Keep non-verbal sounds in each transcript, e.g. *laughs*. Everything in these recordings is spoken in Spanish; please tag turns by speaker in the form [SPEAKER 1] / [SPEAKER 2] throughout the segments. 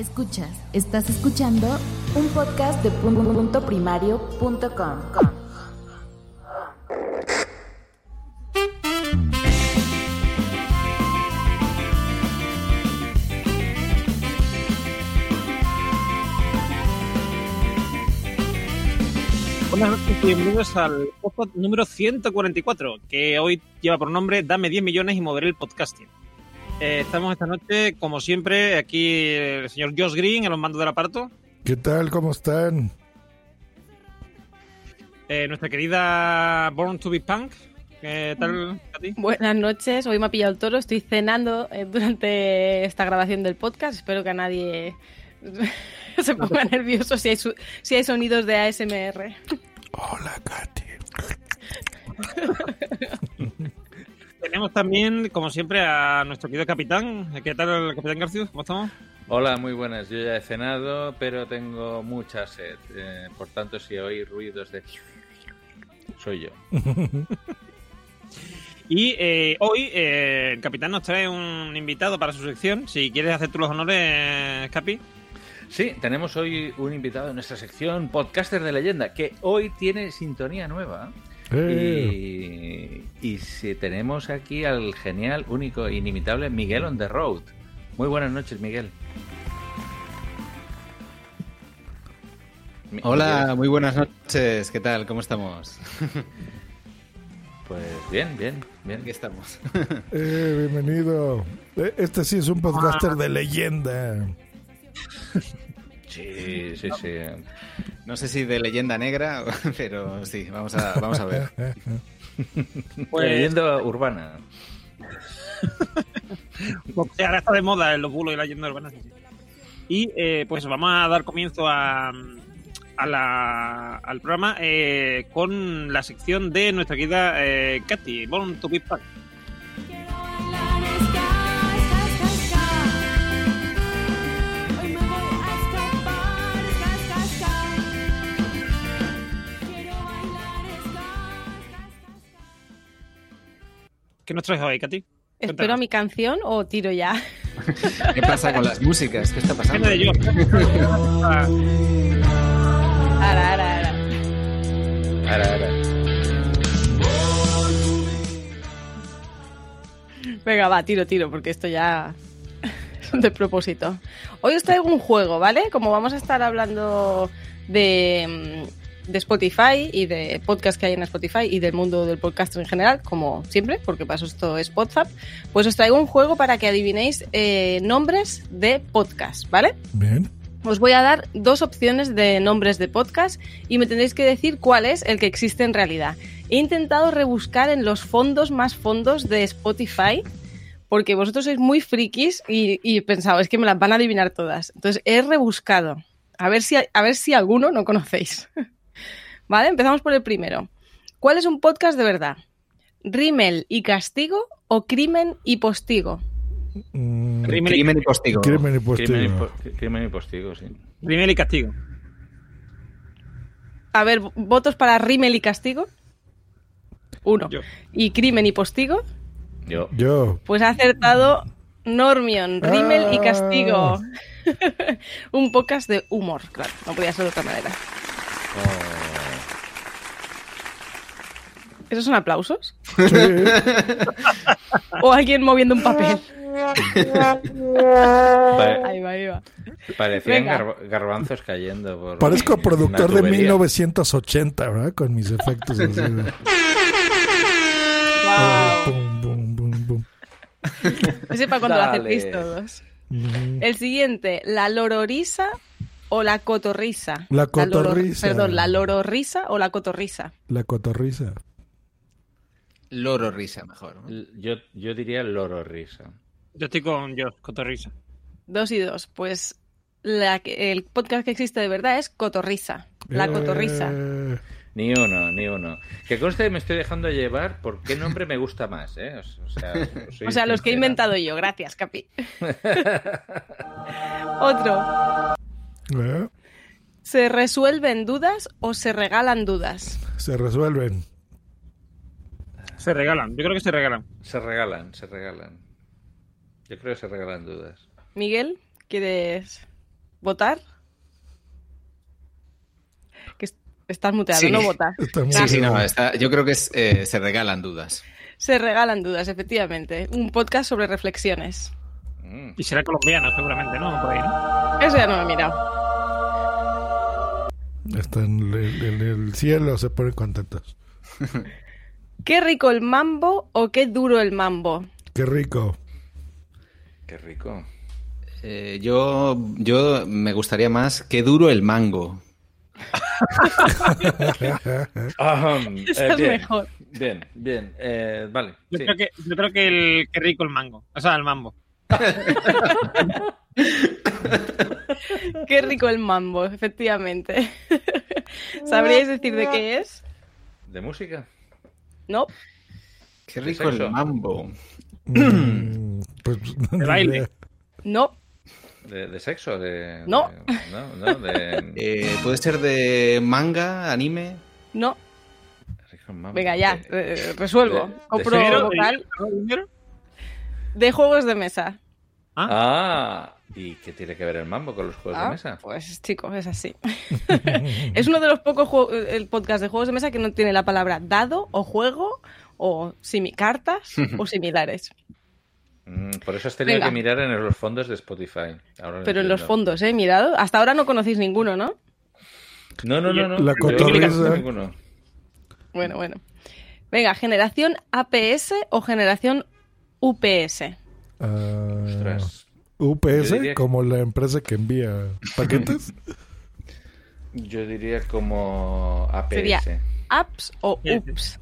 [SPEAKER 1] Escuchas, estás escuchando un podcast de punto primario.com.
[SPEAKER 2] Buenas noches y bienvenidos al podcast número 144, que hoy lleva por nombre Dame 10 millones y moveré el podcasting. Eh, estamos esta noche, como siempre, aquí el señor Josh Green en los mandos del aparato.
[SPEAKER 3] ¿Qué tal? ¿Cómo están?
[SPEAKER 2] Eh, nuestra querida Born to be Punk. ¿Qué tal, Katy?
[SPEAKER 4] Buenas noches, hoy me ha pillado el toro, estoy cenando eh, durante esta grabación del podcast, espero que a nadie *laughs* se ponga nervioso si hay, su- si hay sonidos de ASMR.
[SPEAKER 3] Hola, Katy. *laughs*
[SPEAKER 2] Tenemos también, como siempre, a nuestro querido capitán. ¿Qué tal, capitán García? ¿Cómo estamos?
[SPEAKER 5] Hola, muy buenas. Yo ya he cenado, pero tengo mucha sed. Eh, por tanto, si oís ruidos de... Soy yo. *laughs*
[SPEAKER 2] Y eh, hoy eh, el capitán nos trae un invitado para su sección. Si quieres hacer tú los honores, Capi.
[SPEAKER 5] Sí, tenemos hoy un invitado en nuestra sección Podcaster de Leyenda, que hoy tiene sintonía nueva.
[SPEAKER 3] Eh,
[SPEAKER 5] Y, y si tenemos aquí al genial, único e inimitable Miguel on the road. Muy buenas noches, Miguel. Mi-
[SPEAKER 6] Hola, muy buenas noches. ¿Qué tal? ¿Cómo estamos?
[SPEAKER 5] Pues bien, bien, bien.
[SPEAKER 6] Aquí estamos. *laughs*
[SPEAKER 3] eh, bienvenido. Eh, Este sí es un podcaster de leyenda. *laughs*
[SPEAKER 5] Sí, *laughs* sí, sí.
[SPEAKER 6] No sé si de leyenda negra, *laughs* pero sí, vamos a, vamos a ver. *laughs*
[SPEAKER 2] Pues-
[SPEAKER 5] Leyenda urbana.
[SPEAKER 2] Sea, ahora está de moda en los bulos y la leyenda urbana. Y eh, pues vamos a dar comienzo a, a la- al programa eh, con la sección de nuestra querida eh, Katy, Born to be Punk. ¿Qué nos traes hoy, Katy?
[SPEAKER 4] ¿Espero a mi canción o tiro ya? *laughs*
[SPEAKER 6] ¿Qué pasa con las músicas? ¿Qué está pasando?
[SPEAKER 2] De yo. *laughs*
[SPEAKER 4] Ara. Venga, va, tiro, tiro, porque esto ya *laughs* es un despropósito. Hoy os traigo un juego, ¿vale? Como vamos a estar hablando de, mm, de Spotify y de podcast que hay en Spotify y del mundo del podcast en general, como siempre, porque para eso esto es Podzap, pues os traigo un juego para que adivinéis eh, nombres de podcast, ¿vale?
[SPEAKER 3] Bien.
[SPEAKER 4] Os voy a dar dos opciones de nombres de podcast y me tendréis que decir cuál es el que existe en realidad. He intentado rebuscar en los fondos más fondos de Spotify porque vosotros sois muy frikis y, y he pensado, es que me las van a adivinar todas. Entonces he rebuscado. A ver si, a ver si alguno no conocéis. *laughs* vale, empezamos por el primero. ¿Cuál es un podcast de verdad? ¿Rímel y castigo o crimen y postigo?
[SPEAKER 3] Mm,
[SPEAKER 2] y-
[SPEAKER 6] Crimen y postigo.
[SPEAKER 3] crimen y postigo.
[SPEAKER 5] Crimen, y po- crimen y postigo, sí.
[SPEAKER 2] Rímel y castigo.
[SPEAKER 4] A ver, ¿votos para rímel y castigo? Uno.
[SPEAKER 2] Yo.
[SPEAKER 4] ¿Y crimen y postigo?
[SPEAKER 5] Yo.
[SPEAKER 3] Yo.
[SPEAKER 4] Pues ha acertado Normion, rímel y castigo. *laughs* Un podcast de humor, claro, no podía ser de otra manera. ¿Esos son aplausos? *laughs* ¿O alguien moviendo un papel?
[SPEAKER 5] Pa-
[SPEAKER 4] Ahí va, ahí va.
[SPEAKER 5] parecían garbanzos cayendo por
[SPEAKER 3] Parezco productor de
[SPEAKER 5] tubería.
[SPEAKER 3] 1980, ¿verdad? Con mis efectos así. Bum, bum, bum, bum.
[SPEAKER 4] Ese para cuando lo
[SPEAKER 5] Dale.
[SPEAKER 4] acertéis todos.
[SPEAKER 3] Mm.
[SPEAKER 4] El siguiente, la lororisa o la cotorrisa.
[SPEAKER 3] La
[SPEAKER 4] loro-
[SPEAKER 3] cotorrisa.
[SPEAKER 4] perdón, la lororrisa o la cotorrisa.
[SPEAKER 3] La cotorrisa.
[SPEAKER 6] Loro risa, mejor.
[SPEAKER 5] Yo, yo diría loro risa.
[SPEAKER 2] Yo estoy con yo, Cotorrisa.
[SPEAKER 4] Dos y dos. Pues la que- el podcast que existe de verdad es Cotorrisa. La Cotorrisa.
[SPEAKER 3] Eh,
[SPEAKER 5] Ni uno, ni uno. Que conste que me estoy dejando llevar por qué nombre me gusta más, ¿eh? O o sea, os *laughs* soy
[SPEAKER 4] O sea, los que he inventado yo. Gracias, Capi. *laughs* Otro.
[SPEAKER 3] eh,
[SPEAKER 4] ¿Se resuelven dudas o se regalan dudas?
[SPEAKER 3] se resuelven.
[SPEAKER 2] Se regalan, yo creo que se regalan.
[SPEAKER 5] Se regalan, se regalan. Yo creo que se regalan dudas.
[SPEAKER 4] Miguel, ¿quieres votar? Que est- estás muteado,
[SPEAKER 6] Sí.
[SPEAKER 4] no *laughs*
[SPEAKER 3] muy
[SPEAKER 6] Sí, sí, no, está- yo creo que es, eh, se regalan dudas.
[SPEAKER 4] Se regalan dudas, efectivamente. Un podcast sobre reflexiones.
[SPEAKER 5] Mm.
[SPEAKER 2] Y será colombiano, seguramente, ¿no? Por ahí, ¿no?
[SPEAKER 4] Eso ya no lo he mirado.
[SPEAKER 3] Está en el, en el cielo, se ponen contentos. *laughs*
[SPEAKER 4] ¿Qué rico el mambo o qué duro el mambo?
[SPEAKER 3] Qué rico.
[SPEAKER 5] Qué rico.
[SPEAKER 6] Eh, yo, yo me gustaría más que duro el mango. *laughs*
[SPEAKER 5] Eh, *laughs*
[SPEAKER 4] es
[SPEAKER 5] bien,
[SPEAKER 4] mejor.
[SPEAKER 5] Bien, bien. Eh, vale.
[SPEAKER 2] Yo,
[SPEAKER 5] sí.
[SPEAKER 2] creo que, yo creo que el que rico el mango. O sea, el mambo. *laughs*
[SPEAKER 4] Qué rico el mambo, efectivamente. ¿Sabríais decir de qué es?
[SPEAKER 5] ¿De música?
[SPEAKER 4] No.
[SPEAKER 6] Qué
[SPEAKER 5] ¿De
[SPEAKER 6] rico
[SPEAKER 5] sexo?
[SPEAKER 6] el mambo.
[SPEAKER 3] Mm, *clears throat* pues,
[SPEAKER 2] De baile.
[SPEAKER 4] No.
[SPEAKER 5] ¿De, de sexo? De,
[SPEAKER 4] No.
[SPEAKER 5] de- no, no, de... *laughs*
[SPEAKER 6] Eh, ¿Puede ser de manga, anime?
[SPEAKER 4] No. Venga, ya.
[SPEAKER 5] De-
[SPEAKER 4] eh, resuelvo. Compro vocal. De juegos de mesa.
[SPEAKER 5] Ah, ¿y qué tiene que ver el mambo con los juegos
[SPEAKER 4] Ah,
[SPEAKER 5] de mesa?
[SPEAKER 4] Pues chicos, es así. *laughs* es uno de los pocos juegos, el podcast de juegos de mesa que no tiene la palabra dado o juego o simi cartas o *laughs* similares.
[SPEAKER 5] Mm, por eso has tenido
[SPEAKER 4] Venga.
[SPEAKER 5] que mirar en los fondos de Spotify. Ahora
[SPEAKER 4] Pero en los fondos, ¿eh? Mirado. Hasta ahora no conocéis ninguno, ¿no?
[SPEAKER 5] No, no, no. no.
[SPEAKER 3] La
[SPEAKER 5] no
[SPEAKER 3] cotorriza.
[SPEAKER 4] Bueno, bueno. Venga, generación APS o generación UPS.
[SPEAKER 3] Ah,
[SPEAKER 5] Ostras.
[SPEAKER 3] UPS,
[SPEAKER 5] que-
[SPEAKER 3] como la empresa que envía paquetes. *laughs*
[SPEAKER 5] Yo diría como APS.
[SPEAKER 4] Sería- ¿Apps o
[SPEAKER 2] Bien.
[SPEAKER 4] UPS?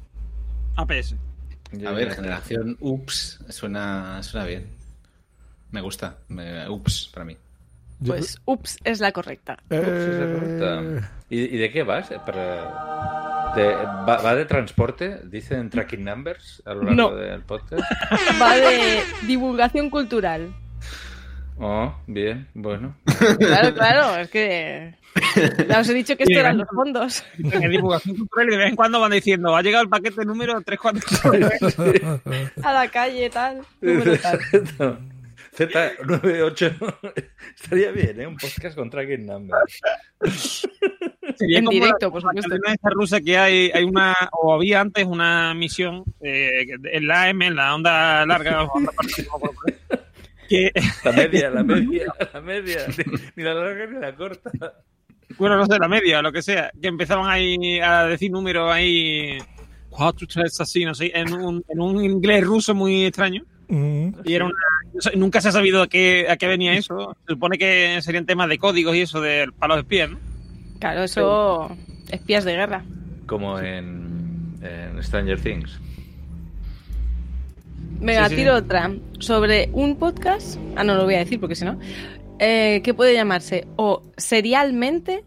[SPEAKER 2] APS.
[SPEAKER 6] A ver, generación Ups, suena, suena bien. Me gusta. Me- ups, para mí.
[SPEAKER 4] Pues UPS es la correcta.
[SPEAKER 5] Ups, es la correcta.
[SPEAKER 3] Eh,
[SPEAKER 5] ¿Y, y de qué vas? Eh, Para... de- va, va de transporte? ¿Dicen tracking numbers a lo largo
[SPEAKER 4] No.
[SPEAKER 5] del podcast? *laughs*
[SPEAKER 4] Va de divulgación cultural.
[SPEAKER 5] Oh, bien, bueno.
[SPEAKER 4] Claro, claro, es que. Ya os he dicho que *laughs* esto eran los fondos.
[SPEAKER 2] En divulgación cultural y de vez en cuando van diciendo, ha llegado el paquete número 344. *laughs*
[SPEAKER 4] A la calle, tal. número tal. *laughs*
[SPEAKER 5] Z98 estaría bien, ¿eh? Un podcast con tracking numbers.
[SPEAKER 2] Sería
[SPEAKER 4] En
[SPEAKER 2] como
[SPEAKER 4] directo,
[SPEAKER 2] la-
[SPEAKER 4] por
[SPEAKER 2] la
[SPEAKER 4] supuesto.
[SPEAKER 2] cadena esta rusa que hay, hay una, o había antes una misión eh, en la AM, en la onda larga, o onda corta, que, *laughs*
[SPEAKER 5] La media, la *laughs* media, la media. *laughs* Ni, la larga ni la corta.
[SPEAKER 2] bueno, no sé, la media, lo que sea, que empezaban ahí a decir números ahí, cuatro, tres, así, no sé, en un, en un inglés ruso muy extraño.
[SPEAKER 3] mm,
[SPEAKER 2] Y era una, nunca se ha sabido a qué, a qué venía eso. Se supone que serían temas de códigos y eso de, para los espías, ¿no?
[SPEAKER 4] Claro, eso. Espías de guerra.
[SPEAKER 5] Como en, en Stranger Things.
[SPEAKER 4] Venga,
[SPEAKER 2] Sí, sí,
[SPEAKER 4] tiro
[SPEAKER 2] sí.
[SPEAKER 4] otra. Sobre un podcast. Ah, no lo voy a decir porque si no. eh, que puede llamarse o serialmente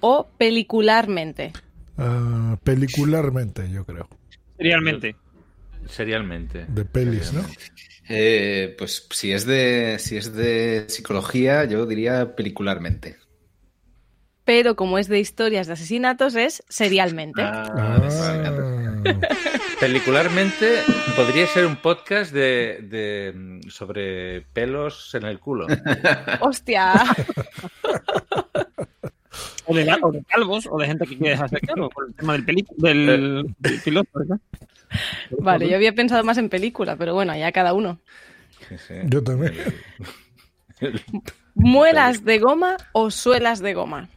[SPEAKER 4] o pelicularmente.
[SPEAKER 3] ah, pelicularmente, yo creo.
[SPEAKER 2] Serialmente.
[SPEAKER 5] Serialmente.
[SPEAKER 3] De pelis, ¿no?
[SPEAKER 6] Eh, pues si es de si es de psicología, yo diría pelicularmente.
[SPEAKER 4] Pero como es de historias de asesinatos, es serialmente.
[SPEAKER 6] Ah,
[SPEAKER 3] Ah,
[SPEAKER 5] Pelicularmente podría ser un podcast de, de sobre pelos en el culo.
[SPEAKER 4] ¡Hostia! *laughs*
[SPEAKER 2] O de, o de calvos, o de gente que quiere dejarse calvo, por el tema del, peli, del, del piloto, ¿verdad?
[SPEAKER 4] Vale, yo había pensado más en película, pero bueno, ya cada uno.
[SPEAKER 5] Sí, sí.
[SPEAKER 3] Yo también. *laughs*
[SPEAKER 4] ¿Muelas de goma o suelas de goma?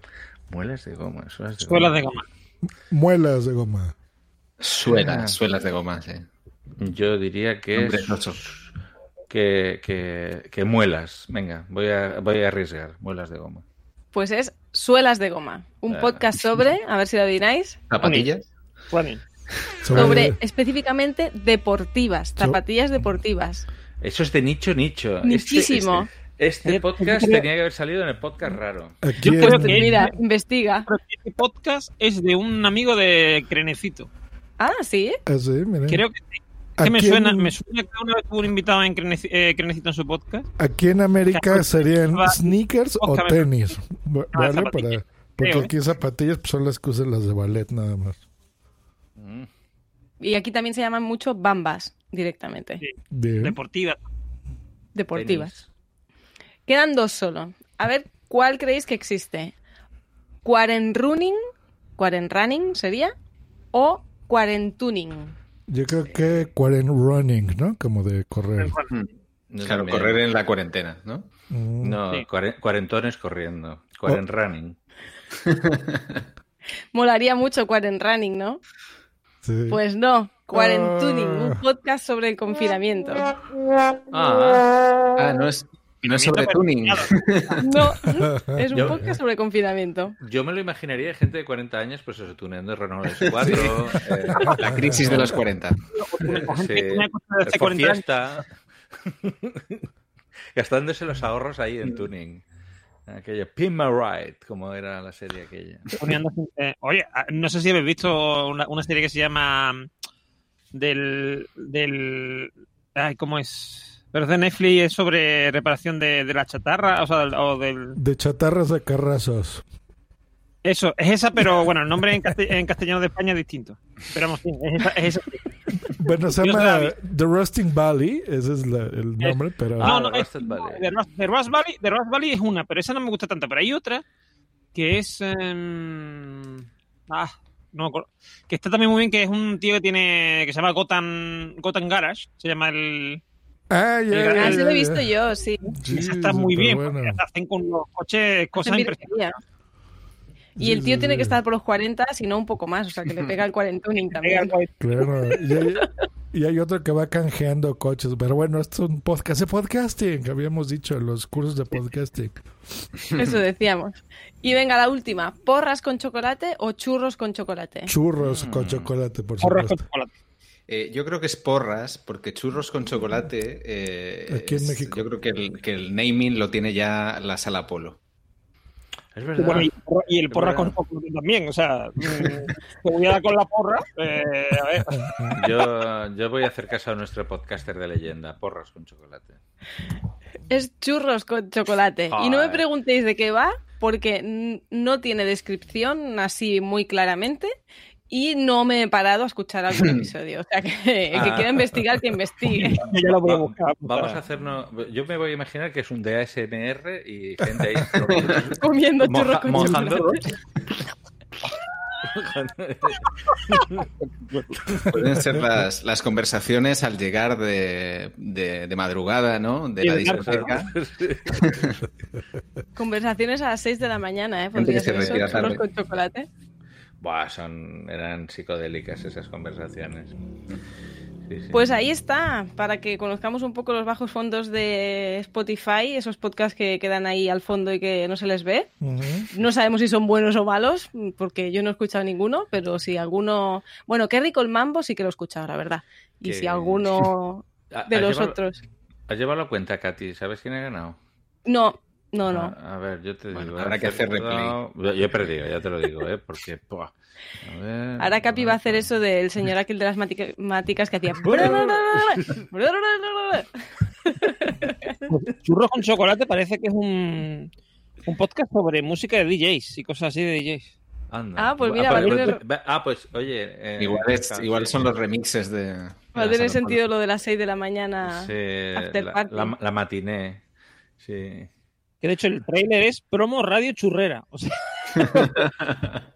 [SPEAKER 5] Muelas de goma, suelas de
[SPEAKER 2] Suelas
[SPEAKER 5] goma.
[SPEAKER 2] de goma.
[SPEAKER 3] Muelas de goma.
[SPEAKER 6] Suelas, suelas de goma, sí.
[SPEAKER 5] Yo diría que
[SPEAKER 6] Hombre,
[SPEAKER 5] es
[SPEAKER 6] ocho.
[SPEAKER 5] que, que, que muelas. Venga, voy a, voy a arriesgar. Muelas de goma.
[SPEAKER 4] Pues es Suelas de Goma. Un
[SPEAKER 5] Ah.
[SPEAKER 4] podcast sobre, a ver si lo adivináis,
[SPEAKER 6] ¿Zapatillas?
[SPEAKER 4] Sobre específicamente deportivas, zapatillas deportivas.
[SPEAKER 5] Eso es de nicho, nicho. Este-
[SPEAKER 4] Nichísimo.
[SPEAKER 5] Este, este podcast tenía que haber salido en el podcast raro.
[SPEAKER 3] Aquí
[SPEAKER 2] Yo creo
[SPEAKER 3] en-
[SPEAKER 2] que-
[SPEAKER 4] Mira, investiga.
[SPEAKER 2] Pero Este podcast es de un amigo de Crenecito.
[SPEAKER 4] Ah, sí.
[SPEAKER 3] Ah, sí, mira.
[SPEAKER 2] Creo que sí. Es que me suena,
[SPEAKER 3] en-
[SPEAKER 2] me suena que una vez tuvo un invitado en eh, Crenecito en su podcast.
[SPEAKER 3] Aquí en América serían sneakers o tenis.
[SPEAKER 2] Ah,
[SPEAKER 3] ¿Vale? Para, porque
[SPEAKER 2] ¿eh?
[SPEAKER 3] aquí zapatillas pues, son las que usan las de ballet nada más.
[SPEAKER 4] Y aquí también se llaman mucho bambas directamente.
[SPEAKER 2] Sí.
[SPEAKER 3] Bien.
[SPEAKER 2] Deportiva.
[SPEAKER 4] Deportivas. Quedan dos solo. A ver, ¿cuál creéis que existe? ¿Quarenrunning? ¿Quarenrunning sería? ¿O quarentuning?
[SPEAKER 3] Yo creo que quarent running, ¿no? Como de correr.
[SPEAKER 6] Claro, correr en la cuarentena, ¿no?
[SPEAKER 3] Mm.
[SPEAKER 5] No,
[SPEAKER 2] Sí.
[SPEAKER 5] cuare- cuarentones corriendo. Cuaren running. *laughs*
[SPEAKER 4] Molaría mucho quarenrunning, ¿no?
[SPEAKER 3] Sí.
[SPEAKER 4] Pues no. Quarentuning,
[SPEAKER 3] Ah.
[SPEAKER 4] un podcast sobre el confinamiento.
[SPEAKER 5] Ah,
[SPEAKER 6] Ah, no es, no es sobre tuning.
[SPEAKER 4] No, *laughs* *laughs* es un
[SPEAKER 5] Yo-
[SPEAKER 4] podcast sobre confinamiento.
[SPEAKER 5] yo me lo imaginaría de gente de 40 años, pues eso, tuneando Renault 4. eh,
[SPEAKER 6] La crisis de los 40.
[SPEAKER 2] O gente que
[SPEAKER 5] sí, por
[SPEAKER 2] 40 años.
[SPEAKER 5] fiesta. *laughs* Gastándose los ahorros ahí en tuning. Aquello, Pin My Ride, como era la serie aquella.
[SPEAKER 2] eh, oye, ah, no sé si habéis visto una, una serie que se llama mm, del del ay, ¿cómo es? Pero es de Netflix es sobre reparación de, de la chatarra, o sea, del- o del
[SPEAKER 3] De chatarras a carrazos.
[SPEAKER 2] eso, es esa, pero bueno, el nombre en, castell- en castellano de España es distinto. Pero vamos, sí, es esa, es esa.
[SPEAKER 3] Bueno, se llama. The Rusting Valley, ese es la- el nombre, pero...
[SPEAKER 5] Ah,
[SPEAKER 2] No, no,
[SPEAKER 5] The Valley.
[SPEAKER 2] The Rust, The Rust Valley, The Rust Valley es una, pero esa no me gusta tanto. Pero hay otra que es. em, ah, no me acuerdo. Que está también muy bien, que es un tío que tiene. que se llama Gotham, Gotham Garage. Se llama el.
[SPEAKER 3] Ah, ya, ya,
[SPEAKER 4] sí lo he visto yo, sí.
[SPEAKER 3] Sí,
[SPEAKER 2] esa está muy bien,
[SPEAKER 3] buena.
[SPEAKER 2] porque hacen con los coches cosas impresionantes.
[SPEAKER 4] Y
[SPEAKER 3] Sí,
[SPEAKER 4] el tío
[SPEAKER 3] sí,
[SPEAKER 4] tiene
[SPEAKER 3] sí.
[SPEAKER 4] que estar por los 40, si no un poco más. O sea, que le pega el cuarentuning *laughs* también.
[SPEAKER 3] Claro, y hay, y hay otro que va canjeando coches, pero bueno, esto es un podcast de podcasting, que habíamos dicho en los cursos de podcasting.
[SPEAKER 4] Eso decíamos. Y venga, la última. ¿Porras con chocolate o churros con chocolate?
[SPEAKER 3] Churros con chocolate, por
[SPEAKER 2] Porras con
[SPEAKER 3] supuesto.
[SPEAKER 2] chocolate.
[SPEAKER 6] Eh, yo creo que es porras, porque churros con chocolate. eh,
[SPEAKER 3] Aquí en
[SPEAKER 6] es-
[SPEAKER 3] México.
[SPEAKER 6] Yo creo que el, que el naming lo tiene ya la sala Polo.
[SPEAKER 5] Es
[SPEAKER 2] Y,
[SPEAKER 5] verdad.
[SPEAKER 2] bueno, y, el porra con chocolate también. O sea, te voy a dar con la porra. eh, a ver.
[SPEAKER 5] Yo, yo voy a hacer caso a nuestro podcaster de leyenda, porras con chocolate.
[SPEAKER 4] Es churros con chocolate. Y no me preguntéis de qué va, porque no tiene descripción así muy claramente. Y no me he parado a escuchar algún *laughs* episodio. O sea, que el que
[SPEAKER 5] Ah.
[SPEAKER 4] quiera investigar, que investigue. *laughs*
[SPEAKER 2] Yo lo voy a buscar.
[SPEAKER 5] Vamos a hacernos. Yo me voy a imaginar que es un DASMR y gente ahí. *laughs*
[SPEAKER 4] Comiendo churros con
[SPEAKER 5] mojando.
[SPEAKER 4] chocolate.
[SPEAKER 6] Pueden ser las, las conversaciones al llegar de, de, de madrugada, ¿no? De la discoteca.
[SPEAKER 4] Conversaciones a las 6 de la mañana, ¿eh? Podría ser eso, con chocolate.
[SPEAKER 5] Buah, son, eran psicodélicas esas conversaciones. Sí, sí.
[SPEAKER 4] Pues ahí está, para que conozcamos un poco los bajos fondos de Spotify, esos podcasts que quedan ahí al fondo y que no se les ve. No sabemos si son buenos o malos, porque yo no he escuchado ninguno, pero si alguno... Bueno, qué rico el mambo sí que lo he escuchado, la verdad. Y si alguno *laughs* de los
[SPEAKER 5] llevado-
[SPEAKER 4] otros...
[SPEAKER 5] Has llevado la cuenta, Katy. ¿Sabes quién ha ganado?
[SPEAKER 4] No, no, no.
[SPEAKER 5] A, a ver, yo te
[SPEAKER 6] Bueno,
[SPEAKER 5] digo.
[SPEAKER 6] habrá
[SPEAKER 5] he
[SPEAKER 6] que hacer
[SPEAKER 5] acertado- Yo he perdido, ya te lo digo, ¿eh? Porque. A ver,
[SPEAKER 4] Ahora Capi va a hacer eso del señor aquel de las matemáticas que hacía... *laughs* *laughs*
[SPEAKER 2] Churros con chocolate parece que es un, un podcast sobre música de DJs y cosas así de DJs.
[SPEAKER 5] Anda.
[SPEAKER 4] Ah, pues mira,
[SPEAKER 5] ah,
[SPEAKER 4] va a
[SPEAKER 5] pues,
[SPEAKER 4] tener-
[SPEAKER 5] va- ah, pues, oye. eh,
[SPEAKER 6] Igual, es- igual son los remixes de.
[SPEAKER 4] Va a tener sentido lo de las 6 de la mañana.
[SPEAKER 5] Sí,
[SPEAKER 4] After
[SPEAKER 5] la,
[SPEAKER 4] party.
[SPEAKER 5] la, la matiné. Sí.
[SPEAKER 2] Que de hecho el trailer es promo radio churrera. O sea, *laughs*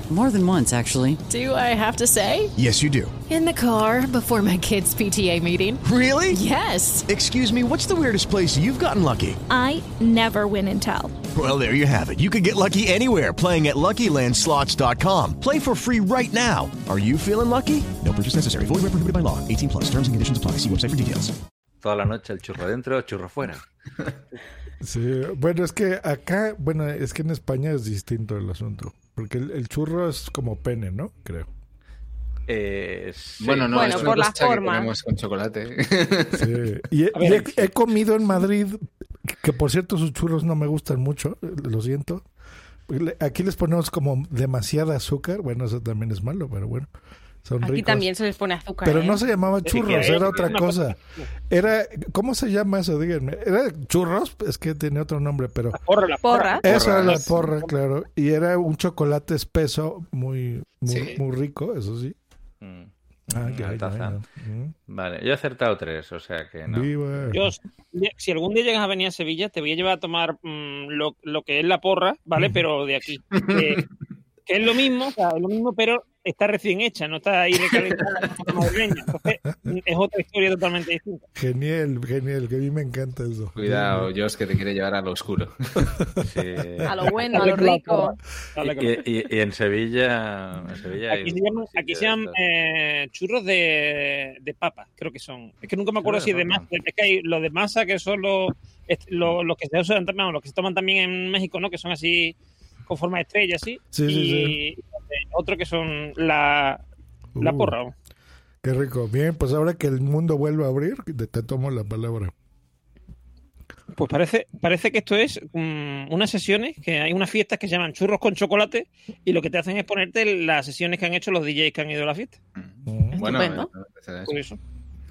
[SPEAKER 7] More than once, actually.
[SPEAKER 8] Do I have to say?
[SPEAKER 9] Yes, you do.
[SPEAKER 8] In the car before my kids' PTA meeting.
[SPEAKER 9] Really?
[SPEAKER 8] Yes.
[SPEAKER 9] Excuse me, what's the weirdest place you've gotten lucky?
[SPEAKER 10] I never win and tell.
[SPEAKER 9] Well, there you have it. You can get lucky anywhere playing at LuckyLandSlots.com. Play for free right now. Are you feeling lucky? No purchase necessary. Void where prohibited by law. 18 plus. Terms and conditions apply. See website for details.
[SPEAKER 5] Toda la noche el churro dentro, churro fuera. *laughs*
[SPEAKER 3] Sí, bueno, es que acá, bueno, es que en España es distinto el asunto. Porque el, el churro es como pene, ¿no? Creo.
[SPEAKER 5] Eh, sí.
[SPEAKER 6] Bueno, no,
[SPEAKER 4] Bueno,
[SPEAKER 6] es
[SPEAKER 4] por la
[SPEAKER 6] que
[SPEAKER 4] forma.
[SPEAKER 6] comemos con chocolate.
[SPEAKER 3] Sí. *laughs* Y, he,
[SPEAKER 2] A ver,
[SPEAKER 3] y he- he comido en Madrid, que por cierto sus churros no me gustan mucho, lo siento. Aquí les ponemos como demasiada azúcar. Bueno, eso también es malo, pero bueno. Son
[SPEAKER 4] Aquí
[SPEAKER 3] ricos.
[SPEAKER 4] también se les pone azúcar.
[SPEAKER 3] Pero
[SPEAKER 4] ¿eh?
[SPEAKER 3] no se llamaba churros, era otra cosa. Era, ¿cómo se llama eso? Díganme. ¿Era churros? Es que tiene otro nombre, pero...
[SPEAKER 2] Porra, la
[SPEAKER 4] Porra.
[SPEAKER 3] Eso era la porra, claro. Y era un chocolate espeso, muy, muy,
[SPEAKER 6] Sí.
[SPEAKER 3] muy rico, eso sí.
[SPEAKER 5] Mm.
[SPEAKER 3] Ah,
[SPEAKER 5] taza.
[SPEAKER 3] bueno. Mm.
[SPEAKER 5] Vale, yo he acertado tres, o sea que no.
[SPEAKER 3] Viva.
[SPEAKER 2] Yo, si algún día llegas a venir a Sevilla, te voy a llevar a tomar mm, lo, lo que es la porra, ¿vale? Pero de aquí. Eh, que es lo mismo, o sea, es lo mismo, pero está recién hecha, no está ahí recalentada. *laughs* Entonces, es otra historia totalmente distinta.
[SPEAKER 3] Genial, genial, que a mí me encanta eso.
[SPEAKER 6] Cuidado, Josh, que te quiere llevar a lo oscuro. *laughs*
[SPEAKER 5] Sí.
[SPEAKER 4] A lo *laughs* bueno, a lo rico.
[SPEAKER 5] Y, y- y en Sevilla, en Sevilla hay
[SPEAKER 2] Aquí se llaman,
[SPEAKER 5] sitio
[SPEAKER 2] aquí se
[SPEAKER 5] de
[SPEAKER 2] llaman
[SPEAKER 5] estos.
[SPEAKER 2] eh, churros de, de papa, creo que son. Es que nunca me acuerdo si
[SPEAKER 5] de
[SPEAKER 2] de masa. Es que hay los de masa que son los, los, los que se usan también, los que se toman también en México, ¿no? Que son así con forma de estrella, así.
[SPEAKER 3] Sí, sí,
[SPEAKER 2] y eh, otro que son la, la
[SPEAKER 3] Uh,
[SPEAKER 2] porra.
[SPEAKER 3] Qué rico. Bien, pues ahora que el mundo vuelve a abrir, te, tomo la palabra.
[SPEAKER 2] Pues parece, parece que esto es mm, unas sesiones, que hay unas fiestas que se llaman churros con chocolate y lo que te hacen es ponerte las sesiones que han hecho los DJs que han ido a la fiesta.
[SPEAKER 3] Mm.
[SPEAKER 6] Bueno,
[SPEAKER 4] Estupendo.
[SPEAKER 6] eh, eso.
[SPEAKER 2] Por eso.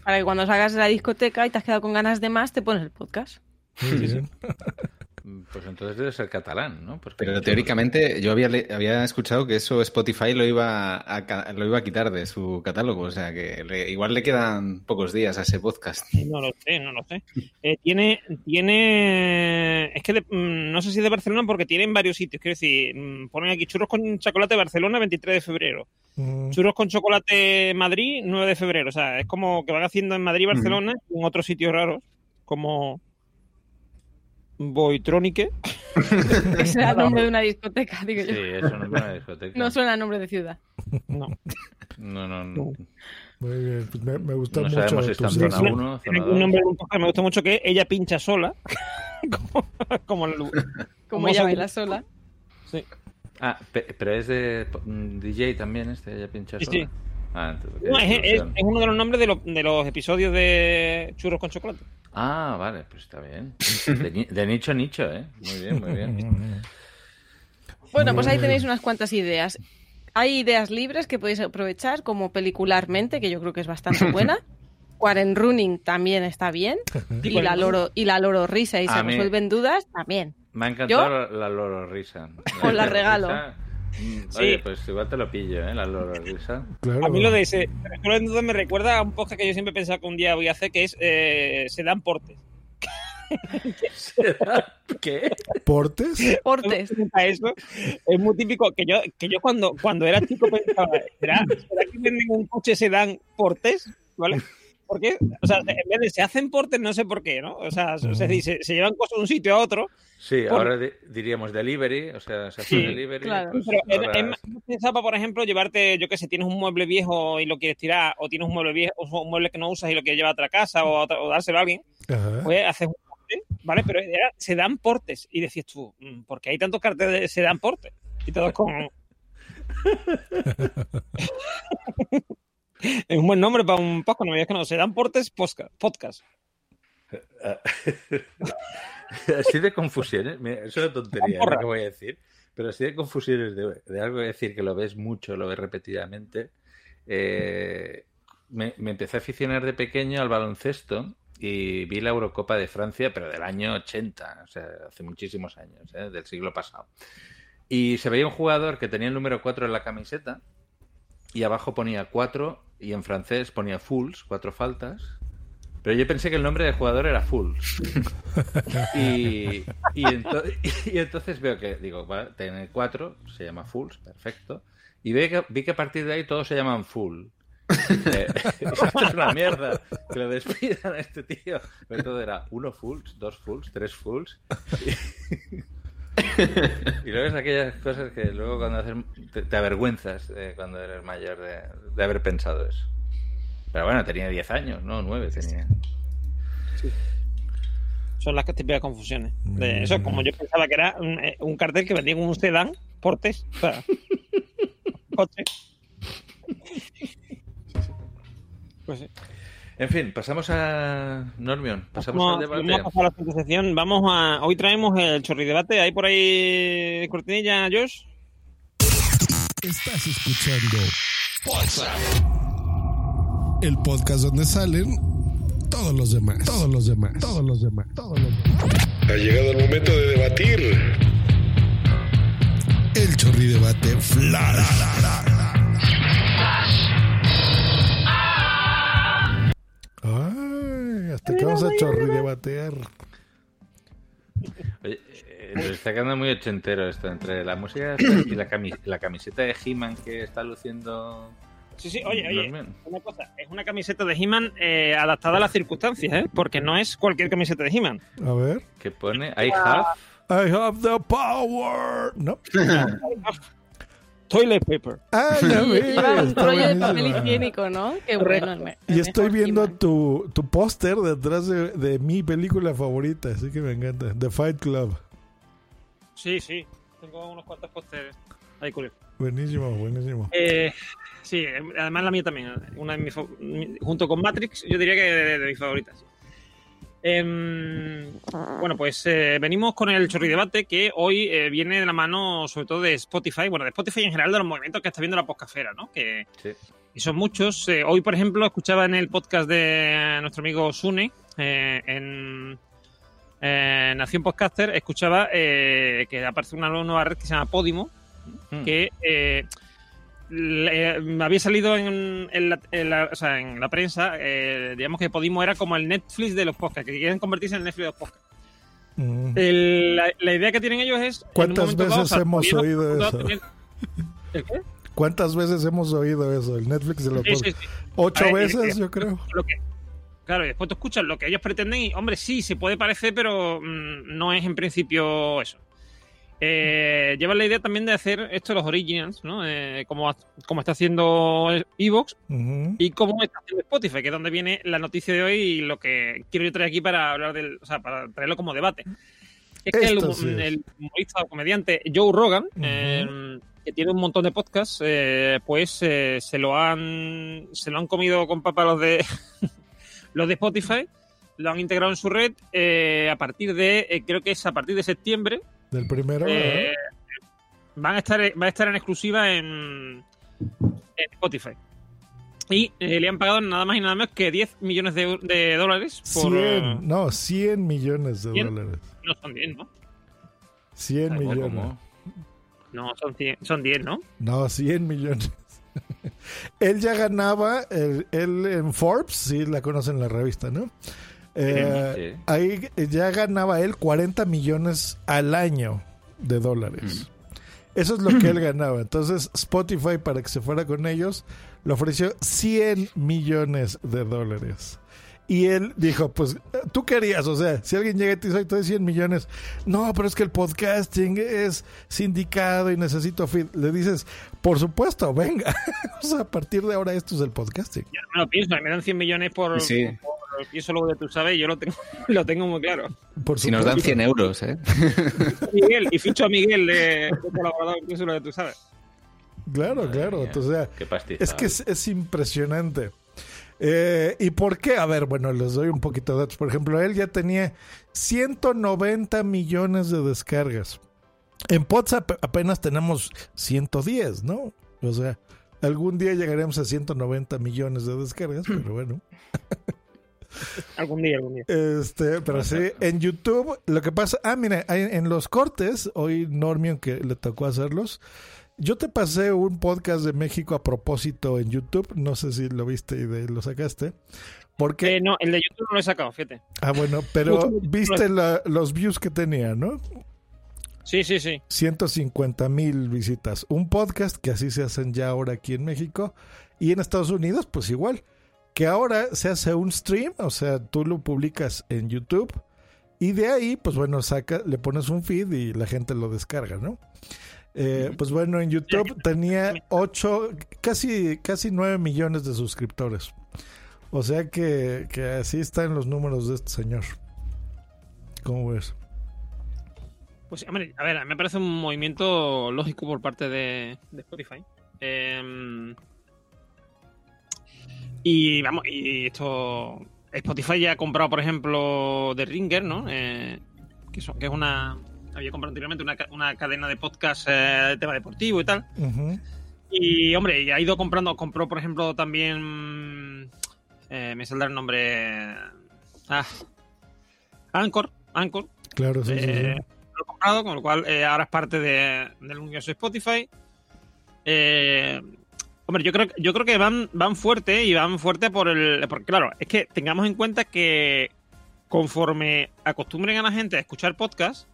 [SPEAKER 4] Para que cuando salgas de la discoteca y te has quedado con ganas de más, te pones el podcast.
[SPEAKER 3] Muy bien. *laughs*
[SPEAKER 5] Pues entonces debe ser catalán, ¿no? Porque
[SPEAKER 6] Pero teóricamente yo había, le- había escuchado que eso Spotify lo iba a, lo iba a quitar de su catálogo, o sea que le- igual le quedan pocos días a ese podcast. *laughs*
[SPEAKER 2] No lo sé, no lo sé. Eh, tiene, tiene, es que de- mm, no sé si es de Barcelona porque tiene en varios sitios. Quiero decir, mm, ponen aquí churros con chocolate Barcelona 23 de febrero,
[SPEAKER 3] Mm.
[SPEAKER 2] churros con chocolate Madrid 9 de febrero. O sea, es como que van haciendo en Madrid, y Barcelona y en otros sitios raros como Boitronique. *laughs*
[SPEAKER 4] Ese será el nombre de una discoteca, digo
[SPEAKER 5] Sí,
[SPEAKER 4] yo.
[SPEAKER 5] eso no es una discoteca.
[SPEAKER 4] No suena a nombre de ciudad.
[SPEAKER 2] No.
[SPEAKER 5] No, no, no.
[SPEAKER 3] Muy bien, pues me, me gustó
[SPEAKER 5] No
[SPEAKER 3] mucho.
[SPEAKER 5] sabemos si está en
[SPEAKER 3] tu
[SPEAKER 5] zona
[SPEAKER 3] sección.
[SPEAKER 5] 1,
[SPEAKER 2] Tiene
[SPEAKER 5] zona
[SPEAKER 2] un
[SPEAKER 5] 2.
[SPEAKER 2] nombre un poco que me gusta mucho que es ella pincha sola. *laughs* como, como el-
[SPEAKER 4] Como
[SPEAKER 2] Como
[SPEAKER 4] ella baila sola.
[SPEAKER 2] sí.
[SPEAKER 5] Ah, pe- pero es de mm, DJ también este, ella pincha
[SPEAKER 2] Sí,
[SPEAKER 5] sola.
[SPEAKER 2] sí.
[SPEAKER 5] Ah, entonces,
[SPEAKER 2] No,
[SPEAKER 5] qué
[SPEAKER 2] es, es-
[SPEAKER 5] distorsión.
[SPEAKER 2] es uno de los nombres de, los- de los episodios de Churros con Chocolate.
[SPEAKER 5] Ah, vale, pues está bien. De, ni- de nicho a nicho, ¿eh? Muy bien, muy bien. *laughs*
[SPEAKER 4] Bueno, pues ahí tenéis unas cuantas ideas. Hay ideas libres que podéis aprovechar, como pelicularmente, que yo creo que es bastante *laughs* buena. Quarren Running también está bien. *laughs* Y la loro, y la loro risa y
[SPEAKER 5] A
[SPEAKER 4] se
[SPEAKER 5] mí-
[SPEAKER 4] resuelven dudas también.
[SPEAKER 5] Me ha encantado la, la loro risa.
[SPEAKER 4] Os la regalo.
[SPEAKER 5] risa, *laughs* mm,
[SPEAKER 2] Sí.
[SPEAKER 5] Oye, pues igual te lo pillo, ¿eh? La loro risa.
[SPEAKER 3] Claro.
[SPEAKER 2] A mí lo de ese, pero en duda me recuerda a un podcast que yo siempre he pensado que un día voy a hacer, que es eh, Se dan portes. *laughs*
[SPEAKER 5] ¿Qué?
[SPEAKER 3] ¿Portes?
[SPEAKER 4] Portes.
[SPEAKER 2] A eso es muy típico que yo, que yo cuando, cuando era chico pensaba, ¿será, ¿será que venden un coche se dan portes? ¿Vale? Porque, o sea, en vez de se hacen portes, no sé por qué, ¿no? O sea, se, se, se llevan cosas de un sitio a otro.
[SPEAKER 5] Sí,
[SPEAKER 2] Por-
[SPEAKER 5] ahora di- diríamos delivery, o sea, se hace
[SPEAKER 2] Sí,
[SPEAKER 5] delivery.
[SPEAKER 4] claro.
[SPEAKER 5] pues
[SPEAKER 2] Pero es,
[SPEAKER 5] ahora-
[SPEAKER 2] es más pensaba, por ejemplo, llevarte, yo qué sé, tienes un mueble viejo y lo quieres tirar, o tienes un mueble viejo, o un mueble que no usas y lo quieres llevar a otra casa o, a otra- o dárselo a alguien,
[SPEAKER 3] Ajá.
[SPEAKER 2] pues haces un porte, ¿vale? Pero era- se dan portes. Y decías tú, mm, ¿por qué hay tantos carteles de se dan portes? Y todos con. *laughs* es *laughs* un buen nombre para un podcast, no me no. Se dan portes podcast. *laughs*
[SPEAKER 5] así de confusiones, mira, es una tontería lo que voy a decir, pero así de confusiones de, de algo de decir que lo ves mucho, lo ves repetidamente. eh, me, empecé a aficionar de pequeño al baloncesto y vi la Eurocopa de Francia, pero del año 80, o sea, hace muchísimos años, ¿eh? del siglo pasado. Y se veía un jugador que tenía el número 4 en la camiseta y abajo ponía 4 y en francés ponía fouls, cuatro faltas. Pero yo pensé que el nombre del jugador era Full. *laughs* y, y, ento- y entonces veo que, digo, va, tiene cuatro, se llama Fulls, perfecto. Y ve que, vi que a partir de ahí todos se llaman Full. Eh, *laughs* esto es una mierda. Que lo despidan a este tío. Pero todo era uno Fulls, dos Fulls, tres Fulls. Y *laughs* *laughs* luego es aquellas cosas que luego cuando haces, te, te avergüenzas eh, cuando eres mayor de, de haber pensado eso. Pero bueno, tenía 10 años, no 9 tenía.
[SPEAKER 2] Son las típicas confusiones. De
[SPEAKER 3] Mm.
[SPEAKER 2] eso, como yo pensaba que era un, eh, un cartel que vendía un sedán, portes, o sea, *laughs* coche. Pues sí.
[SPEAKER 5] En fin, pasamos a Normion, pasamos
[SPEAKER 2] Vamos,
[SPEAKER 5] al debate.
[SPEAKER 2] vamos a pasar a la sección. Vamos a. Hoy traemos el chorridebate. ¿Hay por ahí cortinilla, Josh?
[SPEAKER 11] Estás escuchando el podcast donde salen todos los demás, todos los demás, todos los demás, todos los demás.
[SPEAKER 12] Ha llegado el momento de debatir.
[SPEAKER 11] El chorri debate flash.
[SPEAKER 3] Ay, hasta que vamos a chorridebatear.
[SPEAKER 5] Oye, eh, está quedando muy ochentero esto, entre la música y la, cami- la camiseta de He-Man que está luciendo.
[SPEAKER 2] Sí, sí, oye, oye, una cosa, es una camiseta de He-Man eh, adaptada a las circunstancias, ¿eh? Porque no es cualquier camiseta de He-Man.
[SPEAKER 3] A ver.
[SPEAKER 5] Que pone I have.
[SPEAKER 3] I have the power. No. *laughs*
[SPEAKER 2] Toilet paper.
[SPEAKER 3] Ah, *laughs* ya ves,
[SPEAKER 4] un rollo de papel higiénico, ¿no? Qué bueno. el
[SPEAKER 3] Y estoy viendo tu, tu póster detrás de, de mi película favorita, así que me encanta. The Fight Club.
[SPEAKER 2] Sí, sí. Tengo unos cuantos pósteres. Ahí, curioso.
[SPEAKER 3] Buenísimo, buenísimo.
[SPEAKER 2] Eh, sí, además la mía también. Una de mis, junto con Matrix, yo diría que de, de mis favoritas. Em, bueno, pues eh, venimos con el chorri debate que hoy eh, viene de la mano sobre todo de Spotify, bueno, de Spotify en general de los movimientos que está viendo la poscafera, ¿no? Que,
[SPEAKER 5] Sí.
[SPEAKER 2] y son muchos. Eh, hoy, por ejemplo, escuchaba en el podcast de nuestro amigo Sune, en Nación Podcaster, escuchaba que aparece una nueva red que se llama Podimo,
[SPEAKER 5] Hmm.
[SPEAKER 2] que le- me había salido en, en la, en la- o sea, en la prensa, eh, digamos que Podimo era como el Netflix de los podcasts, que quieren convertirse en el Netflix de los podcasts.
[SPEAKER 3] Mm.
[SPEAKER 2] El- la, la idea que tienen ellos es...
[SPEAKER 3] ¿Cuántas
[SPEAKER 2] dado,
[SPEAKER 3] veces hemos oído eso?
[SPEAKER 2] tener- ¿El qué?
[SPEAKER 3] ¿Cuántas veces hemos oído eso? El Netflix de los
[SPEAKER 2] Sí,
[SPEAKER 3] podcasts.
[SPEAKER 2] sí.
[SPEAKER 3] Ocho
[SPEAKER 2] ver,
[SPEAKER 3] veces,
[SPEAKER 2] eh,
[SPEAKER 3] yo creo.
[SPEAKER 2] lo que- claro, y después tú escuchas lo que ellos pretenden y, hombre, sí, se puede parecer, pero mm, no es en principio eso. Eh, llevan la idea también de hacer esto los originals, ¿no? Eh, como, como está haciendo Evox y como está haciendo Spotify, que es donde viene la noticia de hoy y lo que quiero yo traer aquí para hablar del, o sea, para traerlo como debate. Es que el,
[SPEAKER 3] Esto sí es.
[SPEAKER 2] el humorista o comediante Joe Rogan, eh, que tiene un montón de podcasts, eh, pues se lo han se lo han comido con papa los de *laughs* los de Spotify, lo han integrado en su red a partir de creo que es a partir de septiembre
[SPEAKER 3] Del primero.
[SPEAKER 2] eh, van a estar va a estar en exclusiva en, en Spotify. Y eh, le han pagado nada más y nada menos que 10 millones de, de dólares por...
[SPEAKER 3] 100, no, 100 millones de
[SPEAKER 2] 100.
[SPEAKER 3] dólares.
[SPEAKER 2] No son 10, ¿no?
[SPEAKER 3] 100
[SPEAKER 5] Ay,
[SPEAKER 3] millones.
[SPEAKER 5] ¿cómo?
[SPEAKER 2] No, son 100, son 10, ¿no?
[SPEAKER 3] No, 100 millones. *laughs* él ya ganaba, el- él en Forbes, sí la conocen la revista, ¿no? Eh,
[SPEAKER 5] Sí.
[SPEAKER 3] Ahí ya ganaba él 40 millones al año de dólares. Eso es lo que él *clears throat* ganaba. Entonces Spotify, para que se fuera con ellos, le ofreció 100 millones de dólares. Y él dijo, pues, tú querías, o sea, si alguien llega y te dice, "Ay, te doy 100 millones, no, pero es que el podcasting es sindicado y necesito feed. Le dices, por supuesto, venga. *laughs* o sea, a partir de ahora esto es el podcasting.
[SPEAKER 2] Yo no me lo pienso, me dan 100 millones por...
[SPEAKER 6] Sí.
[SPEAKER 2] por- y eso luego ya tú sabes, yo lo tengo, *laughs* lo tengo muy claro.
[SPEAKER 3] Por
[SPEAKER 6] Si nos dan
[SPEAKER 3] supuesto.
[SPEAKER 6] 100 euros, ¿eh? *laughs*
[SPEAKER 2] Miguel, y ficho a Miguel de, de colaborador, es lo que tú sabes.
[SPEAKER 3] Claro,
[SPEAKER 5] Madre
[SPEAKER 3] claro. Entonces, o sea,
[SPEAKER 5] qué pastizal.
[SPEAKER 3] es que es, es impresionante. Eh, ¿Y por qué? A ver, bueno, les doy un poquito de datos. Por ejemplo, él ya tenía 190 millones de descargas. En WhatsApp apenas tenemos 110, ¿no? O sea, algún día llegaremos a 190 millones de descargas, pero bueno. *laughs*
[SPEAKER 2] Algún día, algún día.
[SPEAKER 3] Este, pero sí, en YouTube, lo que pasa, ah, mira, en los cortes, hoy Normion que le tocó hacerlos, Yo te pasé un podcast de México a propósito en YouTube. No sé si lo viste y de- lo sacaste. Porque,
[SPEAKER 2] Eh, no, el de YouTube no lo he sacado, fíjate.
[SPEAKER 3] ah, bueno, pero viste la- los views que tenía, ¿no?
[SPEAKER 2] Sí, sí, sí.
[SPEAKER 3] 150 mil visitas. Un podcast que así se hacen ya ahora aquí en México. Y en Estados Unidos, pues igual. Que ahora se hace un stream, o sea, tú lo publicas en YouTube. Y de ahí, pues bueno, saca, le pones un feed y la gente lo descarga, ¿no? Eh, Pues bueno, en YouTube tenía 8, casi, casi 9 millones de suscriptores. O sea que, que así están los números de este señor. ¿Cómo ves?
[SPEAKER 2] Pues, a ver, a mí me parece un movimiento lógico por parte de, de Spotify. Eh, y vamos, y esto. Spotify ya ha comprado, por ejemplo, The Ringer, ¿no? Eh, que, son- que es una. Había comprado anteriormente una, una cadena de podcast eh, de tema deportivo y tal. Y, hombre, y ha ido comprando. Compró, por ejemplo, también. eh, me saldrá el nombre. Ah, Anchor. Anchor.
[SPEAKER 3] Claro, sí, sí, sí.
[SPEAKER 2] Eh, lo he comprado, con lo cual eh, ahora es parte de- del universo Spotify. Eh, hombre, yo creo, yo creo que van, van fuerte y van fuerte por el. Porque, claro, es que tengamos en cuenta que conforme acostumbren a la gente a escuchar podcast,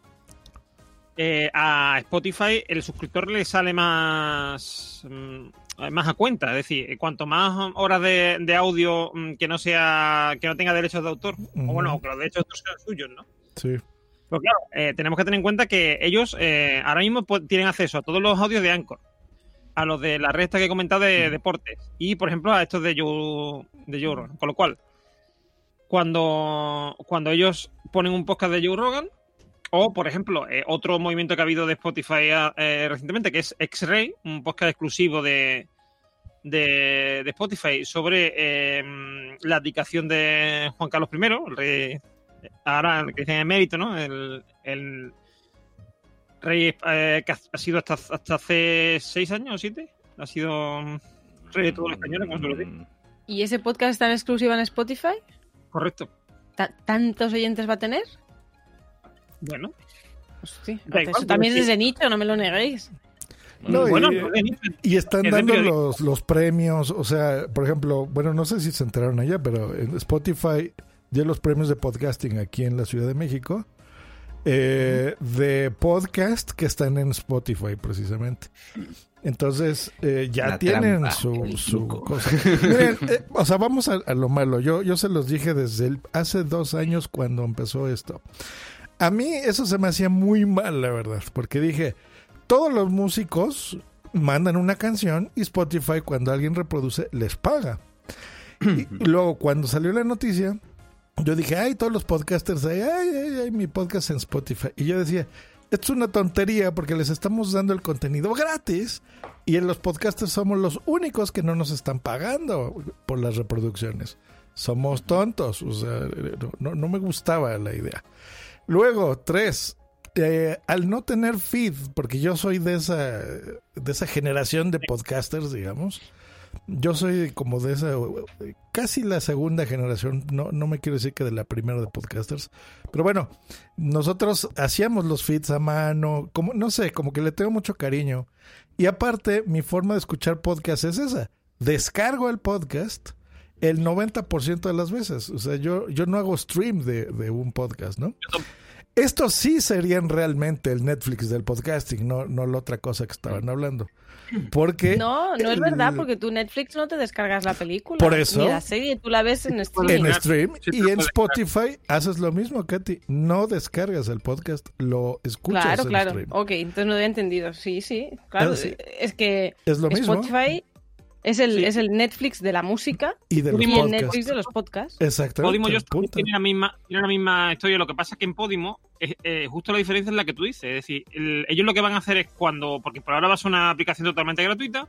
[SPEAKER 2] eh, a Spotify el suscriptor le sale más. mm, más a cuenta, es decir, cuanto más horas de, de audio mm, que no sea que no tenga derechos de autor, o bueno, o que los derechos de autor sean suyos, ¿no?
[SPEAKER 3] Sí.
[SPEAKER 2] Pero claro, eh, tenemos que tener en cuenta que ellos eh, ahora mismo pu- tienen acceso a todos los audios de Anchor, a los de la resta que he comentado de deportes y, por ejemplo, a estos de Joe, de Joe Rogan. Con lo cual, cuando, cuando ellos ponen un podcast de Joe Rogan, o, por ejemplo, eh, otro movimiento que ha habido de Spotify eh, recientemente, que es X-Ray, un podcast exclusivo de, de, de Spotify sobre eh, la abdicación de Juan Carlos I, el rey, ahora el que dicen emérito, ¿no? El, el rey eh, que ha ha sido hasta, hasta hace seis años o siete, ha sido mm, rey de todos los españoles, como se lo digo.
[SPEAKER 4] ¿Y ese podcast está en exclusiva en Spotify?
[SPEAKER 2] Correcto.
[SPEAKER 4] Ta- ¿Tantos oyentes va a tener?
[SPEAKER 2] Bueno.
[SPEAKER 4] Sí,
[SPEAKER 2] Da
[SPEAKER 4] eso
[SPEAKER 2] igual,
[SPEAKER 4] también es de nicho, no me lo neguéis.
[SPEAKER 3] No,
[SPEAKER 2] bueno,
[SPEAKER 3] y,
[SPEAKER 2] nicho.
[SPEAKER 3] y están dando los, los premios, o sea, por ejemplo, bueno, no sé si se enteraron allá, pero en Spotify dio los premios de podcasting aquí en la Ciudad de México, eh, de podcast que están en Spotify precisamente. Entonces, eh, ya
[SPEAKER 6] La
[SPEAKER 3] tienen
[SPEAKER 6] trampa,
[SPEAKER 3] su, su cosa. Miren, eh, o sea, vamos a, a lo malo. Yo, yo se los dije desde el- hace dos años cuando empezó esto. A mí eso se me hacía muy mal, la verdad, porque dije, todos los músicos mandan una canción y Spotify cuando alguien reproduce les paga. Y luego cuando salió la noticia, yo dije, ay, todos los podcasters, ay, ay, ay, mi podcast en Spotify. Y yo decía, es una tontería porque les estamos dando el contenido gratis y en los podcasters somos los únicos que no nos están pagando por las reproducciones. Somos tontos, o sea, no, no me gustaba la idea. Luego, tres, eh, al no tener feed, porque yo soy de esa, de esa generación de podcasters, digamos, yo soy como de esa, casi la segunda generación, no, no me quiero decir que de la primera de podcasters, pero bueno, nosotros hacíamos los feeds a mano, como, no sé, como que le tengo mucho cariño. Y aparte, mi forma de escuchar podcast es esa, descargo el podcast el 90% de las veces, o sea, yo, yo no hago stream de, de un podcast, ¿no? Estos sí serían realmente el Netflix del podcasting, no, no la otra cosa que estaban hablando. Porque
[SPEAKER 4] No, no es verdad, porque tú Netflix no te descargas la película.
[SPEAKER 3] Por eso.
[SPEAKER 4] Ni la serie, tú la ves en streaming.
[SPEAKER 3] en stream y en Spotify haces lo mismo, Katy. No descargas el podcast, lo escuchas
[SPEAKER 4] Claro,
[SPEAKER 3] en
[SPEAKER 4] claro.
[SPEAKER 3] stream.
[SPEAKER 4] Ok, entonces no había entendido. Sí, sí. Claro,
[SPEAKER 3] Ah, sí.
[SPEAKER 4] es que
[SPEAKER 3] Es lo mismo.
[SPEAKER 4] Es el, es el Netflix de la música
[SPEAKER 3] Y de los
[SPEAKER 4] el
[SPEAKER 3] podcasts.
[SPEAKER 4] Netflix de los podcasts.
[SPEAKER 3] Exactamente.
[SPEAKER 2] Podimo y yo tienen la misma tienen la misma historia. Lo que pasa es que en Podimo eh, justo la diferencia es la que tú dices. Es decir, el- ellos lo que van a hacer es cuando, porque por ahora va a ser una aplicación totalmente gratuita.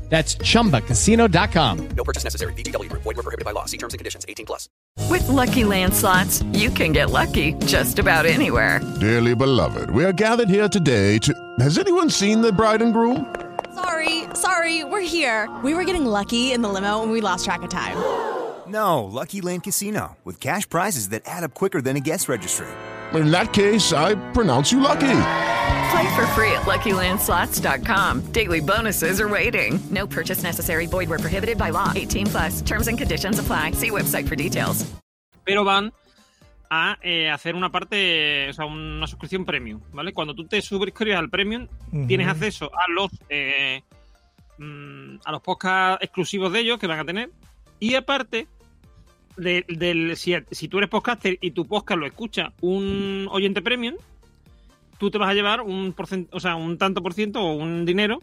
[SPEAKER 13] That's chumbacasino.com.
[SPEAKER 14] No purchase necessary. VGW Group. Void were prohibited by law. See terms and conditions. 18 plus.
[SPEAKER 15] With Lucky Land slots, you can get lucky just about anywhere.
[SPEAKER 16] Dearly beloved, we are gathered here today to. Has anyone seen the bride and groom?
[SPEAKER 17] Sorry, sorry, we're here. We were getting lucky in the limo and we lost track of time.
[SPEAKER 18] No, Lucky Land Casino, with cash prizes that add up quicker than a guest registry.
[SPEAKER 16] In that case, I pronounce you lucky.
[SPEAKER 15] Play for free at LuckyLandSlots.com. Daily bonuses are waiting. No purchase necessary. Void were prohibited by law. 18 plus. Terms and conditions apply. See website for details.
[SPEAKER 2] pero van a eh, hacer una parte, o sea, una suscripción premium, ¿vale? Cuando tú te suscribes al premium, tienes acceso a los eh, mm, a los podcasts exclusivos de ellos que van a tener y aparte de- del si, si tú eres podcaster y tu podcast lo escucha un oyente premium, tú te vas a llevar un porcent- o sea, un tanto por ciento o un dinero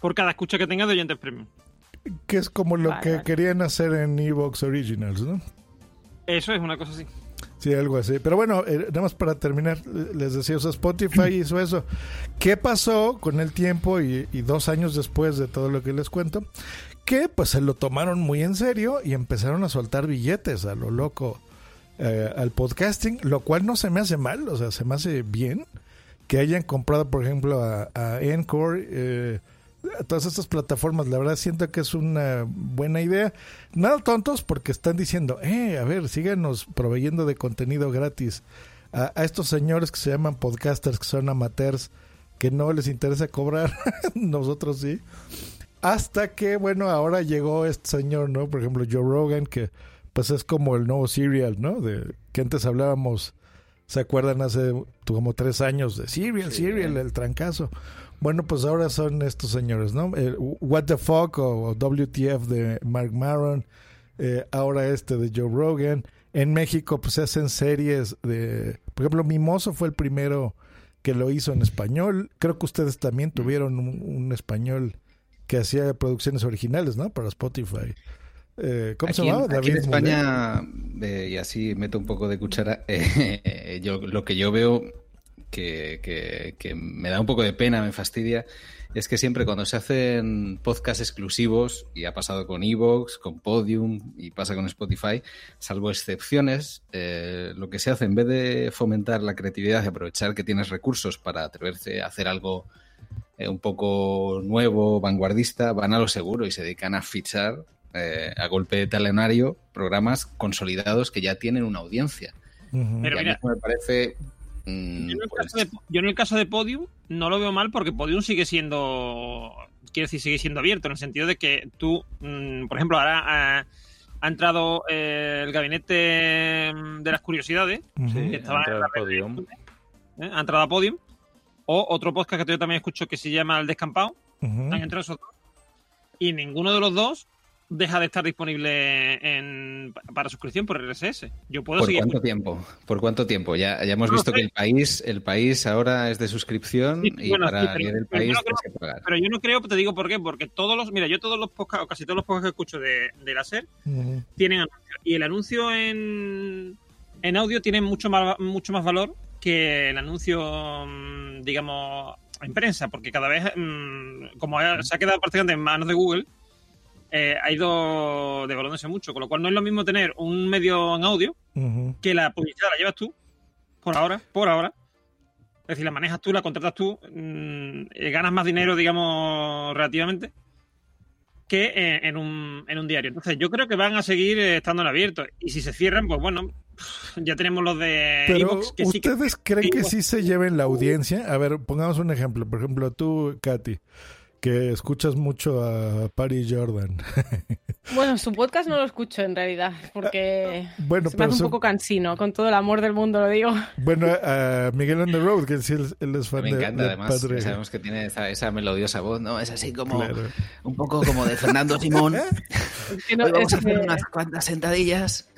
[SPEAKER 2] por cada escucha que tengas de oyentes premium.
[SPEAKER 3] Que es como lo
[SPEAKER 2] Vale,
[SPEAKER 3] que
[SPEAKER 2] vale.
[SPEAKER 3] querían hacer en Evox Originals, ¿no?
[SPEAKER 2] Eso es una cosa así.
[SPEAKER 3] Sí, algo así. Pero bueno, eh, nada más para terminar, les decía, o sea, Spotify hizo eso. ¿Qué pasó con el tiempo y, y dos años después de todo lo que les cuento? Que pues se lo tomaron muy en serio y empezaron a soltar billetes a lo loco eh, al podcasting, lo cual no se me hace mal, o sea, se me hace bien que hayan comprado, por ejemplo, a, Encore, eh, a todas estas plataformas. La verdad siento que es una buena idea. Nada tontos porque están diciendo, eh, a ver, síganos proveyendo de contenido gratis a, a estos señores que se llaman podcasters, que son amateurs, que no les interesa cobrar, *laughs* nosotros sí. Hasta que, bueno, ahora llegó este señor, ¿no? Por ejemplo, Joe Rogan, que pues es como el nuevo serial, ¿no? De que antes hablábamos, ¿se acuerdan? Hace como tres años de serial, serial, el trancazo. Bueno, pues ahora son estos señores, ¿no? El What the Fuck o, o WTF de Mark Maron, eh, ahora este de Joe Rogan. En México, pues se hacen series de. Por ejemplo, Mimoso fue el primero que lo hizo en español. Creo que ustedes también tuvieron un, un español que hacía producciones originales, ¿no? Para Spotify. Eh, ¿Cómo se
[SPEAKER 6] Aquí en-
[SPEAKER 3] llamaba?
[SPEAKER 6] aquí en
[SPEAKER 3] David
[SPEAKER 6] España, eh, y así meto un poco de cuchara, *laughs* eh, yo, lo que yo veo que, que- que me da un poco de pena, me fastidia, es que siempre cuando se hacen podcasts exclusivos, y ha pasado con Evox, con Podium, y pasa con Spotify, salvo excepciones, eh, lo que se hace en vez de fomentar la creatividad y aprovechar que tienes recursos para atreverse a hacer algo eh, un poco nuevo, vanguardista, van a lo seguro y se dedican a fichar eh, a golpe de talonario programas consolidados que ya tienen una audiencia.
[SPEAKER 2] Pero
[SPEAKER 6] y a
[SPEAKER 2] mira-
[SPEAKER 6] mí me parece... mm,
[SPEAKER 2] Yo en, el
[SPEAKER 6] pues,
[SPEAKER 2] caso de, yo en el caso de Podium no lo veo mal porque Podium sigue siendo, quiero decir, sigue siendo abierto en el sentido de que tú, mm, por ejemplo, ahora ha, ha entrado eh, el gabinete mm, de las curiosidades,
[SPEAKER 5] Sí,
[SPEAKER 2] que
[SPEAKER 5] ha
[SPEAKER 2] estaba en
[SPEAKER 5] entrado
[SPEAKER 2] la
[SPEAKER 5] podium.
[SPEAKER 2] ¿eh? ha entrado a Podium, o otro podcast que yo también escucho que se llama El Descampado, entrado esos dos, y ninguno de los dos deja de estar disponible en, para suscripción por RSS. Yo puedo
[SPEAKER 6] ¿Por
[SPEAKER 2] seguir
[SPEAKER 6] cuánto tiempo? ¿Por cuánto tiempo? Ya, ya hemos
[SPEAKER 2] No
[SPEAKER 6] visto
[SPEAKER 2] sé.
[SPEAKER 6] que el país, el país ahora es de suscripción
[SPEAKER 2] Sí,
[SPEAKER 6] y
[SPEAKER 2] bueno,
[SPEAKER 6] para
[SPEAKER 2] sí,
[SPEAKER 6] leer el
[SPEAKER 2] pero yo
[SPEAKER 6] país
[SPEAKER 2] no creo-
[SPEAKER 6] que pagar.
[SPEAKER 2] Pero yo no creo, te digo por qué, porque todos los, mira, yo todos los podcasts, o casi todos los podcasts que escucho de, de la SER tienen anuncio. Y el anuncio en, en audio tiene mucho más, mucho más valor que el anuncio, mm, digamos, en prensa, porque cada vez, mm, como se ha quedado prácticamente en manos de Google, eh, ha ido devaluándose mucho, con lo cual no es lo mismo tener un medio en audio que la publicidad la llevas tú, por ahora, por ahora. Es decir, la manejas tú, la contratas tú, mm, eh, ganas más dinero, digamos, relativamente, que eh, en, un, en un diario. Entonces, yo creo que van a seguir estando en abierto. Y si se cierran, pues bueno, ya tenemos los de
[SPEAKER 3] Pero,
[SPEAKER 2] iVoox, que sí que-
[SPEAKER 3] ¿ustedes creen que sí se lleven la audiencia? A ver, pongamos un ejemplo. Por ejemplo, tú, Katy, que escuchas mucho a Patty Jordan. *laughs*
[SPEAKER 4] Bueno, su podcast no lo escucho en realidad, porque
[SPEAKER 3] Bueno,
[SPEAKER 4] se me hace
[SPEAKER 3] su-
[SPEAKER 4] un poco cansino, con todo el amor del mundo lo digo. *laughs*
[SPEAKER 3] bueno, a Miguel on the Road, que sí, él, es fan
[SPEAKER 6] Me
[SPEAKER 3] de,
[SPEAKER 6] encanta,
[SPEAKER 3] de
[SPEAKER 6] además,
[SPEAKER 3] Padre.
[SPEAKER 6] sabemos que tiene esa, esa melodiosa voz, ¿no? Es así como
[SPEAKER 3] Claro.
[SPEAKER 6] un poco como de Fernando Simón. *laughs*
[SPEAKER 4] Es que no,
[SPEAKER 6] Hoy vamos
[SPEAKER 4] es
[SPEAKER 6] a hacer
[SPEAKER 4] que-
[SPEAKER 6] unas cuantas sentadillas.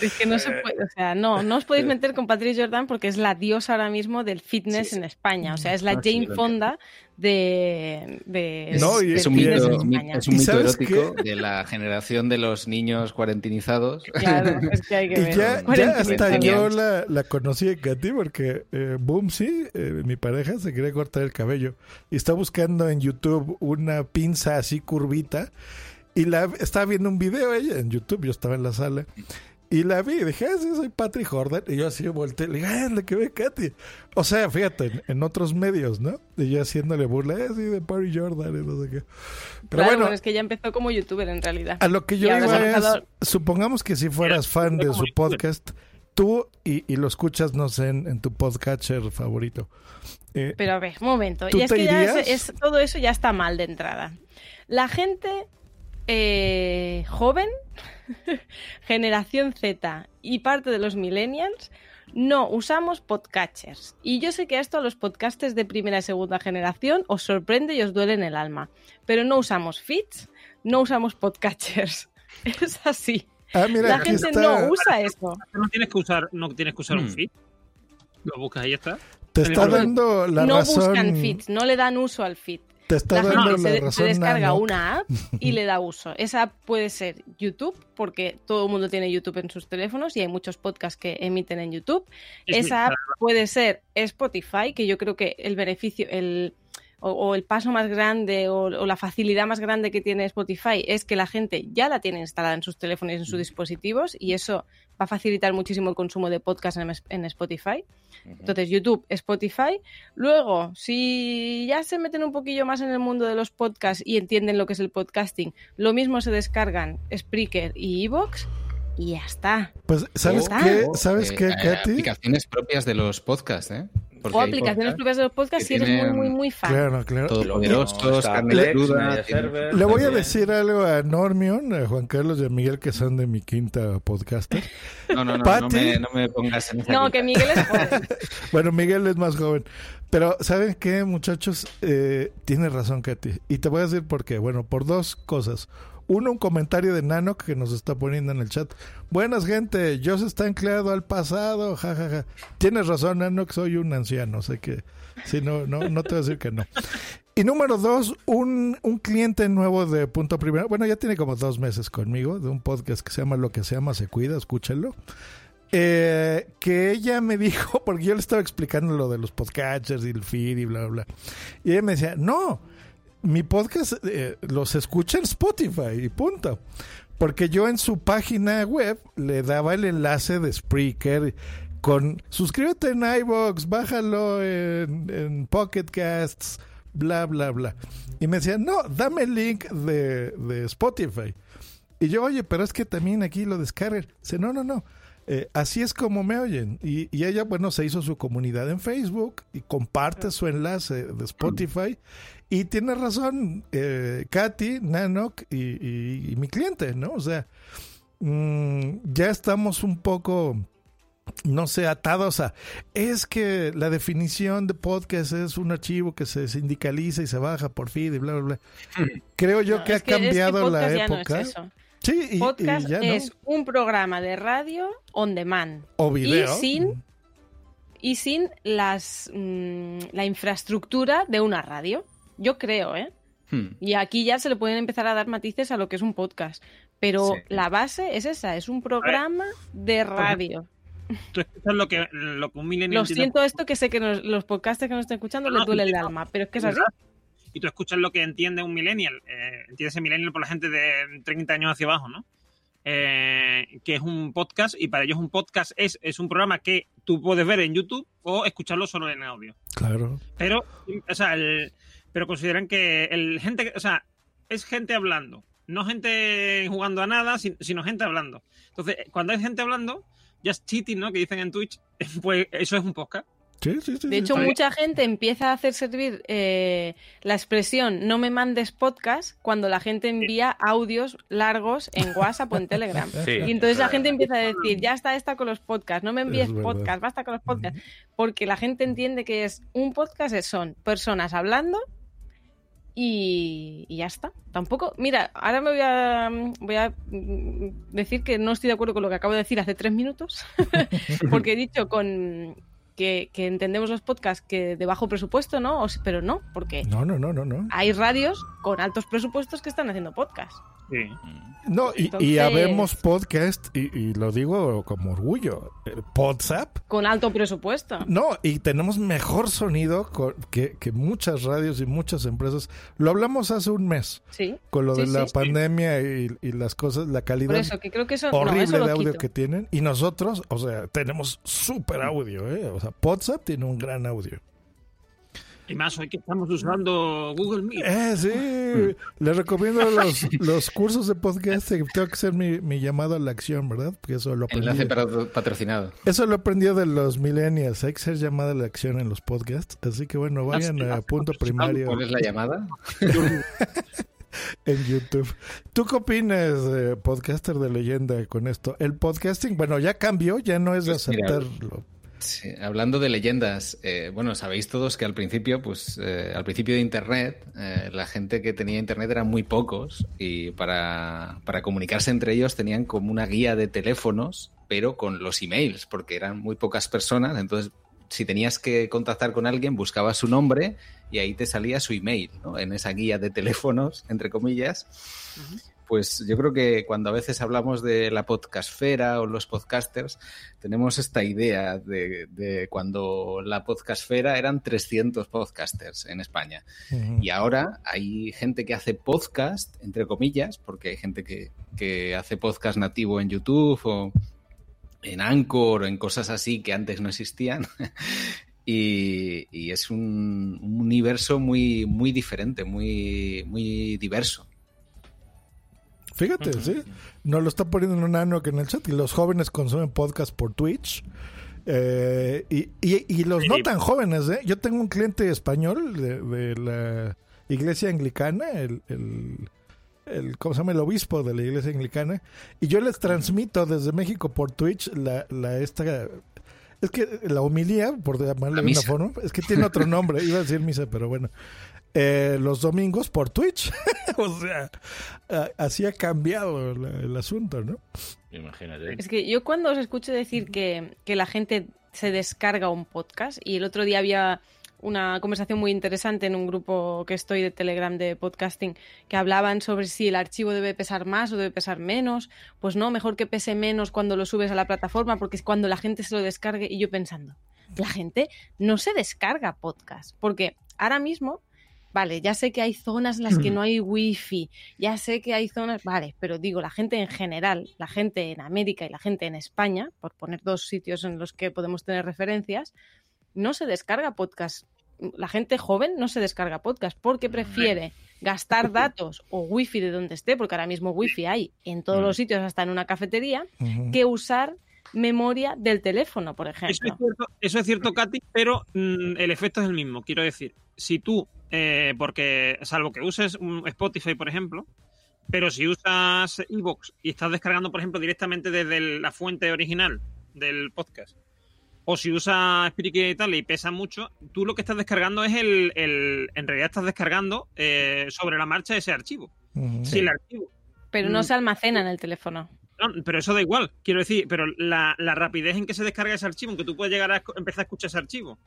[SPEAKER 4] Es que no se puede, o sea, no, no os podéis meter con Patricia Jordan porque es la diosa ahora mismo del fitness en España. O sea, es la
[SPEAKER 6] Ah, sí,
[SPEAKER 4] Jane Fonda de, de,
[SPEAKER 3] No, y-
[SPEAKER 6] Es un mito, es un
[SPEAKER 3] ¿Y
[SPEAKER 6] mito
[SPEAKER 3] sabes
[SPEAKER 6] erótico de la generación de los niños cuarentinizados.
[SPEAKER 4] Claro, es que hay que
[SPEAKER 3] Y
[SPEAKER 4] ver.
[SPEAKER 3] ya, hasta yo la, la conocí en Katy porque eh, Boom, sí, eh, mi pareja se quería cortar el cabello y está buscando en YouTube una pinza así curvita y la estaba viendo un video ella en YouTube, yo estaba en la sala y la vi dije, ah, sí, soy Patrick Jordan y yo así volteé, le dije, ah, es la que ve Katy. O sea, fíjate, en, en otros medios, ¿no? Y yo haciéndole burla, eh, sí, de Patrick Jordan y no sé qué. Pero
[SPEAKER 4] Claro,
[SPEAKER 3] bueno,
[SPEAKER 4] es que ella empezó como youtuber en realidad.
[SPEAKER 3] a lo que yo iba
[SPEAKER 4] ha
[SPEAKER 3] es,
[SPEAKER 4] pasado-
[SPEAKER 3] supongamos que si fueras fan de su podcast, tú y, y lo escuchas, no sé, en, en tu podcatcher favorito. Eh,
[SPEAKER 4] Pero a ver, un momento.
[SPEAKER 3] ¿Tú
[SPEAKER 4] Y es
[SPEAKER 3] te
[SPEAKER 4] que ya es- todo eso ya está mal de entrada. La gente eh, joven, *laughs* generación Z y parte de los millennials no usamos podcatchers. Y yo sé que esto a los podcasters de primera y segunda generación os sorprende y os duele en el alma. Pero no usamos feeds, no usamos podcatchers. *laughs* Es así.
[SPEAKER 3] ah, mira,
[SPEAKER 4] La gente
[SPEAKER 3] está,
[SPEAKER 4] no usa eso.
[SPEAKER 2] No tienes que usar, no tienes que usar un
[SPEAKER 6] Hmm.
[SPEAKER 2] feed. Lo buscas y ya está.
[SPEAKER 3] te está dando la
[SPEAKER 4] no
[SPEAKER 3] razón.
[SPEAKER 4] buscan feeds, no le dan uso al feed.
[SPEAKER 3] Te está
[SPEAKER 4] la
[SPEAKER 3] dando
[SPEAKER 4] gente
[SPEAKER 3] la
[SPEAKER 4] se, descarga una app y le da uso. Esa app puede ser YouTube, porque todo el mundo tiene YouTube en sus teléfonos y hay muchos podcasts que emiten en YouTube.
[SPEAKER 2] Es
[SPEAKER 4] Esa app puede ser Spotify, que yo creo que el beneficio, el, o, o el paso más grande o, o la facilidad más grande que tiene Spotify es que la gente ya la tiene instalada en sus teléfonos y en sus dispositivos y eso va a facilitar muchísimo el consumo de podcast en, en Spotify. Entonces, YouTube, Spotify. Luego, si ya se meten un poquillo más en el mundo de los podcasts y entienden lo que es el podcasting, lo mismo se descargan Spreaker y Evox y ya está.
[SPEAKER 3] Pues, ¿sabes
[SPEAKER 4] está.
[SPEAKER 3] qué? ¿Sabes
[SPEAKER 6] eh,
[SPEAKER 3] qué, Katy?
[SPEAKER 6] Aplicaciones propias de los podcasts, ¿eh? Porque
[SPEAKER 4] o
[SPEAKER 6] hay
[SPEAKER 4] aplicaciones propias de los podcasts si
[SPEAKER 6] que
[SPEAKER 4] eres muy, muy, muy fan.
[SPEAKER 3] Claro, claro.
[SPEAKER 6] Todopoderosos, carne cruda.
[SPEAKER 3] Le voy a decir algo a Normion, a Juan Carlos y a Miguel, que son de mi quinta podcaster. *laughs*
[SPEAKER 6] No, no, no, no me, no me pongas en esa
[SPEAKER 4] No, que Miguel es joven. *laughs*
[SPEAKER 3] Bueno, Miguel es más joven. Pero, ¿saben qué, muchachos? Eh, tiene razón, Katy. Y te voy a decir por qué. Bueno, por dos cosas. Uno, un comentario de Nano que nos está poniendo en el chat. Buenas, gente. Yo se está anclado al pasado. Ja, ja, ja. Tienes razón, Nano, que soy un anciano. Sé que. Sí, no, no, no te voy a decir que no. Y número dos, un, un cliente nuevo de Punto Primero. Bueno, ya tiene como dos meses conmigo, de un podcast que se llama Lo que se llama Se Cuida, escúchenlo. Eh, que ella me dijo, *laughs* porque yo le estaba explicando lo de los podcatchers y el feed y bla, bla, bla. Y ella me decía, no, mi podcast eh, los escucha en Spotify y punto. Porque yo en su página web le daba el enlace de Spreaker con suscríbete en iVoox, bájalo en, en Pocket Casts, bla, bla, bla. Y me decía, no, dame el link de, de Spotify. Y yo, oye, pero es que también aquí lo descargan. Dice, no, no, no. Eh, así es como me oyen. Y, y ella, bueno, se hizo su comunidad en Facebook y comparte su enlace de Spotify. Y tiene razón, eh, Katy, Nanok y, y- y mi cliente, ¿no? O sea, mm, ya estamos un poco, no sé, atados a... Es que la definición de podcast es un archivo que se sindicaliza y se baja por feed y bla, bla, bla. *laughs* Creo yo
[SPEAKER 4] No,
[SPEAKER 3] que ha
[SPEAKER 4] es que
[SPEAKER 3] cambiado la
[SPEAKER 4] ya no es
[SPEAKER 3] época.
[SPEAKER 4] eso.
[SPEAKER 3] Sí, y,
[SPEAKER 4] Podcast
[SPEAKER 3] y ya no.
[SPEAKER 4] es un programa de radio on demand.
[SPEAKER 3] O video.
[SPEAKER 4] Y sin, y sin las, mm, la infraestructura de una radio. Yo creo, ¿eh?
[SPEAKER 6] Hmm.
[SPEAKER 4] Y aquí ya se le pueden empezar a dar matices a lo que es un podcast. Pero
[SPEAKER 6] Sí.
[SPEAKER 4] la base es esa, es un programa de radio.
[SPEAKER 2] Tú escuchas lo que, lo que un millennial
[SPEAKER 4] Lo siento esto que sé que nos- los podcasters que nos están escuchando
[SPEAKER 2] No,
[SPEAKER 4] les duele el alma, pero es que es así.
[SPEAKER 2] y tú escuchas lo que entiende un millennial, eh, entiende ese millennial por la gente de 30 años hacia abajo, ¿no? Eh, que es un podcast y para ellos un podcast es, es un programa que tú puedes ver en YouTube o escucharlo solo en audio.
[SPEAKER 3] Claro.
[SPEAKER 2] Pero, o sea, el- pero consideran que el gente, que- o sea, es gente hablando, no gente jugando a nada, sin- sino gente hablando. Entonces, cuando hay gente hablando, just cheating, ¿no? Que dicen en Twitch, *laughs* pues eso es un podcast.
[SPEAKER 3] Sí, sí, sí.
[SPEAKER 4] De hecho,
[SPEAKER 2] sí.
[SPEAKER 4] mucha gente empieza a hacer servir eh, la expresión no me mandes podcast cuando la gente envía audios largos en WhatsApp o en Telegram. *laughs*
[SPEAKER 5] Sí.
[SPEAKER 4] y entonces la gente empieza a decir, ya está esta con los podcasts, no me envíes
[SPEAKER 3] Es verdad.
[SPEAKER 4] podcast, basta con los podcasts. Porque la gente entiende que es un podcast es- son personas hablando Y, y ya está. Tampoco. Mira, ahora me voy a, voy a decir que no estoy de acuerdo con lo que acabo de decir hace tres minutos. *laughs* porque he dicho con que, que entendemos los podcasts que de bajo presupuesto, ¿no? O pero no, porque
[SPEAKER 3] No, no, no, no, no.
[SPEAKER 4] hay radios con altos presupuestos que están haciendo podcast.
[SPEAKER 2] Sí.
[SPEAKER 3] No, y, y
[SPEAKER 4] Entonces-
[SPEAKER 3] habemos podcast, y, y lo digo como orgullo, eh, WhatsApp.
[SPEAKER 4] Con alto presupuesto.
[SPEAKER 3] No, y tenemos mejor sonido que, que muchas radios y muchas empresas. Lo hablamos hace un mes,
[SPEAKER 4] Sí.
[SPEAKER 3] con lo
[SPEAKER 4] Sí,
[SPEAKER 3] de
[SPEAKER 4] sí,
[SPEAKER 3] la
[SPEAKER 4] sí.
[SPEAKER 3] pandemia y, y las cosas, la calidad
[SPEAKER 4] Por eso, que creo que eso, no,
[SPEAKER 3] horrible
[SPEAKER 4] eso
[SPEAKER 3] de audio
[SPEAKER 4] quito.
[SPEAKER 3] que tienen. Y nosotros, o sea, tenemos súper audio, ¿eh? O sea, WhatsApp tiene un gran audio.
[SPEAKER 2] Y más hoy que estamos usando Google Meet.
[SPEAKER 3] Eh, sí. Les recomiendo los, *laughs* los cursos de podcast. Tengo que hacer mi, mi llamado a la acción, ¿verdad? Porque eso lo aprendí.
[SPEAKER 6] Enlace para- patrocinado.
[SPEAKER 3] Eso lo aprendió de los millennials. Hay que ser llamada a la acción en los podcasts. Así que bueno, vayan a punto primario
[SPEAKER 6] ¿Cuál es la llamada? *laughs*
[SPEAKER 3] en YouTube. ¿Tú qué opinas, eh, podcaster de leyenda, con esto? El podcasting, bueno, ya cambió, ya no es de
[SPEAKER 6] Pues mira,
[SPEAKER 3] aceptarlo.
[SPEAKER 6] Sí, hablando de leyendas, eh, bueno, sabéis todos que al principio, pues, eh, al principio de Internet, eh, la gente que tenía Internet eran muy pocos y para, para comunicarse entre ellos tenían como una guía de teléfonos, pero con los emails, porque eran muy pocas personas, entonces si tenías que contactar con alguien, buscabas su nombre y ahí te salía su email, ¿no? En esa guía de teléfonos, entre comillas. Pues yo creo que cuando a veces hablamos de la podcastfera o los podcasters, tenemos esta idea de, de cuando la podcastfera eran 300 podcasters en España. Y ahora hay gente que hace podcast, entre comillas, porque hay gente que, que hace podcast nativo en YouTube o en Anchor o en cosas así que antes no existían. *laughs* Y, y es un, un universo muy, muy diferente, muy, muy diverso.
[SPEAKER 3] Fíjate, sí. Nos lo está poniendo en un ano que en el chat. Y los jóvenes consumen podcast por Twitch. Eh, y, y- y los no tan jóvenes, ¿eh? Yo tengo un cliente español de, de la iglesia anglicana, el, el, el- ¿cómo se llama? El obispo de la iglesia anglicana. Y yo les transmito desde México por Twitch la, la esta... Es que la homilía, por llamarle
[SPEAKER 6] La
[SPEAKER 3] de una
[SPEAKER 6] misa.
[SPEAKER 3] forma, es que tiene otro nombre. Iba a decir misa, pero bueno. Eh, los domingos por Twitch. *laughs* o sea, así ha cambiado la- el asunto, ¿no?
[SPEAKER 5] Imagínate.
[SPEAKER 4] Es que yo cuando os escucho decir que, que la gente se descarga un podcast y el otro día había una conversación muy interesante en un grupo que estoy de Telegram de podcasting que hablaban sobre si el archivo debe pesar más o debe pesar menos. Pues no, mejor que pese menos cuando lo subes a la plataforma porque es cuando la gente se lo descargue y yo pensando, la gente no se descarga podcast porque ahora mismo Vale, ya sé que hay zonas en las que no hay wifi, ya sé que hay zonas, vale, pero digo, la gente en general, la gente en América y la gente en España, por poner dos sitios en los que podemos tener referencias, no se descarga podcast. La gente joven no se descarga podcast porque prefiere gastar *laughs* datos o wifi de donde esté, porque ahora mismo wifi hay en todos los sitios, hasta en una cafetería, que usar memoria del teléfono, por
[SPEAKER 2] Eso
[SPEAKER 4] ejemplo.
[SPEAKER 2] es cierto, eso es cierto, Katy, pero mm, el efecto es el mismo. Quiero decir, si tú, eh, porque salvo que uses un Spotify, por ejemplo, pero si usas Evox y estás descargando, por ejemplo, directamente desde el- la fuente original del podcast, o si usas Spreaker y tal y pesa mucho, tú lo que estás descargando es el, el- en realidad estás descargando eh, sobre la marcha ese archivo. Si el archivo
[SPEAKER 4] Pero no
[SPEAKER 2] Mm.
[SPEAKER 4] se almacena en el teléfono.
[SPEAKER 2] No, pero eso da igual, quiero decir, pero la, la rapidez en que se descarga ese archivo, en que tú puedes llegar a empezar a escuchar ese archivo,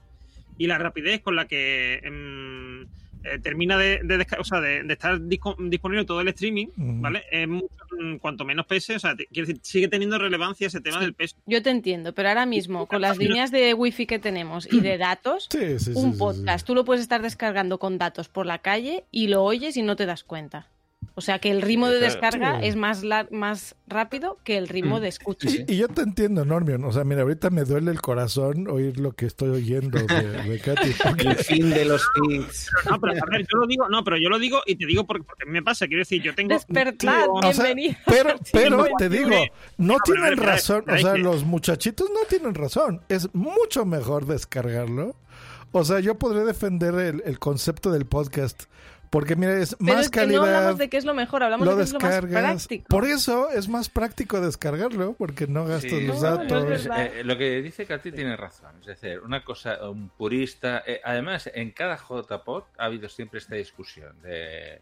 [SPEAKER 2] y la rapidez con la que em, eh, termina de, de, desca- o sea, de, de estar disco- disponible todo el streaming,
[SPEAKER 4] Ujú.
[SPEAKER 2] ¿vale? Es mucho, mm, cuanto menos pese, o sea, te- quiero decir, sigue teniendo relevancia ese tema del peso.
[SPEAKER 4] Yo te entiendo, pero ahora mismo, con las líneas de wifi que tenemos y de datos,
[SPEAKER 3] Sí, sí, sí,
[SPEAKER 4] un
[SPEAKER 3] sí,
[SPEAKER 4] podcast, tú lo puedes estar descargando con datos por la calle y lo oyes y no te das cuenta. O sea que el ritmo de descarga
[SPEAKER 3] Sí.
[SPEAKER 4] es más, más rápido que el ritmo de escucha.
[SPEAKER 3] Y, y yo te entiendo, Normion. O sea, mira, ahorita me duele el corazón oír lo que estoy oyendo de, de Katy. *laughs* porque-
[SPEAKER 6] El fin de los feeds.
[SPEAKER 2] No, pero a ver, yo lo digo, no, pero yo lo digo y te digo porque, porque me pasa, quiero decir, yo tengo...
[SPEAKER 4] Despertad,
[SPEAKER 2] tengo-
[SPEAKER 3] O sea,
[SPEAKER 4] bienvenido.
[SPEAKER 3] pero, pero te digo, no tienen razón. O sea, los muchachitos no tienen razón. Es mucho mejor descargarlo. O sea, yo podré defender el, el concepto del podcast Porque mira, es
[SPEAKER 4] Pero
[SPEAKER 3] más
[SPEAKER 4] es que
[SPEAKER 3] calidad.
[SPEAKER 4] no hablamos de qué es lo mejor, hablamos
[SPEAKER 3] lo
[SPEAKER 4] de qué es lo más
[SPEAKER 3] descargas.
[SPEAKER 4] práctico.
[SPEAKER 3] Por eso es más práctico descargarlo, porque no gastas
[SPEAKER 5] Sí,
[SPEAKER 3] los
[SPEAKER 5] no,
[SPEAKER 3] datos.
[SPEAKER 5] es- eh, lo que dice Katy tiene razón. Es decir, una cosa, un purista. eh, además, en cada JPod ha habido siempre esta discusión de.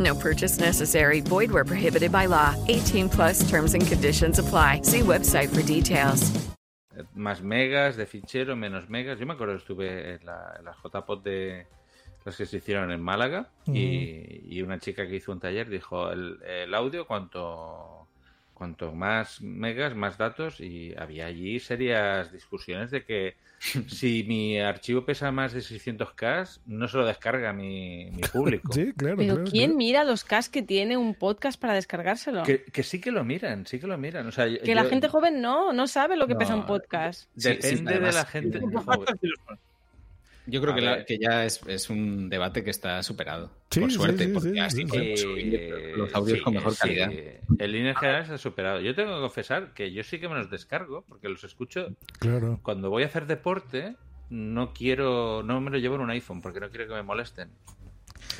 [SPEAKER 15] No purchase necessary. Void where prohibited by law. 18 plus terms and conditions apply. See website for details.
[SPEAKER 5] Más megas de fichero, menos megas. Yo me acuerdo que estuve en, la, en las JPod de las que se hicieron en Málaga y, y una chica que hizo un taller dijo el, el audio cuanto cuanto más megas, más datos y había allí serias discusiones de que *laughs* si mi archivo pesa más de 600k no se lo descarga mi, mi *laughs* público.
[SPEAKER 3] Sí, claro.
[SPEAKER 4] Pero
[SPEAKER 3] claro,
[SPEAKER 4] ¿quién
[SPEAKER 3] claro.
[SPEAKER 4] mira los cas que tiene un podcast para descargárselo?
[SPEAKER 5] Que, que sí que lo miran, sí que lo miran. O sea, yo-
[SPEAKER 4] Que la
[SPEAKER 5] yo-
[SPEAKER 4] gente joven no, no sabe lo que pesa
[SPEAKER 5] No,
[SPEAKER 4] un podcast.
[SPEAKER 6] Sí, sí,
[SPEAKER 5] Depende de la gente.
[SPEAKER 6] Yo creo que, la- que ya es, es un debate que está superado.
[SPEAKER 3] Sí,
[SPEAKER 6] por suerte,
[SPEAKER 3] sí,
[SPEAKER 6] porque
[SPEAKER 3] sí,
[SPEAKER 6] así
[SPEAKER 3] sí,
[SPEAKER 6] podemos los audios
[SPEAKER 5] sí,
[SPEAKER 6] con mejor
[SPEAKER 5] sí.
[SPEAKER 6] calidad.
[SPEAKER 5] En líneas generales se ha superado. Yo tengo que confesar que yo sí que me los descargo porque los escucho
[SPEAKER 3] Claro.
[SPEAKER 5] cuando voy a hacer deporte. No quiero, no me los llevo en un iPhone porque no quiero que me molesten.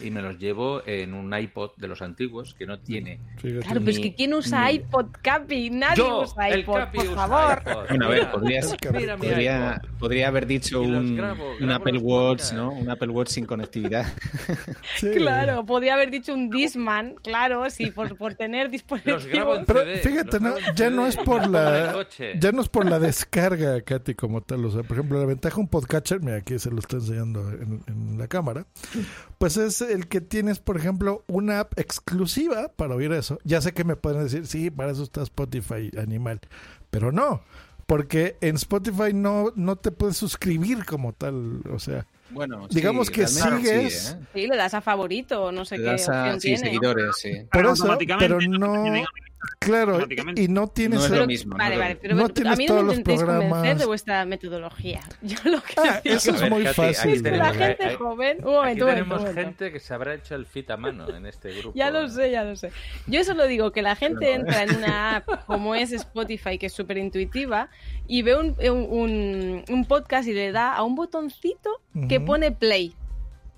[SPEAKER 5] Y me los llevo en un iPod de los antiguos que no tiene.
[SPEAKER 3] Fíjate.
[SPEAKER 4] Claro, pero es que ¿quién usa
[SPEAKER 5] ni-
[SPEAKER 4] iPod, Capi? Nadie
[SPEAKER 5] Yo,
[SPEAKER 4] usa
[SPEAKER 5] el
[SPEAKER 4] iPod,
[SPEAKER 5] Capi
[SPEAKER 4] por
[SPEAKER 5] usa
[SPEAKER 4] favor.
[SPEAKER 5] iPod.
[SPEAKER 6] Bueno, a ver, podrías- podría, podría haber dicho un,
[SPEAKER 5] grabo,
[SPEAKER 6] un
[SPEAKER 5] grabo
[SPEAKER 6] Apple Watch,
[SPEAKER 5] podcasts.
[SPEAKER 6] ¿no? Un Apple Watch sin conectividad. *laughs*
[SPEAKER 3] Sí.
[SPEAKER 4] Claro, podría haber dicho un Disman, claro, sí, por, por tener
[SPEAKER 5] Los grabo en
[SPEAKER 4] dispositivos.
[SPEAKER 3] Pero
[SPEAKER 5] CD,
[SPEAKER 3] fíjate, no, ya no es por la
[SPEAKER 5] coche.
[SPEAKER 3] ya no es por la descarga, Katy, como tal. O sea, por ejemplo, la ventaja de un podcatcher, mira, aquí se lo está enseñando en, en la cámara, pues es el que tienes, por ejemplo, una app exclusiva para oír eso. Ya sé que me pueden decir, sí, para eso está Spotify animal, pero no, porque en Spotify no, no te puedes suscribir como tal, o sea,
[SPEAKER 6] Bueno,
[SPEAKER 3] Digamos
[SPEAKER 6] sí,
[SPEAKER 3] que sigues-
[SPEAKER 6] sí, ¿eh?
[SPEAKER 4] Sí, le das a favorito, o no sé
[SPEAKER 6] Te
[SPEAKER 4] qué
[SPEAKER 6] das a-
[SPEAKER 4] opción
[SPEAKER 6] sí,
[SPEAKER 4] tiene.
[SPEAKER 6] seguidores, sí.
[SPEAKER 3] eso,
[SPEAKER 2] automáticamente,
[SPEAKER 3] pero
[SPEAKER 2] no
[SPEAKER 3] claro, y no tienes
[SPEAKER 6] No es lo mismo.
[SPEAKER 4] Vale,
[SPEAKER 6] no
[SPEAKER 4] vale, pero,
[SPEAKER 3] no
[SPEAKER 4] a mí no
[SPEAKER 3] todos
[SPEAKER 4] me
[SPEAKER 3] los
[SPEAKER 4] intentéis convencer
[SPEAKER 3] programas.
[SPEAKER 4] de vuestra metodología. *laughs* Yo lo que
[SPEAKER 3] Ah,
[SPEAKER 4] digo
[SPEAKER 3] eso es
[SPEAKER 5] ver,
[SPEAKER 3] muy
[SPEAKER 5] Katy,
[SPEAKER 3] fácil.
[SPEAKER 5] aquí
[SPEAKER 4] que la
[SPEAKER 5] tenemos-
[SPEAKER 4] gente
[SPEAKER 5] hay-
[SPEAKER 4] joven... Un
[SPEAKER 5] Aquí
[SPEAKER 4] momento, momento,
[SPEAKER 5] tenemos
[SPEAKER 4] un momento.
[SPEAKER 5] gente que se habrá hecho el fit a mano en este grupo.
[SPEAKER 4] Ya lo sé, ya lo sé. Yo solo digo que la gente entra en una app como es Spotify, que es súper intuitiva, y ve un, un- un- un podcast y le da a un botoncito que pone play.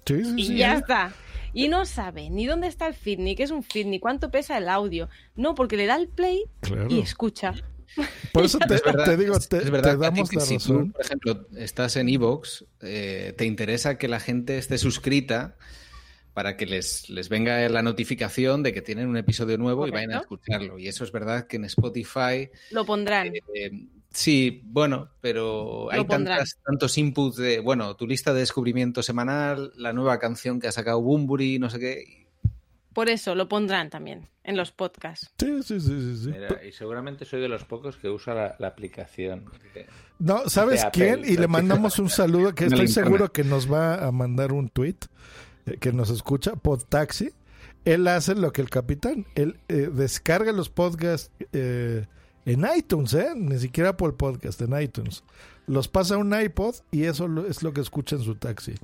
[SPEAKER 3] Sí, sí,
[SPEAKER 4] Y
[SPEAKER 3] sí,
[SPEAKER 4] ya
[SPEAKER 3] ¿eh?
[SPEAKER 4] está. Y no sabe ni dónde está el feed, ni qué es un feed, ni cuánto pesa el audio. No, porque le da el play
[SPEAKER 3] Claro.
[SPEAKER 4] y escucha. *laughs*
[SPEAKER 3] Por eso te,
[SPEAKER 6] Es verdad,
[SPEAKER 3] te digo, te,
[SPEAKER 6] es verdad,
[SPEAKER 3] te damos la
[SPEAKER 6] si tú,
[SPEAKER 3] razón.
[SPEAKER 6] por ejemplo, estás en Evox, eh, te interesa que la gente esté suscrita para que les, les venga la notificación de que tienen un episodio nuevo y vayan a escucharlo. Y eso es verdad que en Spotify,
[SPEAKER 4] Lo pondrán.
[SPEAKER 6] eh, sí, bueno, pero hay tantas, tantos inputs de, bueno, tu lista de descubrimiento semanal, la nueva canción que ha sacado Bumburi, no sé qué.
[SPEAKER 4] Por eso lo pondrán también en los podcasts.
[SPEAKER 3] Sí, sí, sí, sí, sí.
[SPEAKER 5] Mira, y seguramente soy de los pocos que usa la, la aplicación.
[SPEAKER 3] No, ¿sabes
[SPEAKER 5] Apple,
[SPEAKER 3] quién? Y le mandamos un saludo que *laughs* estoy seguro que nos va a mandar un tweet eh, que nos escucha, Podtaxi. Él hace lo que el capitán, él eh, descarga los podcasts eh, en iTunes, ¿eh? Ni siquiera por el podcast, en iTunes. Los pasa un iPod y eso es lo que escucha en su taxi.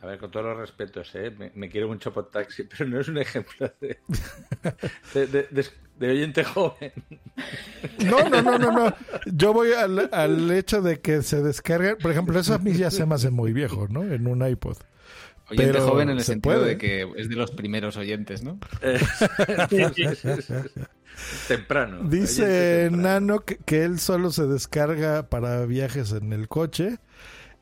[SPEAKER 5] A ver, con todos los respetos, ¿eh? me, me quiero mucho por taxi, *laughs* pero no es un ejemplo de, de, de- de- de oyente joven.
[SPEAKER 3] No, no, no, no, no. Yo voy al, al hecho de que se descarga, por ejemplo, eso a mí ya se me hace muy viejo, ¿no? En un iPod.
[SPEAKER 6] Oyente
[SPEAKER 3] Pero
[SPEAKER 6] joven en el
[SPEAKER 3] se
[SPEAKER 6] sentido
[SPEAKER 3] puede.
[SPEAKER 6] de que es de los primeros oyentes, ¿no?
[SPEAKER 5] Eh, *laughs* temprano.
[SPEAKER 3] Dice
[SPEAKER 5] temprano.
[SPEAKER 3] Nano que, que él solo se descarga para viajes en el coche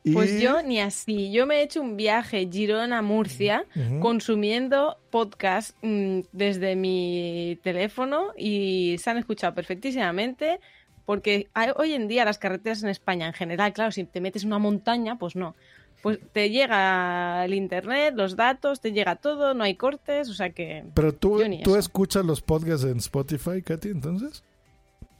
[SPEAKER 3] Y-
[SPEAKER 4] Pues yo ni así. Yo me he hecho un viaje Girona-Murcia consumiendo podcast mm, desde mi teléfono y se han escuchado perfectísimamente porque hay- hoy en día las carreteras en España en general, claro, si te metes en una montaña, pues no. Pues te llega el internet, los datos, te llega todo, no hay cortes, o sea que...
[SPEAKER 3] Pero tú, tú escuchas los podcasts en Spotify, Katy, entonces.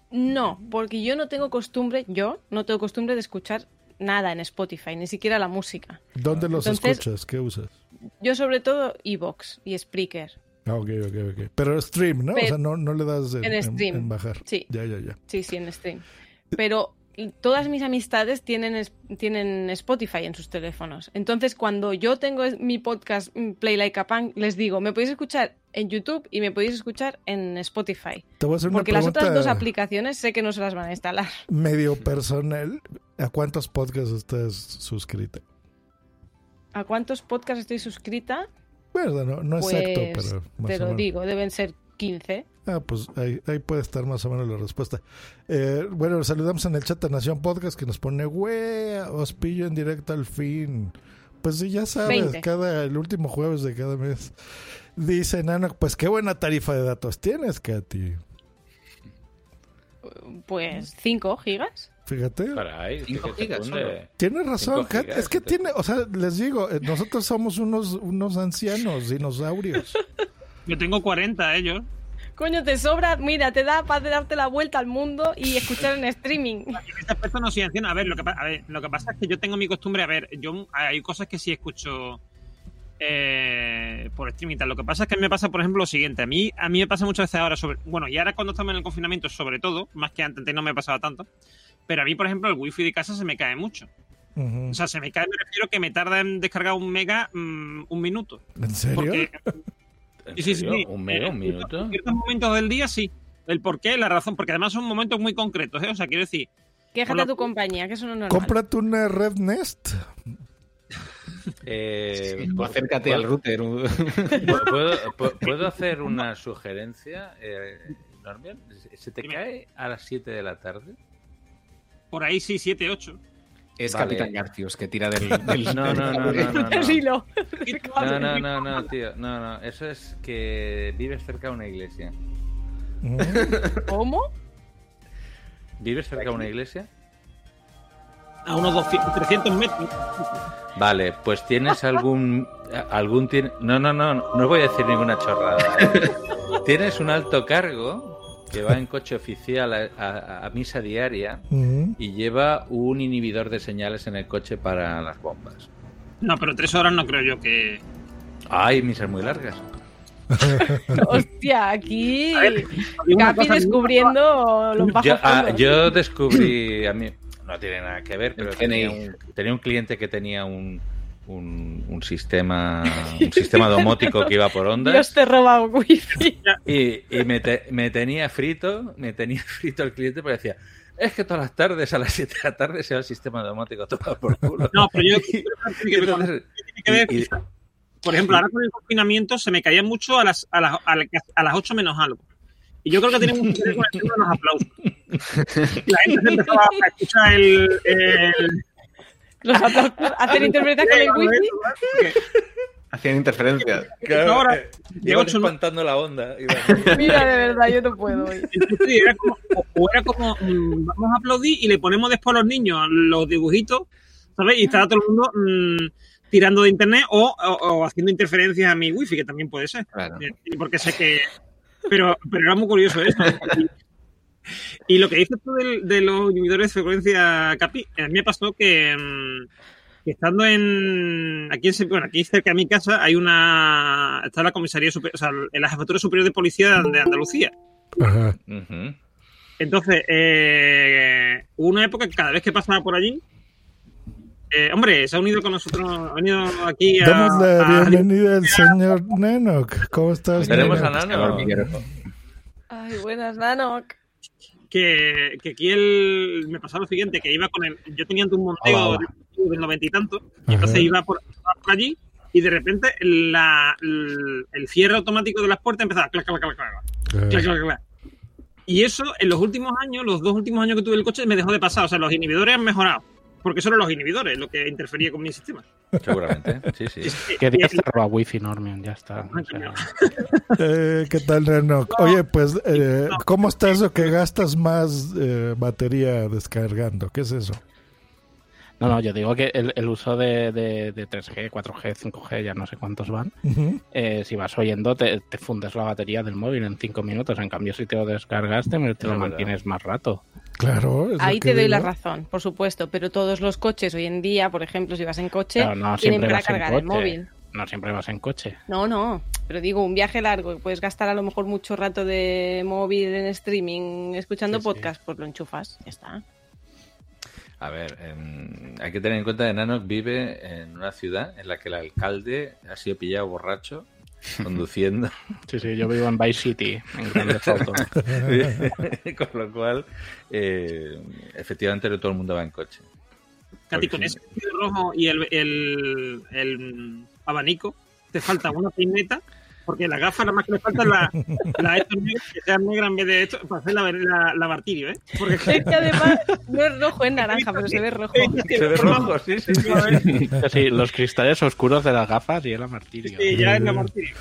[SPEAKER 4] No, porque yo no tengo costumbre, yo no tengo costumbre de escuchar nada en Spotify, ni siquiera la música.
[SPEAKER 3] ¿Dónde los
[SPEAKER 4] Entonces-
[SPEAKER 3] escuchas? ¿Qué usas?
[SPEAKER 4] Yo sobre todo Evox y Spreaker.
[SPEAKER 3] Ah, ok, ok, ok. Pero stream, ¿no?
[SPEAKER 4] Pero-
[SPEAKER 3] o sea, no, no le das en,
[SPEAKER 4] en
[SPEAKER 3] en-
[SPEAKER 4] stream.
[SPEAKER 3] en bajar.
[SPEAKER 4] Sí.
[SPEAKER 3] Ya, ya, ya.
[SPEAKER 4] Sí, sí, en stream. Pero todas mis amistades tienen, tienen Spotify en sus teléfonos. Entonces, cuando yo tengo mi podcast mm, Play Like a Punk, les digo, me podéis escuchar en YouTube y me podéis escuchar en Spotify.
[SPEAKER 3] Te voy a hacer una
[SPEAKER 4] Porque las otras dos aplicaciones sé que no se las van a instalar. *laughs*
[SPEAKER 3] medio personal. ¿A cuántos podcasts estás suscrita?
[SPEAKER 4] ¿A cuántos podcasts estoy suscrita?
[SPEAKER 3] Bueno, no, no
[SPEAKER 4] pues,
[SPEAKER 3] exacto, pero más
[SPEAKER 4] te
[SPEAKER 3] o
[SPEAKER 4] lo
[SPEAKER 3] menos.
[SPEAKER 4] digo, deben ser 15.
[SPEAKER 3] Ah, pues ahí, ahí puede estar más o menos la respuesta. Eh, bueno, saludamos en el chat a Nación Podcast que nos pone, güey, os pillo en directo al fin. Pues sí, ya sabes,
[SPEAKER 4] 20.
[SPEAKER 3] cada, el último jueves de cada mes. Dice Nano, pues qué buena tarifa de datos tienes, Katy.
[SPEAKER 4] Pues 5 gigas.
[SPEAKER 3] Fíjate.
[SPEAKER 5] Caray,
[SPEAKER 6] Cinco
[SPEAKER 5] que te
[SPEAKER 6] gigas
[SPEAKER 5] cunde.
[SPEAKER 6] solo.
[SPEAKER 3] Tienes razón,
[SPEAKER 5] Cinco
[SPEAKER 3] Kat.
[SPEAKER 5] gigas,
[SPEAKER 3] Es que
[SPEAKER 5] que te-
[SPEAKER 3] tiene, o sea, les digo, eh, nosotros somos unos, unos ancianos, dinosaurios.
[SPEAKER 2] Yo tengo 40 ellos.
[SPEAKER 4] Coño, te sobra, mira, te da para darte la vuelta al mundo y escuchar en streaming.
[SPEAKER 2] En este aspecto no soy anciano. A ver, lo que, a ver, lo que pasa es que yo tengo mi costumbre. A ver, yo hay cosas que sí escucho eh, por streaming y tal. Lo que pasa es que a mí me pasa, por ejemplo, lo siguiente. A mí, a mí me pasa muchas veces ahora sobre. Bueno, y ahora cuando estamos en el confinamiento, sobre todo, más que antes, antes no me pasaba tanto. Pero a mí, por ejemplo, el wifi de casa se me cae mucho. O sea, se me cae, me refiero que me tarda en descargar un mega mm, un minuto.
[SPEAKER 3] ¿En serio?
[SPEAKER 2] Porque,
[SPEAKER 5] ¿En *laughs*
[SPEAKER 2] sí, sí, sí,
[SPEAKER 5] serio?
[SPEAKER 2] sí.
[SPEAKER 5] ¿Un mega, un
[SPEAKER 2] En
[SPEAKER 5] minuto?
[SPEAKER 2] ciertos momentos del día, sí. El por qué, la razón, porque además son momentos muy concretos, ¿eh? O sea, quiero decir,
[SPEAKER 4] Quéjate a tu compañía, que eso no es normal.
[SPEAKER 3] Cómprate una Red Nest.
[SPEAKER 5] Eh,
[SPEAKER 6] O
[SPEAKER 5] ¿puedo-
[SPEAKER 6] acércate
[SPEAKER 5] puedo-
[SPEAKER 6] al router.
[SPEAKER 5] ¿Puedo, puedo- puedo hacer una sugerencia, eh, Norman? ¿Se te
[SPEAKER 2] Dime.
[SPEAKER 5] cae a las 7 de la tarde?
[SPEAKER 2] por ahí sí, 7, 8.
[SPEAKER 6] Es
[SPEAKER 5] Vale.
[SPEAKER 6] Capitán Garcius que tira del. del- *laughs*
[SPEAKER 5] No, no, no, no, no, no.
[SPEAKER 4] hilo.
[SPEAKER 5] No, no, no, no, tío. No, no. Eso es que vives cerca de una iglesia. *laughs*
[SPEAKER 4] ¿Cómo?
[SPEAKER 5] ¿Vives cerca de una iglesia?
[SPEAKER 2] A unos 200, 300 metros.
[SPEAKER 5] Vale, pues tienes algún. algún tiene- no, no, no, no voy a decir ninguna chorrada. *laughs* tienes un alto cargo que va en coche oficial a, a- a misa diaria y lleva un inhibidor de señales en el coche para las bombas.
[SPEAKER 2] No, pero tres horas no creo yo que.
[SPEAKER 5] Hay misas muy largas. *laughs*
[SPEAKER 4] Hostia, aquí.
[SPEAKER 2] Ver,
[SPEAKER 4] Capi descubriendo los bajos
[SPEAKER 5] Yo, ah, yo descubrí, a mí no tiene nada que ver, pero un, tenía un cliente que tenía un, un, un sistema un sistema domótico que iba por
[SPEAKER 4] Dios
[SPEAKER 5] ondas
[SPEAKER 4] te roba wifi.
[SPEAKER 5] y, y me, te- me tenía frito, me tenía frito el cliente, pero decía, es que todas las tardes a las 7 de la tarde se va el sistema domótico todo por culo.
[SPEAKER 2] No, pero yo.
[SPEAKER 5] Y entonces-
[SPEAKER 2] tiene que ver-
[SPEAKER 5] y- y-
[SPEAKER 2] por ejemplo, ahora con el confinamiento se me caía mucho a las, a las, a las, a las 8 menos algo. Y yo creo que tiene mucho que ver con el tema de los aplausos. La gente se empezaba a escuchar el. el
[SPEAKER 4] Los interpretar con el wifi.
[SPEAKER 6] Hacían interferencias. *laughs*
[SPEAKER 5] claro,
[SPEAKER 2] ahora
[SPEAKER 5] eh,
[SPEAKER 2] llego
[SPEAKER 5] espantando la onda. *laughs*
[SPEAKER 4] Mira, de verdad, yo no puedo hoy.
[SPEAKER 2] Entonces, era como, o- era como, mm, vamos a aplaudir y le ponemos después a los niños los dibujitos, ¿sabes? Y estaba todo el mundo mm, tirando de internet o, o- o haciendo interferencias a mi wifi, que también puede ser.
[SPEAKER 6] Claro.
[SPEAKER 2] Eh, Porque sé que... Pero, pero era muy curioso eso. Y, lo que dices tú de, los inhibidores de frecuencia CAPI, a mí me pasó que, mm, que estando en aquí en, bueno, aquí cerca de mi casa hay una está la comisaría superior, o sea, en la jefatura superior de policía de Andalucía.
[SPEAKER 3] Ajá.
[SPEAKER 2] Entonces, eh, hubo una época que cada vez que pasaba por allí, eh, hombre, se ha unido con nosotros, ha venido aquí a...
[SPEAKER 3] Damos la
[SPEAKER 2] a-
[SPEAKER 3] bienvenida al señor Nenok. ¿Cómo estás?
[SPEAKER 5] Tenemos a
[SPEAKER 3] Nenok?
[SPEAKER 5] Nano.
[SPEAKER 4] Ay, buenas, Nanok.
[SPEAKER 2] Que, que aquí él me pasaba lo siguiente, que iba con el... Yo tenía un monteo
[SPEAKER 3] Hola,
[SPEAKER 2] de- del noventa y tanto, y entonces iba por, por allí y de repente la, el, el cierre automático de las puertas empezaba clac, clac, clac, clac, clac, clac, clac. Y eso, en los últimos años, los dos últimos años que tuve el coche, me dejó de pasar. O sea, los inhibidores han mejorado. Porque son los inhibidores lo que interfería con mi sistema.
[SPEAKER 5] Seguramente, sí, sí.
[SPEAKER 19] Que día cerró a Wi-Fi, Normion, ya está. O sea, *laughs*
[SPEAKER 3] Eh, ¿Qué tal, Reno? Oye, pues, eh, ¿cómo está eso que gastas más eh, batería descargando? ¿Qué es eso?
[SPEAKER 19] No, no, yo digo que el, el uso de, de- de 3G, 4G, 5G, ya no sé cuántos van, eh, si vas oyendo te, te fundes la batería del móvil en 5 minutos. En cambio, si te lo descargas, te, te lo mantienes más rato.
[SPEAKER 3] Claro. es lo
[SPEAKER 4] Ahí
[SPEAKER 3] que
[SPEAKER 4] te doy la razón, por supuesto, pero todos los coches hoy en día, por ejemplo, si vas en coche,
[SPEAKER 19] Claro, no
[SPEAKER 4] tienen
[SPEAKER 19] siempre
[SPEAKER 4] para
[SPEAKER 19] vas en
[SPEAKER 4] cargar el
[SPEAKER 19] coche.
[SPEAKER 4] móvil.
[SPEAKER 19] No siempre vas en coche.
[SPEAKER 4] No, no, pero digo, un viaje largo, puedes gastar a lo mejor mucho rato de móvil en streaming escuchando
[SPEAKER 5] Sí, sí.
[SPEAKER 4] podcast, pues lo enchufas, ya está.
[SPEAKER 5] A ver, em, hay que tener en cuenta que Nanoc vive en una ciudad en la que el alcalde ha sido pillado borracho conduciendo.
[SPEAKER 19] Sí, sí, yo vivo en Vice City, en Grande Auto. *laughs*
[SPEAKER 5] Con lo cual, eh, efectivamente, todo el mundo va en coche.
[SPEAKER 2] Katy, con ese rojo y el, el, el abanico, te falta una peineta, porque la gafa nada más que le falta la, la negras, que sean negras en vez de esto, para hacer la, la, la martirio, ¿eh? Porque
[SPEAKER 4] Es que además no es rojo, es naranja, pero se ve rojo.
[SPEAKER 5] Se ve rojo, sí, sí, sí.
[SPEAKER 19] Sí, *laughs* sí, los cristales oscuros de las gafas y el martirio.
[SPEAKER 2] Sí, ya es la martirio.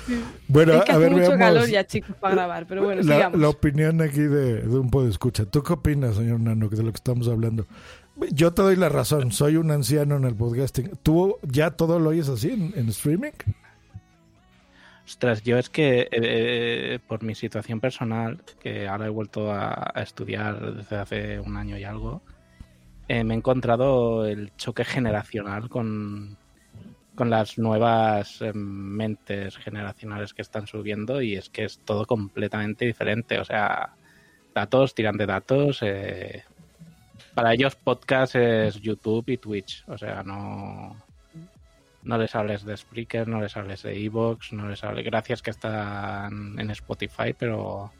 [SPEAKER 3] Bueno,
[SPEAKER 4] es que
[SPEAKER 3] a
[SPEAKER 4] hace
[SPEAKER 3] ver,
[SPEAKER 4] mucho
[SPEAKER 3] veamos
[SPEAKER 4] calor ya, chicos, para grabar, pero bueno,
[SPEAKER 3] la,
[SPEAKER 4] sigamos.
[SPEAKER 3] la opinión aquí de, de un poco escucha. ¿Tú qué opinas, señor Nano, de lo que estamos hablando? Yo te doy la razón, soy un anciano en el podcasting. ¿Tú ya todo lo oyes así en, en streaming?
[SPEAKER 19] Ostras, yo es que eh, por mi situación personal, que ahora he vuelto a, estudiar desde hace un año y algo, eh, me he encontrado el choque generacional con, con las nuevas eh, mentes generacionales que están subiendo y es que es todo completamente diferente. O sea, datos, tiran de datos. eh, para ellos podcast es YouTube y Twitch. O sea, no, no les hables de Spreaker, no les hables de Evox, no les hables... Gracias que están en Spotify, pero...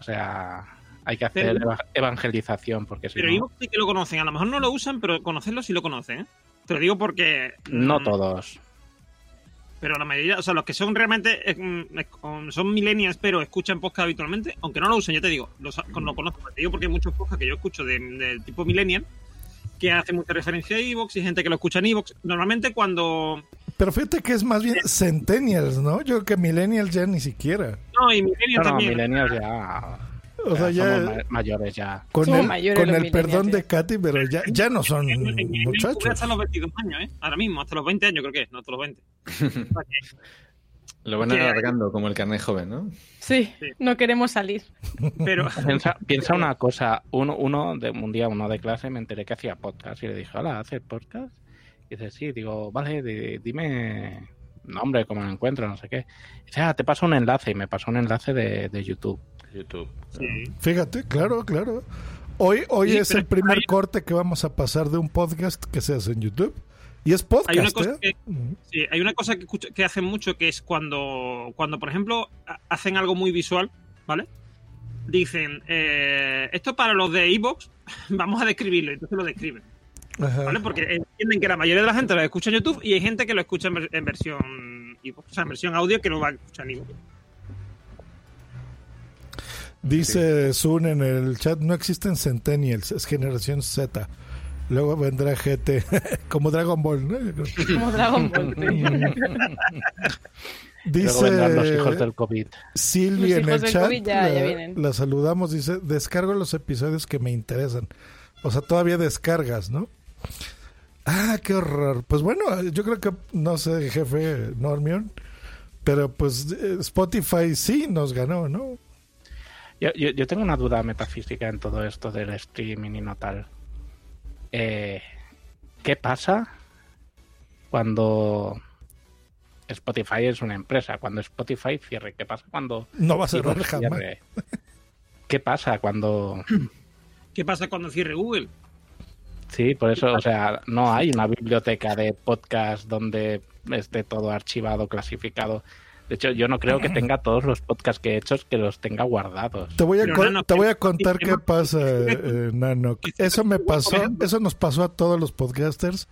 [SPEAKER 19] O sea, hay que hacer
[SPEAKER 2] Pero-
[SPEAKER 19] evangelización porque si
[SPEAKER 2] Pero
[SPEAKER 19] no...
[SPEAKER 2] Evox sí que lo conocen, a lo mejor no lo usan, pero conocerlo sí lo conocen, ¿eh? Te lo digo porque...
[SPEAKER 19] No
[SPEAKER 2] mm,
[SPEAKER 19] todos.
[SPEAKER 2] Pero la mayoría, o sea, los que son realmente mm, son millennials, pero escuchan podcast habitualmente, aunque no lo usen, ya te digo, los, lo conozco. Te digo porque hay muchos podcasts que yo escucho de- del tipo millennial que hacen mucha referencia a Evox y gente que lo escucha en Evox. Normalmente cuando.
[SPEAKER 3] Pero fíjate que es más bien centennials, ¿no? Yo creo que millennials ya ni siquiera.
[SPEAKER 2] No, y millennials
[SPEAKER 19] No, no,
[SPEAKER 2] también.
[SPEAKER 19] millennials ya...
[SPEAKER 3] O sea, ya-
[SPEAKER 19] somos ma- mayores ya.
[SPEAKER 3] Con
[SPEAKER 4] Somos
[SPEAKER 3] el,
[SPEAKER 4] mayores
[SPEAKER 3] con
[SPEAKER 4] los
[SPEAKER 3] el perdón de Katy, pero ya, ya no son
[SPEAKER 2] en- en- en-
[SPEAKER 3] muchachos.
[SPEAKER 2] hasta los 22 años, ¿eh? Ahora mismo, hasta los 20 años creo que es, no hasta los 20. *laughs*
[SPEAKER 5] Lo van alargando como el carnet joven, ¿no?
[SPEAKER 4] Sí, no queremos salir.
[SPEAKER 2] Pero, *laughs*
[SPEAKER 19] Piensa, piensa una cosa, uno, uno de un día uno de clase me enteré que hacía podcast y le dije, hola, ¿haces podcast? Y dice, sí, digo, vale, di- dime nombre, cómo lo encuentro, no sé qué. Y dice, ah, te paso un enlace y me pasó un enlace de, de YouTube.
[SPEAKER 5] YouTube.
[SPEAKER 3] Fíjate, claro, claro. Hoy, hoy
[SPEAKER 2] Sí,
[SPEAKER 3] es el primer
[SPEAKER 2] hay-
[SPEAKER 3] corte que vamos a pasar de un podcast que se hace en YouTube. Y es podcast,
[SPEAKER 2] hay una cosa
[SPEAKER 3] ¿eh?
[SPEAKER 2] que, sí, hay una cosa que, que hacen mucho que es cuando, cuando por ejemplo, ha- hacen algo muy visual, ¿vale? Dicen, eh, esto para los de Evox, *laughs* vamos a describirlo, y entonces lo describen,
[SPEAKER 3] Ajá.
[SPEAKER 2] ¿vale? Porque entienden que la mayoría de la gente lo escucha en YouTube y hay gente que lo escucha en, ver- en versión iVoox, o sea, en versión audio que no va a escuchar en iVoox.
[SPEAKER 3] Dice Sun en el chat, no existen centennials, es generación Z. Luego vendrá GT, *laughs* como Dragon Ball, ¿no?
[SPEAKER 4] Como Dragon Ball. *laughs*
[SPEAKER 19] Luego vendrán los hijos
[SPEAKER 3] Dice
[SPEAKER 19] del COVID.
[SPEAKER 3] Silvi
[SPEAKER 4] Los
[SPEAKER 3] en
[SPEAKER 4] hijos
[SPEAKER 3] el
[SPEAKER 4] del
[SPEAKER 3] chat,
[SPEAKER 4] COVID ya- ya
[SPEAKER 3] la,
[SPEAKER 4] vienen.
[SPEAKER 3] la saludamos, dice, descargo los episodios que me interesan. O sea, todavía descargas, ¿no? Ah, qué horror. Pues bueno, yo creo que, no sé, jefe Normion, pero pues eh, Spotify sí nos ganó, ¿no?
[SPEAKER 19] Yo, yo, yo tengo una duda metafísica en todo esto del streaming y no tal. Eh, ¿Qué pasa cuando Spotify es una empresa? Cuando Spotify cierre, ¿qué pasa cuando
[SPEAKER 3] No va a cerrar jamás.
[SPEAKER 19] cierre? ¿Qué pasa cuando
[SPEAKER 2] ¿Qué pasa cuando cierre Google?
[SPEAKER 19] Sí, por eso, o sea, no hay una biblioteca de podcast donde esté todo archivado, clasificado. De hecho, yo no creo que tenga todos los podcasts que he hecho que los tenga guardados.
[SPEAKER 3] Te voy a,
[SPEAKER 2] Pero,
[SPEAKER 3] con-
[SPEAKER 2] Nano,
[SPEAKER 3] te voy a
[SPEAKER 2] ¿qué-
[SPEAKER 3] contar
[SPEAKER 2] qué
[SPEAKER 3] pasa, eh, Nano. Eso me pasó, eso nos pasó a todos los podcasters.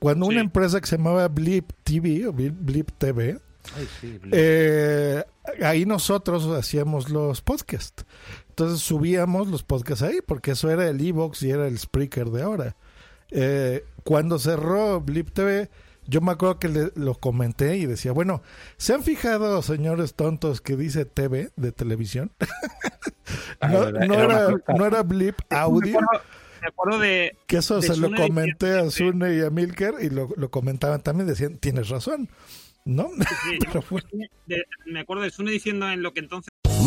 [SPEAKER 3] Cuando una empresa que se llamaba Blip TV o Blip, Blip TV,
[SPEAKER 5] Ay, sí, Blip.
[SPEAKER 3] eh, ahí nosotros hacíamos los podcasts. Entonces subíamos los podcasts ahí, porque eso era el Evox y era el Spreaker de ahora. Eh, cuando cerró Blip TV, yo me acuerdo que le- lo comenté y decía, bueno, ¿se han fijado, señores tontos, que dice TV de televisión? *laughs* no,
[SPEAKER 2] era-
[SPEAKER 3] no
[SPEAKER 2] era
[SPEAKER 3] no era Blip Audio.
[SPEAKER 2] Me acuerdo, de.
[SPEAKER 3] Que eso
[SPEAKER 2] de
[SPEAKER 3] se lo comenté a Sune y a Milker y lo, lo comentaban también, decían, tienes razón, ¿no?
[SPEAKER 2] Sí, *laughs* de- me acuerdo de Sune diciendo en lo que entonces.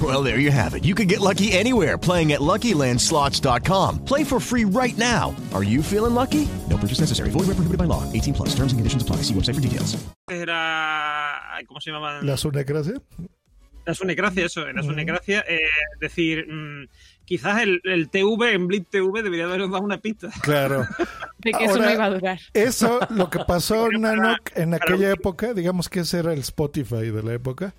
[SPEAKER 9] Well, there you have it. You can get lucky anywhere playing at LuckyLandSlots.com. Play for free right now. Are you feeling lucky? No purchase necessary. Void where prohibited by law. 18 plus. Terms and conditions apply. See website for details.
[SPEAKER 2] Era. ¿Cómo se llamaban?
[SPEAKER 3] La Sunecracia.
[SPEAKER 2] La Sunecracia, eso, la Sunecracia. eh, decir, mm, quizás el, el TV en Blip TV debería habernos dado una pista.
[SPEAKER 3] Claro. *laughs*
[SPEAKER 4] De que eso
[SPEAKER 3] Ahora,
[SPEAKER 4] no iba a durar.
[SPEAKER 3] Eso, lo que pasó, *laughs* Nanok, en aquella época, digamos que ese era el Spotify de la época.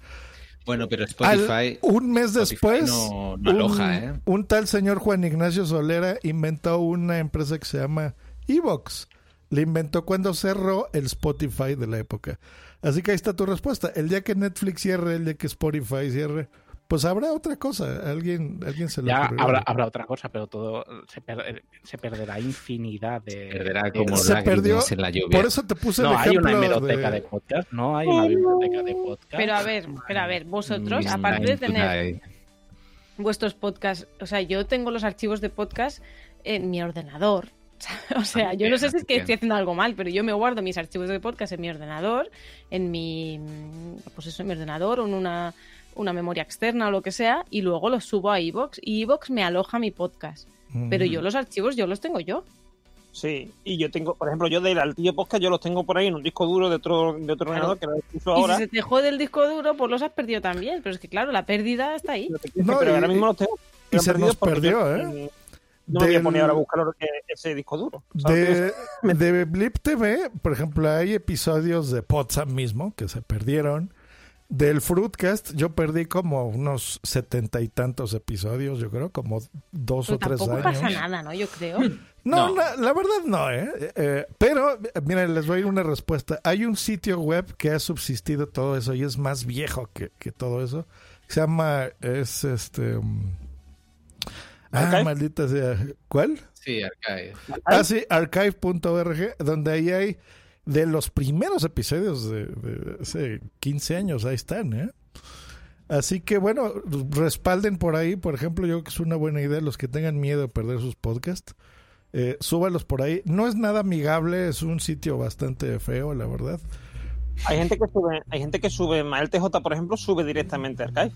[SPEAKER 6] Bueno, pero
[SPEAKER 3] Al-
[SPEAKER 6] Spotify.
[SPEAKER 3] un mes después,
[SPEAKER 6] no- no aloja,
[SPEAKER 3] un,
[SPEAKER 6] ¿eh?
[SPEAKER 3] un tal señor Juan Ignacio Solera inventó una empresa que se llama Evox. Le inventó cuando cerró el Spotify de la época. Así que ahí está tu respuesta. El día que Netflix cierre, el día que Spotify cierre, pues habrá otra cosa. Alguien, alguien se lo
[SPEAKER 19] Ya habrá, habrá otra cosa, pero todo se, per- se perderá infinidad de.
[SPEAKER 6] Perderá
[SPEAKER 19] de-
[SPEAKER 6] como
[SPEAKER 3] Se perdió.
[SPEAKER 6] en la lluvia.
[SPEAKER 3] Por eso te puse
[SPEAKER 19] No
[SPEAKER 3] el
[SPEAKER 19] hay
[SPEAKER 3] ejemplo
[SPEAKER 19] una hemeroteca
[SPEAKER 3] de-
[SPEAKER 19] de... podcast, no hay una biblioteca de podcast.
[SPEAKER 4] Pero a ver, pero a ver, vosotros,
[SPEAKER 6] Mm,
[SPEAKER 4] aparte de tener vuestros podcasts, o sea, yo tengo los archivos de podcast en mi ordenador. *laughs* O sea, yo no sé si es que estoy haciendo algo mal, pero yo me guardo mis archivos de podcast en mi ordenador, en mi, pues eso, en mi ordenador o en una, una memoria externa o lo que sea, y luego los subo a iVoox y iVoox me aloja mi podcast. Pero yo los archivos yo los tengo yo.
[SPEAKER 2] Sí, y yo tengo, por ejemplo, yo del Altillo Podcast, yo los tengo por ahí en un disco duro de otro, de otro ordenador que lo uso
[SPEAKER 4] Y
[SPEAKER 2] ahora.
[SPEAKER 4] si se te jode el disco duro, pues los has perdido también. Pero es que claro, la pérdida está ahí.
[SPEAKER 3] No,
[SPEAKER 2] pero
[SPEAKER 3] y-
[SPEAKER 2] ahora mismo los tengo.
[SPEAKER 3] y se nos perdió,
[SPEAKER 2] yo,
[SPEAKER 3] ¿eh?
[SPEAKER 2] No me voy a
[SPEAKER 3] Del-
[SPEAKER 2] poner ahora a buscar ese disco duro.
[SPEAKER 3] De, *laughs* de Blip TV, por ejemplo, hay episodios de Potsdam mismo que se perdieron. Del Fruitcast, yo perdí como unos setenta y tantos episodios, yo creo, como dos
[SPEAKER 4] Pero
[SPEAKER 3] o tres
[SPEAKER 4] tampoco
[SPEAKER 3] años.
[SPEAKER 4] pasa nada, ¿no? Yo creo.
[SPEAKER 3] No, la, la verdad no, ¿eh? Eh, Pero, miren, les voy a ir una respuesta. Hay un sitio web que ha subsistido todo eso y es más viejo que, que todo eso. Se llama, es este... um, Ah,
[SPEAKER 6] ¿Archive?
[SPEAKER 3] maldita sea. ¿Cuál?
[SPEAKER 6] Sí, Archive.
[SPEAKER 3] Ah, sí, archive.org, donde ahí hay de los primeros episodios de, de hace 15 años, ahí están, ¿eh? Así que bueno, respalden por ahí, por ejemplo, yo creo que es una buena idea los que tengan miedo de perder sus podcasts, eh, súbalos por ahí. No es nada amigable, es un sitio bastante feo, la verdad.
[SPEAKER 2] Hay gente que sube, hay gente que sube, Mael TJ, por ejemplo, sube directamente a Archive.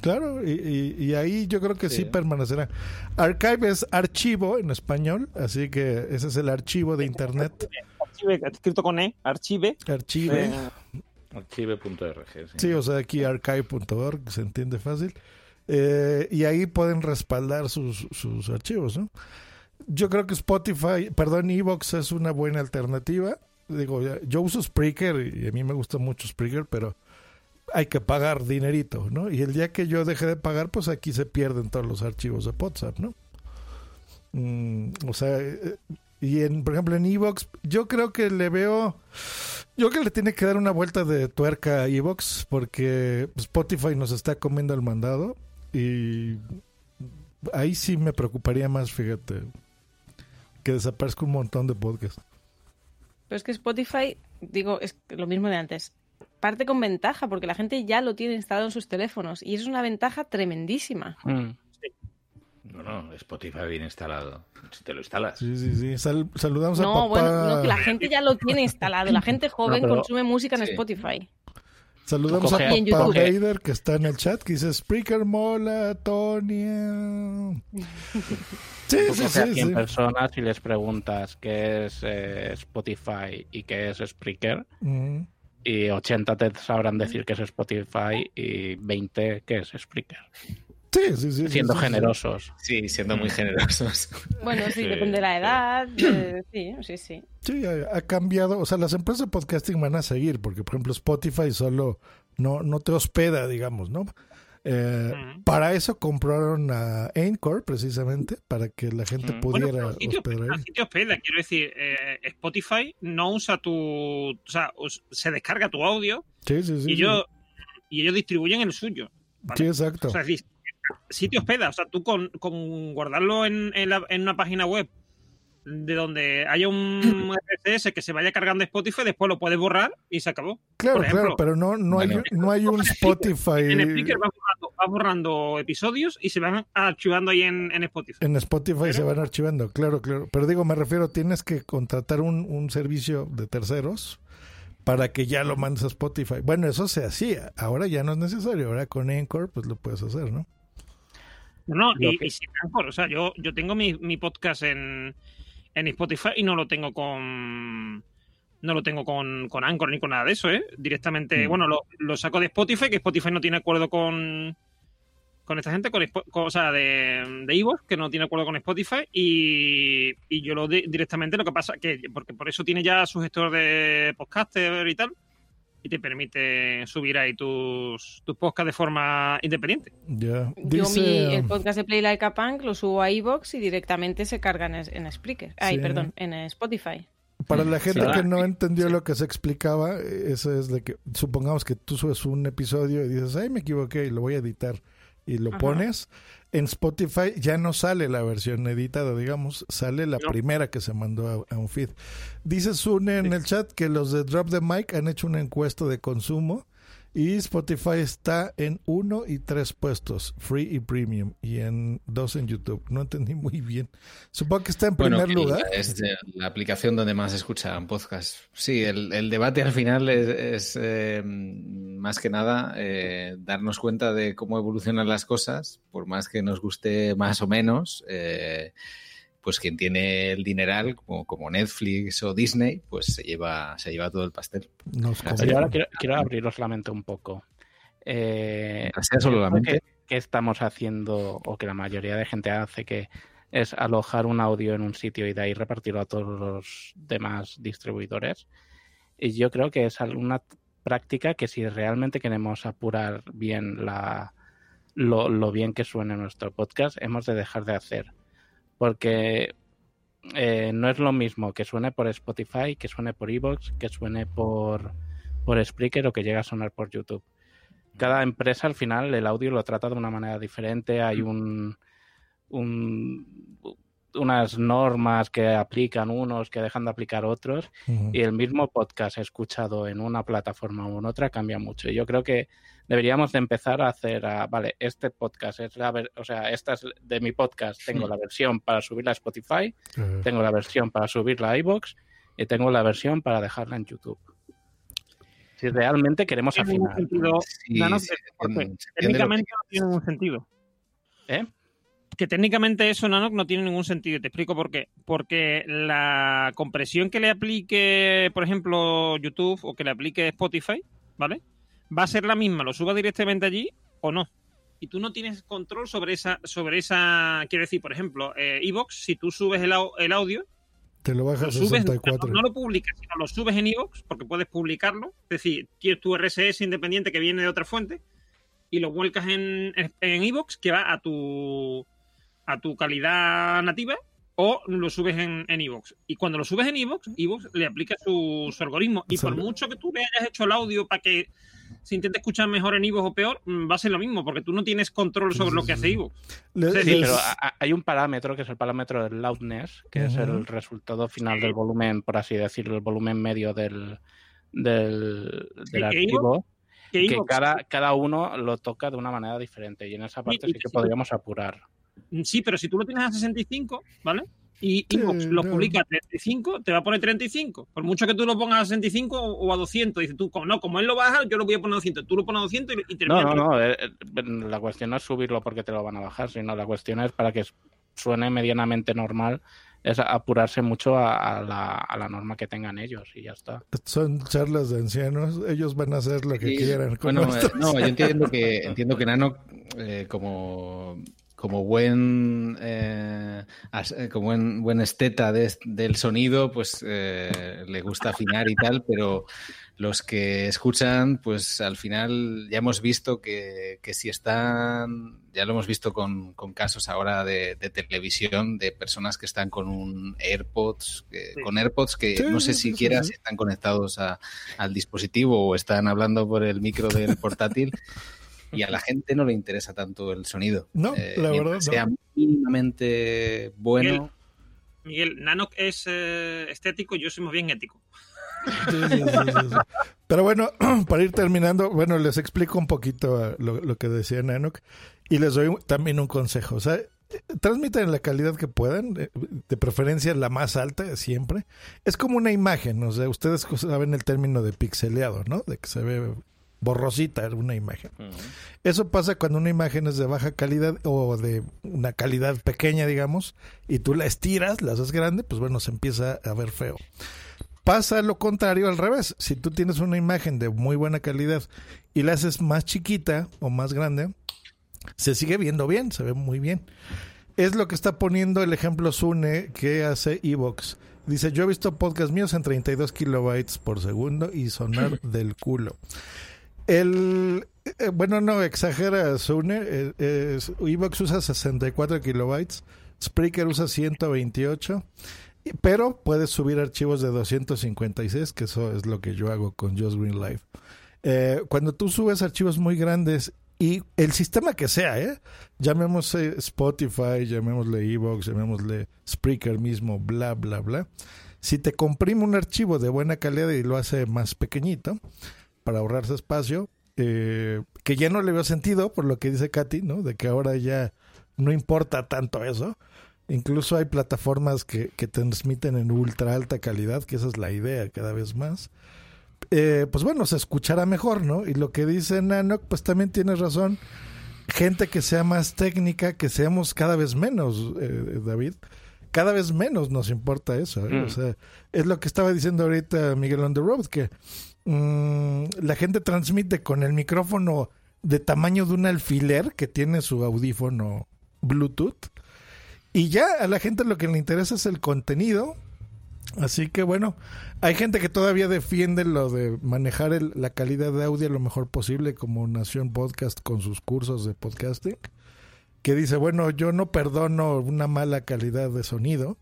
[SPEAKER 3] Claro, y, y- y ahí yo creo que sí.
[SPEAKER 2] Sí.
[SPEAKER 3] permanecerá. Archive es archivo en español, así que ese es el archivo de internet.
[SPEAKER 2] Archive, escrito con E, Archive.
[SPEAKER 3] Archive.
[SPEAKER 2] Eh,
[SPEAKER 5] Archive.org. sí.
[SPEAKER 3] Sí, o sea, aquí archive.org, se entiende fácil. Eh, y ahí pueden respaldar sus, sus archivos, ¿no? Yo creo que Spotify, perdón, Evox es una buena alternativa. Digo, yo uso Spreaker y a mí me gusta mucho Spreaker, pero hay que pagar dinerito, ¿no? Y el día que yo deje de pagar, pues aquí se pierden todos los archivos de WhatsApp, ¿no? Mm, o sea, eh, y en, por ejemplo, en Evox, yo creo que le veo, yo creo que le tiene que dar una vuelta de tuerca a Evox porque Spotify nos está comiendo el mandado y ahí sí me preocuparía más, fíjate, que desaparezca un montón de podcasts.
[SPEAKER 4] Pero es que Spotify, digo, es lo mismo de antes. Parte con ventaja, porque la gente ya lo tiene instalado en sus teléfonos. Y es una ventaja tremendísima.
[SPEAKER 5] Mm. No, no, Spotify bien instalado. Si te lo instalas.
[SPEAKER 3] Sí, sí, sí. Sal- saludamos a
[SPEAKER 4] No,
[SPEAKER 3] papá.
[SPEAKER 4] bueno, no, que la gente ya lo tiene instalado. La gente *laughs* joven
[SPEAKER 3] No, pero-
[SPEAKER 4] consume música en
[SPEAKER 3] Sí.
[SPEAKER 4] Spotify.
[SPEAKER 3] Saludamos
[SPEAKER 4] Coge-
[SPEAKER 3] a Papá. Vader que está en el chat que dice Spreaker mola, Tonia. *laughs* Sí,
[SPEAKER 19] Tú
[SPEAKER 3] sí,
[SPEAKER 19] coges a
[SPEAKER 3] sí,
[SPEAKER 19] 100
[SPEAKER 3] sí.
[SPEAKER 19] personas y les preguntas qué es eh, Spotify y qué es Spreaker.
[SPEAKER 3] Mm.
[SPEAKER 19] Y 80 te sabrán decir qué es Spotify y 20 qué es Spreaker.
[SPEAKER 3] Sí, sí, sí.
[SPEAKER 19] Siendo
[SPEAKER 3] sí, sí.
[SPEAKER 19] generosos.
[SPEAKER 6] Sí, siendo muy generosos.
[SPEAKER 4] Bueno, sí,
[SPEAKER 19] Sí,
[SPEAKER 4] depende de la edad. sí, sí, sí.
[SPEAKER 3] Sí, ha, ha cambiado. O sea, las empresas de podcasting van a seguir porque, por ejemplo, Spotify solo no, no te hospeda, digamos, ¿no? Eh, Para eso compraron a Anchor, precisamente, para que la gente
[SPEAKER 2] Bueno,
[SPEAKER 3] pudiera
[SPEAKER 2] pero el sitio,
[SPEAKER 3] hospedar
[SPEAKER 2] el
[SPEAKER 3] ahí.
[SPEAKER 2] sitio hospeda, quiero decir, eh, Spotify no usa tu. O sea, se descarga tu audio
[SPEAKER 3] Sí, sí, sí.
[SPEAKER 2] y,
[SPEAKER 3] sí.
[SPEAKER 2] ellos, y ellos distribuyen el suyo. ¿vale?
[SPEAKER 3] Sí, exacto.
[SPEAKER 2] O sea, es decir, sitio hospeda. O sea, tú con, con guardarlo en, en la- en una página web de donde haya un RSS que se vaya cargando Spotify, después lo puedes borrar y se acabó.
[SPEAKER 3] Claro,
[SPEAKER 2] ejemplo,
[SPEAKER 3] claro, pero no, no, hay, no hay un Spotify.
[SPEAKER 2] En Spreaker vas borrando, vas borrando episodios y se van archivando ahí en, en Spotify.
[SPEAKER 3] En Spotify se van archivando, claro, claro. Pero digo, me refiero, tienes que contratar un, un servicio de terceros para que ya lo mandes a Spotify. Bueno, eso se hacía, ahora ya no es necesario, ahora con Anchor pues lo puedes hacer, ¿no?
[SPEAKER 2] No, y,
[SPEAKER 3] que-
[SPEAKER 2] y sin Anchor, o sea, yo, yo tengo mi, mi podcast en, en Spotify y no lo tengo con no lo tengo con, con Anchor ni con nada de eso, ¿eh? Directamente,
[SPEAKER 6] Mm.
[SPEAKER 2] bueno, lo, lo saco de Spotify, que Spotify no tiene acuerdo con con esta gente, con, con- o sea, de, de Evox, que no tiene acuerdo con Spotify, y, y yo lo di- directamente lo que pasa, que porque por eso tiene ya su gestor de podcaster y tal, y te permite subir ahí tus, tus podcasts de forma independiente.
[SPEAKER 3] Ya.
[SPEAKER 4] Yo mi, el
[SPEAKER 3] um,
[SPEAKER 4] podcast de Play Like a Punk lo subo a iVoox y directamente se carga en, en Spreaker. Ay,
[SPEAKER 3] Sí.
[SPEAKER 4] perdón, en Spotify.
[SPEAKER 3] Para la gente
[SPEAKER 4] Sí.
[SPEAKER 3] que no entendió lo que se explicaba, eh, eso es de que supongamos que tú subes un episodio y dices, ay, me equivoqué y lo voy a editar y lo
[SPEAKER 4] Ajá.
[SPEAKER 3] pones. En Spotify ya no sale la versión editada, digamos, sale la primera que se mandó a, a un feed. Dice Sune en el chat que los de Drop the Mic han hecho una encuesta de consumo y Spotify está en uno y tres puestos, free y premium, y en dos en YouTube. No entendí muy bien. Supongo que está en primer lugar.
[SPEAKER 6] Es la aplicación donde más se escuchan podcasts. Sí, el, el debate al final es, es, eh, más que nada eh, darnos cuenta de cómo evolucionan las cosas, por más que nos guste más o menos. eh, pues quien tiene el dineral, como, como Netflix o Disney, pues se lleva, se lleva todo el pastel.
[SPEAKER 3] Nos
[SPEAKER 19] Yo ahora quiero, quiero abriros la mente un poco. Eh,
[SPEAKER 6] solo la mente.
[SPEAKER 19] Que, que estamos haciendo, o que la mayoría de gente hace, que es alojar un audio en un sitio y de ahí repartirlo a todos los demás distribuidores. Y yo creo que es una práctica que si realmente queremos apurar bien la, lo, lo bien que suene nuestro podcast, hemos de dejar de hacer. Porque eh, no es lo mismo que suene por Spotify, que suene por Evox, que suene por, por Spreaker o que llegue a sonar por YouTube. Cada empresa al final el audio lo trata de una manera diferente, hay un, un- unas normas que aplican unos, que dejan de aplicar otros, y el mismo podcast escuchado en una plataforma o en otra cambia mucho. Y yo creo que deberíamos de empezar a hacer, a, vale, este podcast es la, ver- o sea, esta es de mi podcast, tengo
[SPEAKER 6] Sí.
[SPEAKER 19] la versión para subirla a Spotify, tengo la versión para subirla a iBox y tengo la versión para dejarla en YouTube. Si realmente queremos afinar.
[SPEAKER 2] sentido.
[SPEAKER 6] Sí,
[SPEAKER 2] No, no,
[SPEAKER 6] lo
[SPEAKER 2] técnicamente no tiene ningún sentido.
[SPEAKER 19] ¿Eh?
[SPEAKER 2] Que técnicamente eso, Nano, no tiene ningún sentido. Te explico por qué. Porque la compresión que le aplique, por ejemplo, YouTube o que le aplique Spotify, ¿vale? Va a ser la misma, lo suba directamente allí o no. Y tú no tienes control sobre esa, sobre esa, quiero decir, por ejemplo, eh, Evox, si tú subes el, au- el audio,
[SPEAKER 3] Te lo
[SPEAKER 2] lo
[SPEAKER 3] bajas a
[SPEAKER 2] subes,
[SPEAKER 3] 64.
[SPEAKER 2] no, no lo publicas, sino lo subes en iVoox, porque puedes publicarlo. Es decir, tienes tu RSS independiente que viene de otra fuente y lo vuelcas en, en iVoox, que va a tu, a tu calidad nativa, o lo subes en, en iVoox. Y cuando lo subes en iVoox, iVoox le aplica su, su algoritmo. Y por mucho que tú le hayas hecho el audio para que se intente escuchar mejor en iVoox o peor, mm, va a ser lo mismo, porque tú no tienes control sobre lo que hace iVoox.
[SPEAKER 3] Le-
[SPEAKER 2] Sí,
[SPEAKER 19] Sí, pero hay un parámetro que es el parámetro del loudness, que es el resultado final del volumen, por así decirlo, el volumen medio del, del, archivo,
[SPEAKER 2] que
[SPEAKER 19] cada, cada uno lo toca de una manera diferente y en esa parte
[SPEAKER 2] y
[SPEAKER 19] sí que podríamos apurar.
[SPEAKER 2] Sí, pero si tú lo tienes a 65, ¿vale? Y Inbox
[SPEAKER 3] Sí,
[SPEAKER 2] lo
[SPEAKER 3] no.
[SPEAKER 2] publica a 35, te va a poner 35. Por mucho que tú lo pongas a 65 o a 200. Dices tú, como no, como él lo baja, yo lo voy a poner a 200. Tú lo pones a 200 y, y
[SPEAKER 19] No,
[SPEAKER 2] termina.
[SPEAKER 19] no, no. eh, eh, La cuestión no es subirlo porque te lo van a bajar, sino la cuestión es para que suene medianamente normal, es apurarse mucho a, a la, a la norma que tengan ellos y ya está.
[SPEAKER 3] Son charlas de ancianos, ellos van a hacer lo que
[SPEAKER 6] Sí,
[SPEAKER 3] quieran. con
[SPEAKER 6] Bueno, eh, no, yo *laughs* entiendo que entiendo que Nano eh, como como buen eh, as- eh, como buen, buen esteta de- del sonido, pues eh, le gusta afinar y tal, pero los que escuchan, pues al final ya hemos visto que, que si están, ya lo hemos visto con, con casos ahora de, de televisión, de personas que están con un AirPods, que- con AirPods que
[SPEAKER 3] Sí,
[SPEAKER 6] no sé
[SPEAKER 3] sí,
[SPEAKER 6] siquiera si están conectados a- al dispositivo o están hablando por el micro del portátil. Y a la gente no le interesa tanto el sonido.
[SPEAKER 3] No,
[SPEAKER 6] Eh,
[SPEAKER 3] la
[SPEAKER 6] mientras
[SPEAKER 3] verdad, no.
[SPEAKER 6] sea mínimamente bueno.
[SPEAKER 2] Miguel, Nanoc es eh, estético, yo soy más bien ético.
[SPEAKER 3] Sí, sí, sí. Pero bueno, *clears throat* para ir terminando, bueno, les explico un poquito eh, lo, lo que decía Nanok y les doy también un consejo. O sea, eh, transmiten la calidad que puedan, eh, de preferencia la más alta siempre. Es como una imagen, o sea, ustedes saben el término de pixeleado, ¿no? De que se ve borrosita una imagen. Eso pasa cuando una imagen es de baja calidad o de una calidad pequeña, digamos, y tú la estiras, la haces grande, pues bueno, se empieza a ver feo. Pasa lo contrario al revés. Si tú tienes una imagen de muy buena calidad y la haces más chiquita o más grande, se sigue viendo bien, se ve muy bien. Es lo que está poniendo el ejemplo Sune que hace Evox. Dice, yo he visto podcast míos en 32 kilobytes por segundo y sonar *laughs* del culo. El, eh, bueno, no, exagera Sune. eh, eh, Evox usa 64 kilobytes, Spreaker usa 128, y- pero puedes subir archivos de 256, que eso es lo que yo hago con Just Green Live. Eh, cuando tú subes archivos muy grandes y el sistema que sea, ¿eh? llamémosle Spotify, llamémosle Evox, llamémosle Spreaker mismo, bla, bla, bla. Si te comprime un archivo de buena calidad y lo hace más pequeñito, para ahorrarse espacio, eh, que ya no le veo sentido, por lo que dice Katy, ¿no? De que ahora ya no importa tanto eso. Incluso hay plataformas que, que transmiten en ultra alta calidad, que esa es la idea cada vez más. Eh, pues bueno, se escuchará mejor, ¿no? Y lo que dice Nano, pues también tienes razón. Gente que sea más técnica, que seamos cada vez menos, eh, David. Cada vez menos nos importa eso. ¿eh?
[SPEAKER 19] Mm.
[SPEAKER 3] O sea, es lo que estaba diciendo ahorita Miguel on the road, que mm, la gente transmite con el micrófono de tamaño de un alfiler que tiene su audífono Bluetooth. Y ya a la gente lo que le interesa es el contenido. Así que bueno, hay gente que todavía defiende lo de manejar el- la calidad de audio lo mejor posible como Nación Podcast con sus cursos de podcasting. Que dice, bueno, yo no perdono una mala calidad de sonido,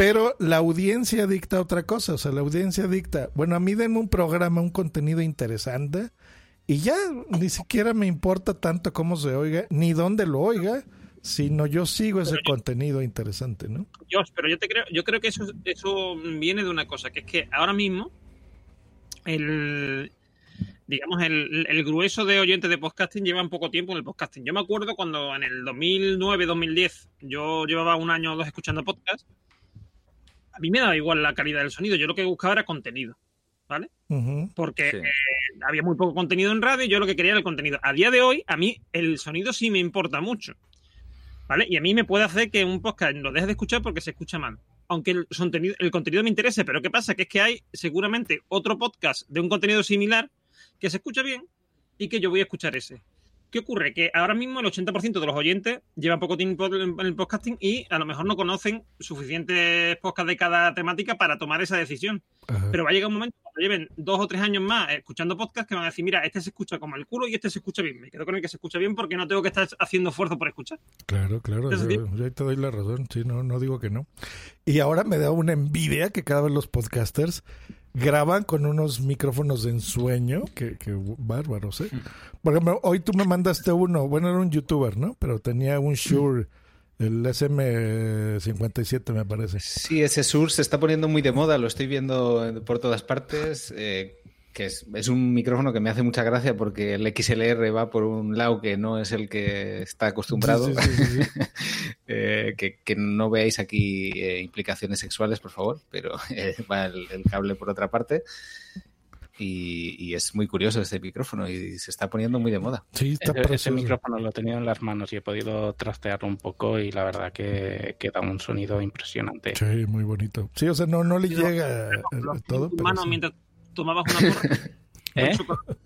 [SPEAKER 3] pero la audiencia dicta otra cosa. O sea, la audiencia dicta, bueno, a mí denme un programa, un contenido interesante y ya ni siquiera me importa tanto cómo se oiga, ni dónde lo oiga, sino yo sigo ese contenido interesante, ¿no?
[SPEAKER 2] Dios, pero yo te creo, yo creo que eso, eso viene de una cosa, que es que ahora mismo el digamos el, el grueso de oyentes de podcasting llevan poco tiempo en el podcasting. Yo me acuerdo cuando en el 2009-2010 yo llevaba un año o dos escuchando podcast. A mí me daba igual la calidad del sonido, yo lo que buscaba era contenido, ¿vale? Porque eh, había muy poco contenido en radio y yo lo que quería era el contenido. A día de hoy, a mí el sonido sí me importa mucho. ¿Vale? Y a mí me puede hacer que un podcast lo deje de escuchar porque se escucha mal. Aunque el, contenido, el contenido me interese, pero ¿qué pasa? Que es que hay seguramente otro podcast de un contenido similar que se escucha bien y que yo voy a escuchar ese. ¿Qué ocurre? Que ahora mismo el 80% de los oyentes llevan poco tiempo en el podcasting y a lo mejor no conocen suficientes podcasts de cada temática para tomar esa decisión. Pero va a llegar un momento cuando lleven dos o tres años más escuchando podcasts que van a decir, mira, este se escucha como el culo y este se escucha bien. Me quedo con el que se escucha bien porque no tengo que estar haciendo esfuerzo por escuchar.
[SPEAKER 3] Claro, claro, yo, yo te doy la razón, sí, no, no digo que no. Y ahora me da una envidia que cada vez los podcasters graban con unos micrófonos de ensueño, que, bárbaros, ¿eh? Por ejemplo, hoy tú me mandaste uno, bueno, era un youtuber, ¿no? Pero tenía un Shure, el SM57 me parece.
[SPEAKER 6] Sí, ese sur se está poniendo muy de moda, lo estoy viendo por todas partes. eh, que es, es un micrófono que me hace mucha gracia porque el XLR va por un lado que no es el que está acostumbrado.
[SPEAKER 3] Sí, sí, sí, sí. *laughs*
[SPEAKER 6] Eh, que, que no veáis aquí eh, implicaciones sexuales, por favor, pero *laughs* eh, va el, el cable por otra parte. Y, y es muy curioso este micrófono y se está poniendo muy de moda.
[SPEAKER 3] Sí,
[SPEAKER 19] Ese, ese micrófono lo he tenido en las manos y he podido trastearlo un poco y la verdad que, que da un sonido impresionante.
[SPEAKER 3] Sí, muy bonito. Sí, o sea, no, no le llega todo, pero
[SPEAKER 2] mano mientras tomabas una porra. *laughs*
[SPEAKER 19] ¿Eh?
[SPEAKER 2] con chocolate.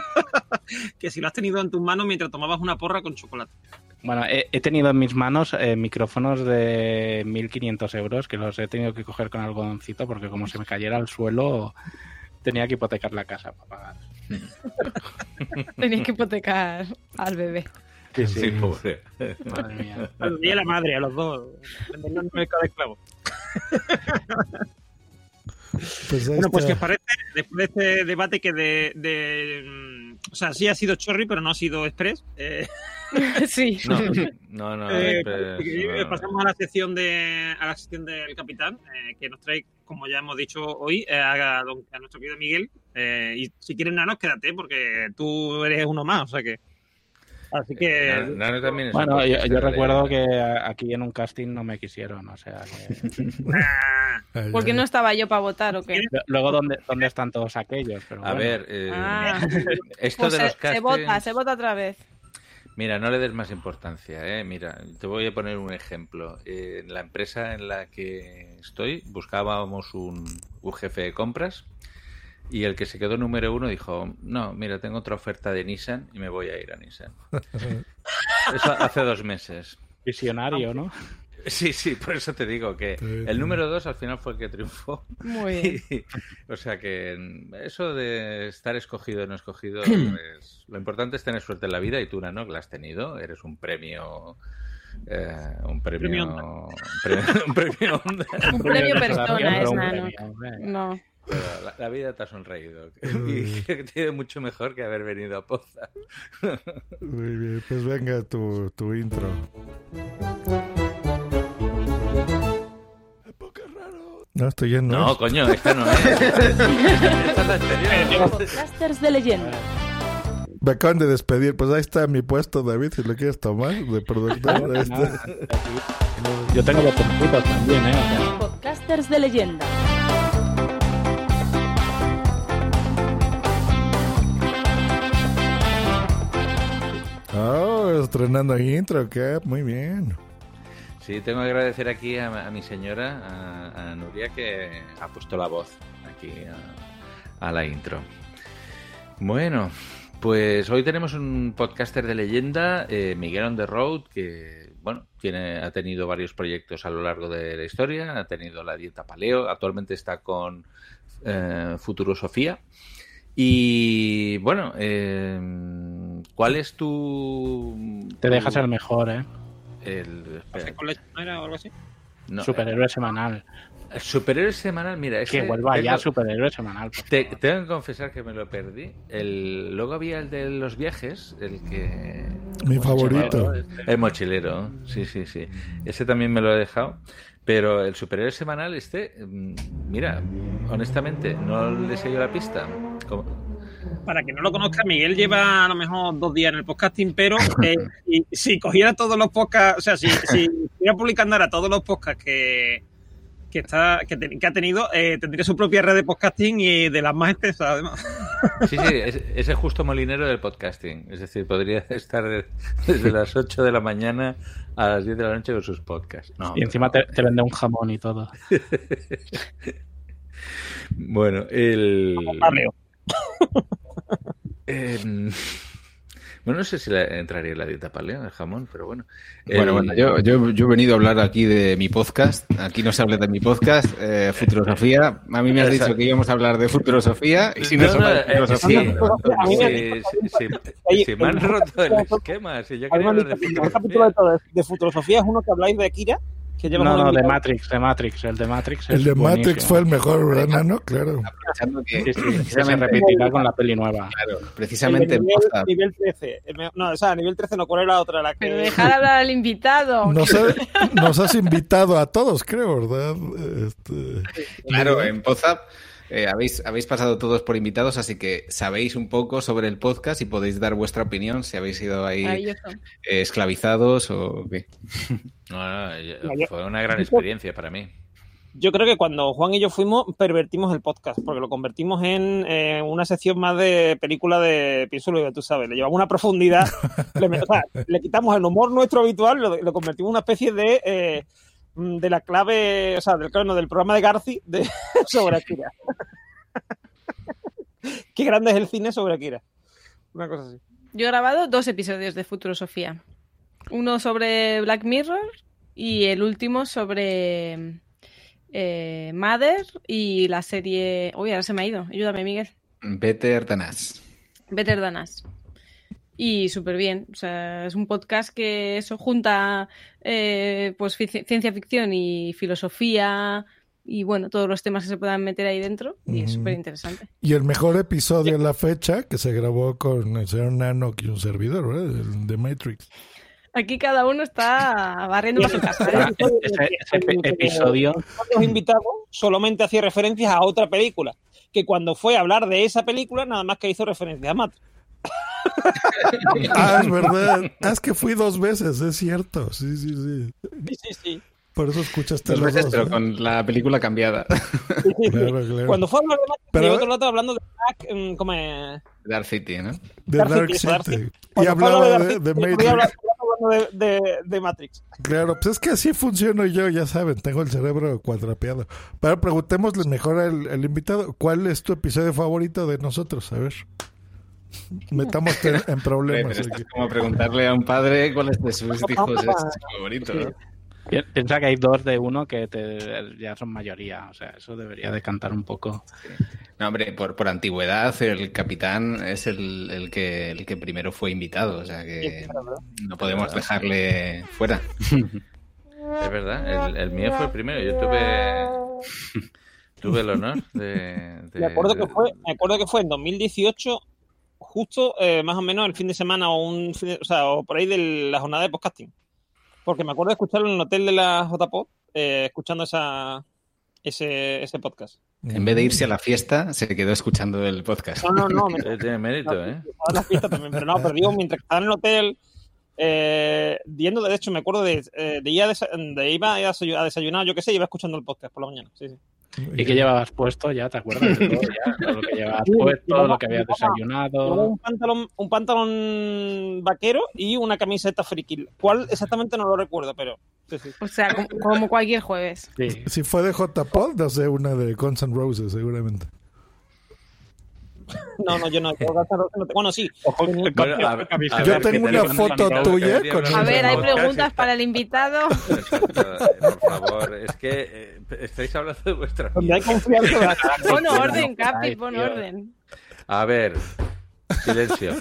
[SPEAKER 2] *laughs* que si lo has tenido en tus manos mientras tomabas una porra con chocolate.
[SPEAKER 19] Bueno, he, he tenido en mis manos eh, micrófonos de 1.500 euros que los he tenido que coger con algodoncito porque como se me cayera al suelo Tenía que hipotecar la casa para pagar. *laughs*
[SPEAKER 4] Tenía que hipotecar al bebé.
[SPEAKER 19] Sí, sí.
[SPEAKER 5] Sí, pobre.
[SPEAKER 19] Madre mía.
[SPEAKER 2] Y a la madre, a los dos. En el mercado de esclavos.
[SPEAKER 3] Pues
[SPEAKER 2] Bueno, pues que os parece, después de este debate que de, de, mm, o sea, sí ha sido chorri, pero no ha sido express. eh, *laughs*
[SPEAKER 4] sí.
[SPEAKER 5] No, *laughs* no, no.
[SPEAKER 2] eh,
[SPEAKER 5] pues,
[SPEAKER 2] eh,
[SPEAKER 5] no.
[SPEAKER 2] pasamos a la sección de a la sección del capitán, eh, que nos trae, como ya hemos dicho hoy, eh, a, don- a nuestro querido Miguel. Eh, y si quieres, Nanos, quédate, porque tú eres uno más, o sea que. Así que.
[SPEAKER 5] Nano- Nano también es
[SPEAKER 19] Bueno, yo, recuerdo
[SPEAKER 5] leyenda.
[SPEAKER 19] que aquí en un casting no me quisieron, o sea que... *laughs*
[SPEAKER 3] Ay,
[SPEAKER 4] ¿Por qué no estaba yo para votar o qué?
[SPEAKER 19] Luego, ¿dónde, ¿dónde están todos aquellos? Pero
[SPEAKER 5] A
[SPEAKER 19] bueno.
[SPEAKER 5] ver, eh,
[SPEAKER 4] Ah. *laughs*
[SPEAKER 5] esto
[SPEAKER 4] Pues
[SPEAKER 5] de
[SPEAKER 4] se,
[SPEAKER 5] los
[SPEAKER 4] se
[SPEAKER 5] castings...
[SPEAKER 4] vota, se vota otra vez.
[SPEAKER 5] Mira, no le des más importancia, ¿eh? Mira, te voy a poner un ejemplo. Eh, En la empresa en la que estoy buscábamos un, un jefe de compras y el que se quedó número uno dijo, no, mira, tengo otra oferta de Nissan y me voy a ir a Nissan. *laughs* Eso hace dos meses.
[SPEAKER 19] Visionario, ¿no? *laughs*
[SPEAKER 5] Sí, sí, por eso te digo que el número dos al final fue el que triunfó.
[SPEAKER 4] Muy *laughs* bien.
[SPEAKER 5] Y- o sea que eso de estar escogido o no escogido, *clears throat* es- lo importante es tener suerte en la vida y tú, ¿no? Que la has tenido, eres un premio. eh, un premio.
[SPEAKER 2] Premio
[SPEAKER 5] Un premio, un premio Onda.
[SPEAKER 4] Un premio
[SPEAKER 19] de
[SPEAKER 4] persona es nano. No.
[SPEAKER 5] Pero la, la vida te ha sonreído. *laughs* Y creo que te ido mucho mejor que haber venido a Poza. *laughs*
[SPEAKER 3] Muy bien, pues venga tu, tu intro. No, esto ya no,
[SPEAKER 5] No, coño, esta no es. *laughs* Esta es la anterior.
[SPEAKER 4] Podcasters de leyenda.
[SPEAKER 3] Me acaban de despedir. Pues ahí está mi puesto, David, si lo quieres tomar, de productor. Ahí está.
[SPEAKER 19] Yo tengo botoncitos también, ¿eh?
[SPEAKER 4] Podcasters de leyenda.
[SPEAKER 3] Estrenando intro, ¿qué? Muy bien.
[SPEAKER 5] Sí, tengo que agradecer aquí a, mi señora, a, Nuria, que ha puesto la voz aquí a, a la intro. Bueno, pues hoy tenemos un podcaster de leyenda, eh, Miguel on the Road, que bueno, tiene, ha tenido varios proyectos a lo largo de la historia, ha tenido la dieta paleo, actualmente está con eh, Futurosofía. Y bueno, eh, ¿cuál es tu...
[SPEAKER 19] te dejas el mejor, ¿eh?
[SPEAKER 5] el, espera,
[SPEAKER 2] ¿Con no era o algo así?
[SPEAKER 5] no,
[SPEAKER 19] Superhéroe semanal.
[SPEAKER 5] el superhéroe semanal, mira, ese
[SPEAKER 19] Que vuelva
[SPEAKER 5] tengo-
[SPEAKER 19] ya superhéroe semanal.
[SPEAKER 5] te- tengo que confesar que me lo perdí. El, luego había el de los viajes, el que...
[SPEAKER 3] Mi favorito.
[SPEAKER 5] El mochilero, sí, sí, sí. Ese también me lo he dejado. Pero el superhéroe semanal, este, mm, mira, honestamente, no le seguido la pista. Como-
[SPEAKER 2] Para que no lo conozca, Miguel lleva a lo mejor dos días en el podcasting, pero *laughs* eh, si, si cogiera todos los podcasts, o sea, si, si estuviera publicando ahora todos los podcasts que, que, está, que, te- que ha tenido, eh, tendría su propia red de podcasting y de las más extensas, además.
[SPEAKER 5] Sí, sí, *laughs* es, es el justo molinero del podcasting. Es decir, podría *laughs* estar de- desde las 8 de la mañana a las 10 de la noche con sus podcasts. No,
[SPEAKER 19] Y encima te, te vende un jamón y todo.
[SPEAKER 5] Bueno, el.
[SPEAKER 2] Paleo.
[SPEAKER 5] Em, bueno, no sé si la- entraría en la dieta paleo, el jamón, pero bueno.
[SPEAKER 6] Bueno, bueno, yo, yo, yo he venido a hablar aquí de mi podcast. Aquí no se habla de mi podcast, eh, Futurosofía. A mí me has dicho que íbamos a hablar de Futurosofía y si no,
[SPEAKER 5] No,
[SPEAKER 6] de
[SPEAKER 5] eh,
[SPEAKER 6] Futurosofía.
[SPEAKER 2] me
[SPEAKER 5] sí, sí, sí,
[SPEAKER 2] Oye,
[SPEAKER 5] sí, me han roto el esquema. Si yo quería hablar de
[SPEAKER 2] el capítulo de, de Futurosofía es uno que habláis de Kira, que lleva
[SPEAKER 19] No, no, de. Matrix, de Matrix. El de Matrix
[SPEAKER 3] El de Matrix
[SPEAKER 19] buenísimo.
[SPEAKER 3] fue el mejor, ¿verdad, Nano? Claro.
[SPEAKER 6] Que
[SPEAKER 19] Sí, sí, que se
[SPEAKER 6] precisamente,
[SPEAKER 19] repetirá con la peli nueva.
[SPEAKER 6] claro,
[SPEAKER 2] El
[SPEAKER 6] precisamente en
[SPEAKER 2] nivel, nivel 13. El me- No, o sea, nivel 13 no, ¿cuál era la otra? La que...
[SPEAKER 4] Pero dejar hablar al invitado.
[SPEAKER 3] Nos, ha- *laughs* nos has invitado a todos, creo, ¿verdad? Este,
[SPEAKER 6] Claro, en Poza eh, habéis, habéis pasado todos por invitados, así que sabéis un poco sobre el podcast y podéis dar vuestra opinión si habéis sido ahí eh, esclavizados o qué. *laughs*
[SPEAKER 5] No, no, fue una gran experiencia para mí.
[SPEAKER 2] Yo creo que cuando Juan y yo fuimos, pervertimos el podcast, porque lo convertimos en eh, una sección más de película de pienso lo que tú sabes. Le llevamos una profundidad, le, me- o sea, le quitamos el humor nuestro habitual, lo, lo convertimos en una especie de eh, de la clave, o sea, del, no, del programa de Garci de, *laughs* sobre Akira. *laughs* Qué grande es el cine sobre Akira. Una cosa así.
[SPEAKER 4] Yo he grabado dos episodios de Futurosofía. Uno sobre Black Mirror y el último sobre eh, Mother y la serie... Uy, ahora se me ha ido. Ayúdame, Miguel.
[SPEAKER 6] Better Than Us.
[SPEAKER 4] Better Than Us. Y súper bien. O sea, es un podcast que eso junta eh, pues ciencia ficción y filosofía y bueno, todos los temas que se puedan meter ahí dentro. Y es súper interesante.
[SPEAKER 3] Y el mejor episodio en la fecha que se grabó con el señor Nano y un servidor, ¿verdad? El de Matrix.
[SPEAKER 4] Aquí cada uno está barriendo para su casa. ¿eh?
[SPEAKER 19] Ese, ese epi- episodio
[SPEAKER 2] Los invitados solamente hacía referencias a otra película. Que cuando fue a hablar de esa película, nada más que hizo referencia a Matrix. *laughs*
[SPEAKER 3] Ah, es verdad. Ah, es que fui dos veces, es cierto. Sí, sí, sí.
[SPEAKER 2] Sí, sí, sí.
[SPEAKER 3] Por eso escuchaste
[SPEAKER 6] Dos veces,
[SPEAKER 3] dos.
[SPEAKER 6] pero
[SPEAKER 3] ¿eh?
[SPEAKER 6] con la película cambiada. *laughs*
[SPEAKER 3] Claro, claro.
[SPEAKER 2] Cuando fue a hablar de Matrix,
[SPEAKER 3] Pero-
[SPEAKER 2] y otro lado hablando de Black, mm, ¿cómo es?
[SPEAKER 6] Dark City, ¿no?
[SPEAKER 3] De
[SPEAKER 2] Dark
[SPEAKER 3] Dark
[SPEAKER 2] City, Dark.
[SPEAKER 3] Y hablaba de,
[SPEAKER 2] Dark
[SPEAKER 3] de
[SPEAKER 2] City,
[SPEAKER 3] Matrix.
[SPEAKER 2] hablando de, de- de Matrix.
[SPEAKER 3] Claro, pues es que así funciono yo, ya saben, tengo el cerebro cuadrapeado. Pero preguntémosle mejor al, al invitado, ¿cuál es tu episodio favorito de nosotros? A ver. *laughs* Metamos en, problemas.
[SPEAKER 6] Pero es como preguntarle a un padre cuál es de sus hijos es favorito, ¿no?
[SPEAKER 19] Pi- Piensa que hay dos de uno que te- ya son mayoría, o sea, eso debería decantar un poco.
[SPEAKER 6] No, hombre, por, por antigüedad, el capitán es el, el que, el que primero fue invitado, o sea que no podemos dejarle fuera.
[SPEAKER 5] Es verdad, el, el mío fue el primero. Yo tuve tuve el honor de. de-
[SPEAKER 2] Me acuerdo que fue, me acuerdo que fue en 2018, justo eh, más o menos el fin de semana o un fin de- o sea, o por ahí de la jornada de podcasting. Porque me acuerdo de escucharlo en el hotel de la JPod, eh, escuchando esa ese, ese podcast.
[SPEAKER 6] En vez de irse a la fiesta, se quedó escuchando el podcast.
[SPEAKER 2] No, no, no. *laughs* me-
[SPEAKER 5] Tiene mérito, ¿eh?
[SPEAKER 2] la fiesta también, pero no, pero digo, mientras estaba en el hotel, eh, yendo, de hecho, me acuerdo de, eh, de, ir a de iba a desayunar, yo qué sé, iba escuchando el podcast por la mañana. Sí, sí.
[SPEAKER 19] ¿Y qué llevabas puesto? Ya te acuerdas de todo, ya, *laughs* todo lo que llevabas
[SPEAKER 2] Sí,
[SPEAKER 19] puesto, lo que habías desayunado.
[SPEAKER 2] Un pantalón, un pantalón vaquero y una camiseta friki. ¿Cuál exactamente no lo recuerdo, pero sí, sí.
[SPEAKER 4] O sea, como, como cualquier jueves.
[SPEAKER 3] Si fue de J-Pod, no sé, una de Guns N' Roses, seguramente.
[SPEAKER 2] No, no, yo no. *laughs* yo no tengo- Bueno, sí.
[SPEAKER 5] Bueno, a- a
[SPEAKER 3] Yo
[SPEAKER 5] ver,
[SPEAKER 3] tengo una foto tuya con.
[SPEAKER 4] A ver, hay preguntas para el invitado. *laughs*
[SPEAKER 5] Por favor, es que eh, estáis hablando de vuestra
[SPEAKER 2] Donde hay confianza. *laughs*
[SPEAKER 4] Pon orden, Capi, pon orden.
[SPEAKER 5] A ver, silencio.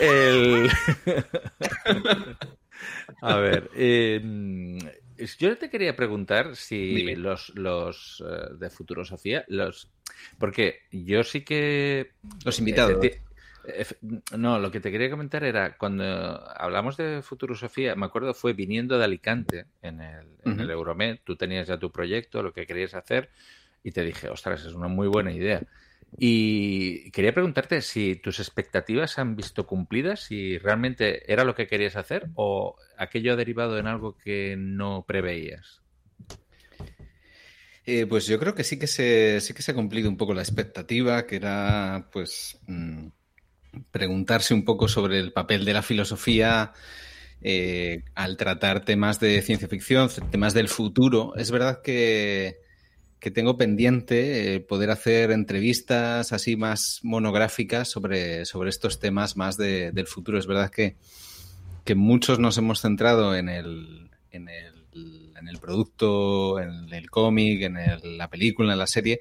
[SPEAKER 5] El... A ver, eh, yo te quería preguntar si
[SPEAKER 6] Dime.
[SPEAKER 5] los, los eh, de Futurosofía, los... Porque yo sí que...
[SPEAKER 6] Los invitados.
[SPEAKER 5] Efecti- ef- No, lo que te quería comentar era cuando hablamos de Futurosofía, me acuerdo fue viniendo de Alicante en el, en el Euromed, tú tenías ya tu proyecto, lo que querías hacer, y te dije, ostras, es una muy buena idea. Y quería preguntarte si tus expectativas se han visto cumplidas, si realmente era lo que querías hacer o aquello ha derivado en algo que no preveías.
[SPEAKER 6] Eh, pues yo creo que sí que se, sí que se ha cumplido un poco la expectativa, que era pues mm, preguntarse un poco sobre el papel de la filosofía eh, al tratar temas de ciencia ficción, temas del futuro. Es verdad que, que tengo pendiente eh, poder hacer entrevistas así más monográficas sobre, sobre estos temas más de- del futuro. Es verdad que, que muchos nos hemos centrado en el, en el, en el producto, en el cómic, en el- la película, en la serie,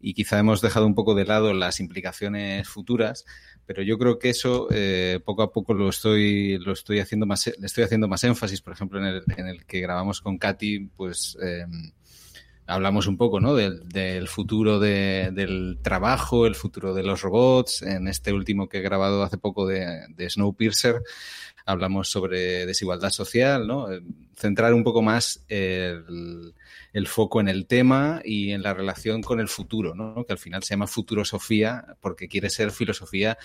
[SPEAKER 6] y quizá hemos dejado un poco de lado las implicaciones futuras, pero yo creo que eso eh, poco a poco lo estoy, lo estoy haciendo más, le estoy haciendo más énfasis, por ejemplo, en el, en el que grabamos con Katy, pues eh, hablamos un poco ¿no? del, del futuro de- del trabajo, el futuro de los robots. En este último que he grabado hace poco de, de Snowpiercer, hablamos sobre desigualdad social, ¿no? Eh, centrar un poco más el, el foco en el tema y en la relación con el futuro, ¿no? que al final se llama futurosofía porque quiere ser filosofía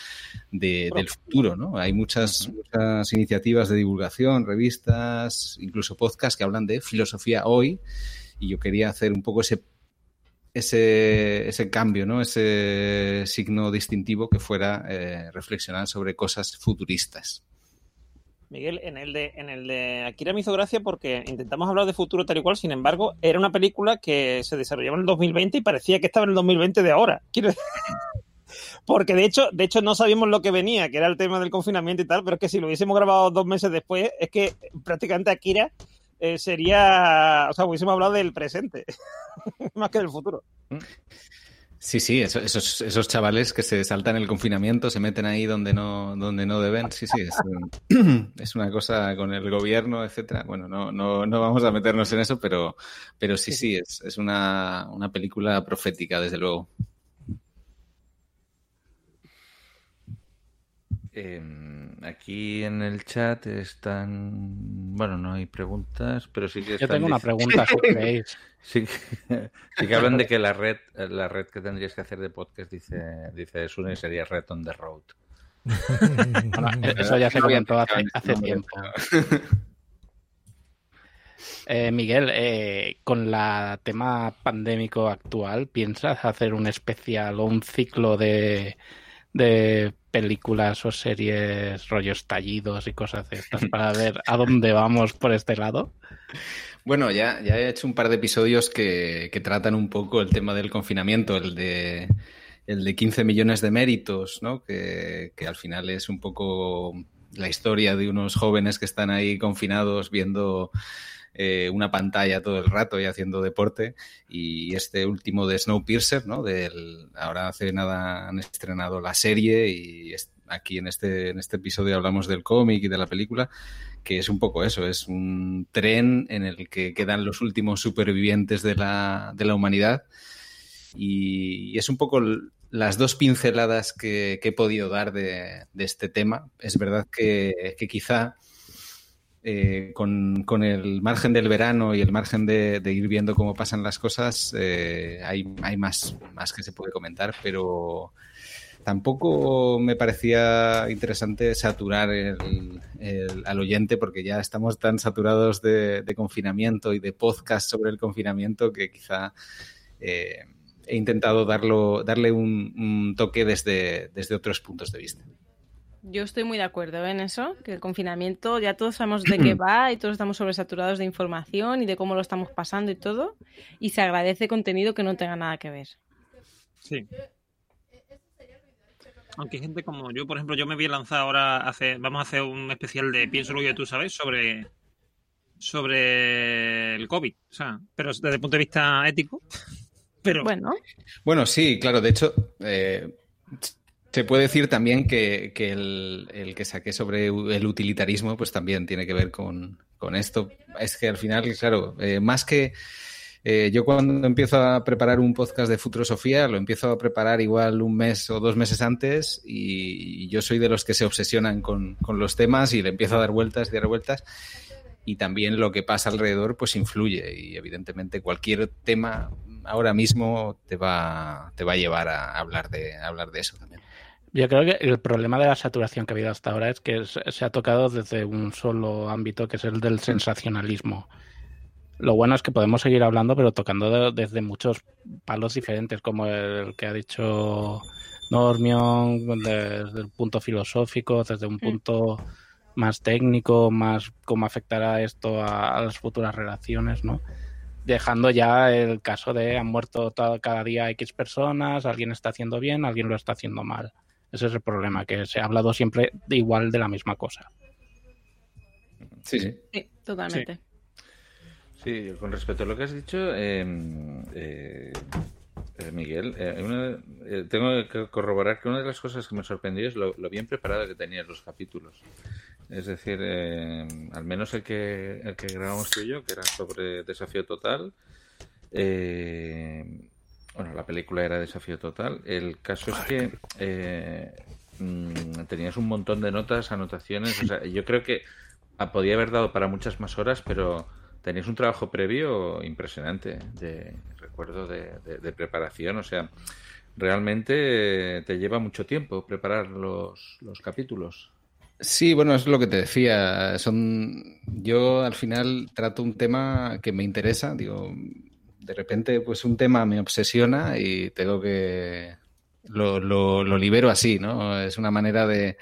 [SPEAKER 6] de- del futuro. ¿no? Hay muchas, muchas iniciativas de divulgación, revistas, incluso podcasts que hablan de filosofía hoy y yo quería hacer un poco ese ese, ese cambio, ¿no? ese signo distintivo que fuera eh, reflexionar sobre cosas futuristas.
[SPEAKER 2] Miguel, en el de en el de Akira me hizo gracia porque intentamos hablar de futuro tal y cual, sin embargo, era una película que se desarrollaba en el 2020 y parecía que estaba en el 2020 de ahora. Quiero *laughs* Porque de hecho, de hecho no sabíamos lo que venía, que era el tema del confinamiento y tal, pero es que si lo hubiésemos grabado dos meses después, es que prácticamente Akira eh, sería, o sea, hubiésemos hablado del presente, *laughs* más que del futuro.
[SPEAKER 6] Sí, sí, eso- esos, esos chavales que se saltan el confinamiento, se meten ahí donde no, donde no deben. Sí, sí, es, es una cosa con el gobierno, etcétera. Bueno, no, no, no vamos a meternos en eso, pero, pero sí, sí, es, es una, una película profética, desde luego.
[SPEAKER 5] Eh, aquí en el chat están. Bueno, no hay preguntas, pero sí que
[SPEAKER 19] Yo
[SPEAKER 5] están
[SPEAKER 19] tengo una pregunta, si *laughs* queréis.
[SPEAKER 5] Sí, que- sí que hablan de que la red, la red que tendrías que hacer de podcast, dice, dice Sune, sería Red on the Road.
[SPEAKER 19] Bueno, *laughs* eso ya se comentó hace, hace tiempo. Eh, Miguel, eh, con la tema pandémico actual, ¿piensas hacer un especial o un ciclo de, de películas o series, rollos estallidos y cosas estas para ver a dónde vamos por este lado?
[SPEAKER 6] Bueno, ya, ya he hecho un par de episodios que, que tratan un poco el tema del confinamiento, el de, el de 15 millones de méritos, ¿no? Que, que al final es un poco la historia de unos jóvenes que están ahí confinados viendo eh, una pantalla todo el rato y haciendo deporte. Y este último de Snowpiercer, ¿no? Del, ahora hace nada han estrenado la serie y aquí en este, en este episodio hablamos del cómic y de la película, que es un poco eso, es un tren en el que quedan los últimos supervivientes de la, de la humanidad. Y, es un poco las dos pinceladas que, que he podido dar de, de este tema. Es verdad que, que quizá eh, con, el margen del verano y el margen de, ir viendo cómo pasan las cosas, eh, hay, más, que se puede comentar, pero tampoco me parecía interesante saturar al oyente porque ya estamos tan saturados de, confinamiento y de podcast sobre el confinamiento que quizá eh, he intentado darlo, darle un, toque desde otros puntos de vista.
[SPEAKER 4] Yo estoy muy de acuerdo en eso, que el confinamiento ya todos sabemos de qué *clears throat* va y todos estamos sobresaturados de información y de cómo lo estamos pasando y todo. Y se agradece contenido que no tenga nada que ver.
[SPEAKER 2] Sí. Aunque hay gente como yo, por ejemplo, yo me voy a lanzar ahora, a hacer, vamos a hacer un especial de Pienso lo que tú sabes sobre, sobre el COVID. O sea, pero desde el punto de vista ético. *laughs* Pero
[SPEAKER 4] bueno,
[SPEAKER 6] Bueno, sí, claro. De hecho, eh, se puede decir también que, el que saqué sobre el utilitarismo, pues también tiene que ver con, con esto. Es que al final, claro, eh, más que eh, yo cuando empiezo a preparar un podcast de Futurosofía, lo empiezo a preparar igual un mes o dos meses antes y, y yo soy de los que se obsesionan con, con los temas y le empiezo a dar vueltas y dar vueltas y también lo que pasa alrededor pues influye y evidentemente cualquier tema ahora mismo te va, te va a llevar a hablar de, a hablar de eso también.
[SPEAKER 19] Yo creo que el problema de la saturación que ha habido hasta ahora es que se ha tocado desde un solo ámbito, que es el del sensacionalismo. Lo bueno es que podemos seguir hablando, pero tocando de- desde muchos palos diferentes, como el que ha dicho Normion, desde el punto filosófico, desde un punto más técnico, más cómo afectará esto a, a las futuras relaciones, ¿no? Dejando ya el caso de han muerto cada día X personas, alguien está haciendo bien, alguien lo está haciendo mal. Ese es el problema, que se ha hablado siempre de igual de la misma cosa.
[SPEAKER 6] Sí, sí.
[SPEAKER 4] Sí, totalmente.
[SPEAKER 5] Sí, con respecto a lo que has dicho, eh, eh, eh, Miguel, eh, una- eh, tengo que corroborar que una de las cosas que me sorprendió es lo, lo bien preparado que tenías los capítulos. Es decir, eh, al menos el que, el que grabamos tú y yo, que era sobre Desafío Total. eh, bueno, la película era Desafío Total. El caso es que eh, mm, tenías un montón de notas, anotaciones. O sea, yo creo que ah, podía haber dado para muchas más horas, pero tenías un trabajo previo impresionante, de recuerdo de, de- de preparación. O sea, realmente te lleva mucho tiempo preparar los, los capítulos.
[SPEAKER 6] Sí, bueno, es lo que te decía. Son, yo al final trato un tema que me interesa. Digo, de repente, pues un tema me obsesiona y tengo que lo, lo- libero así, ¿no? Es una manera de,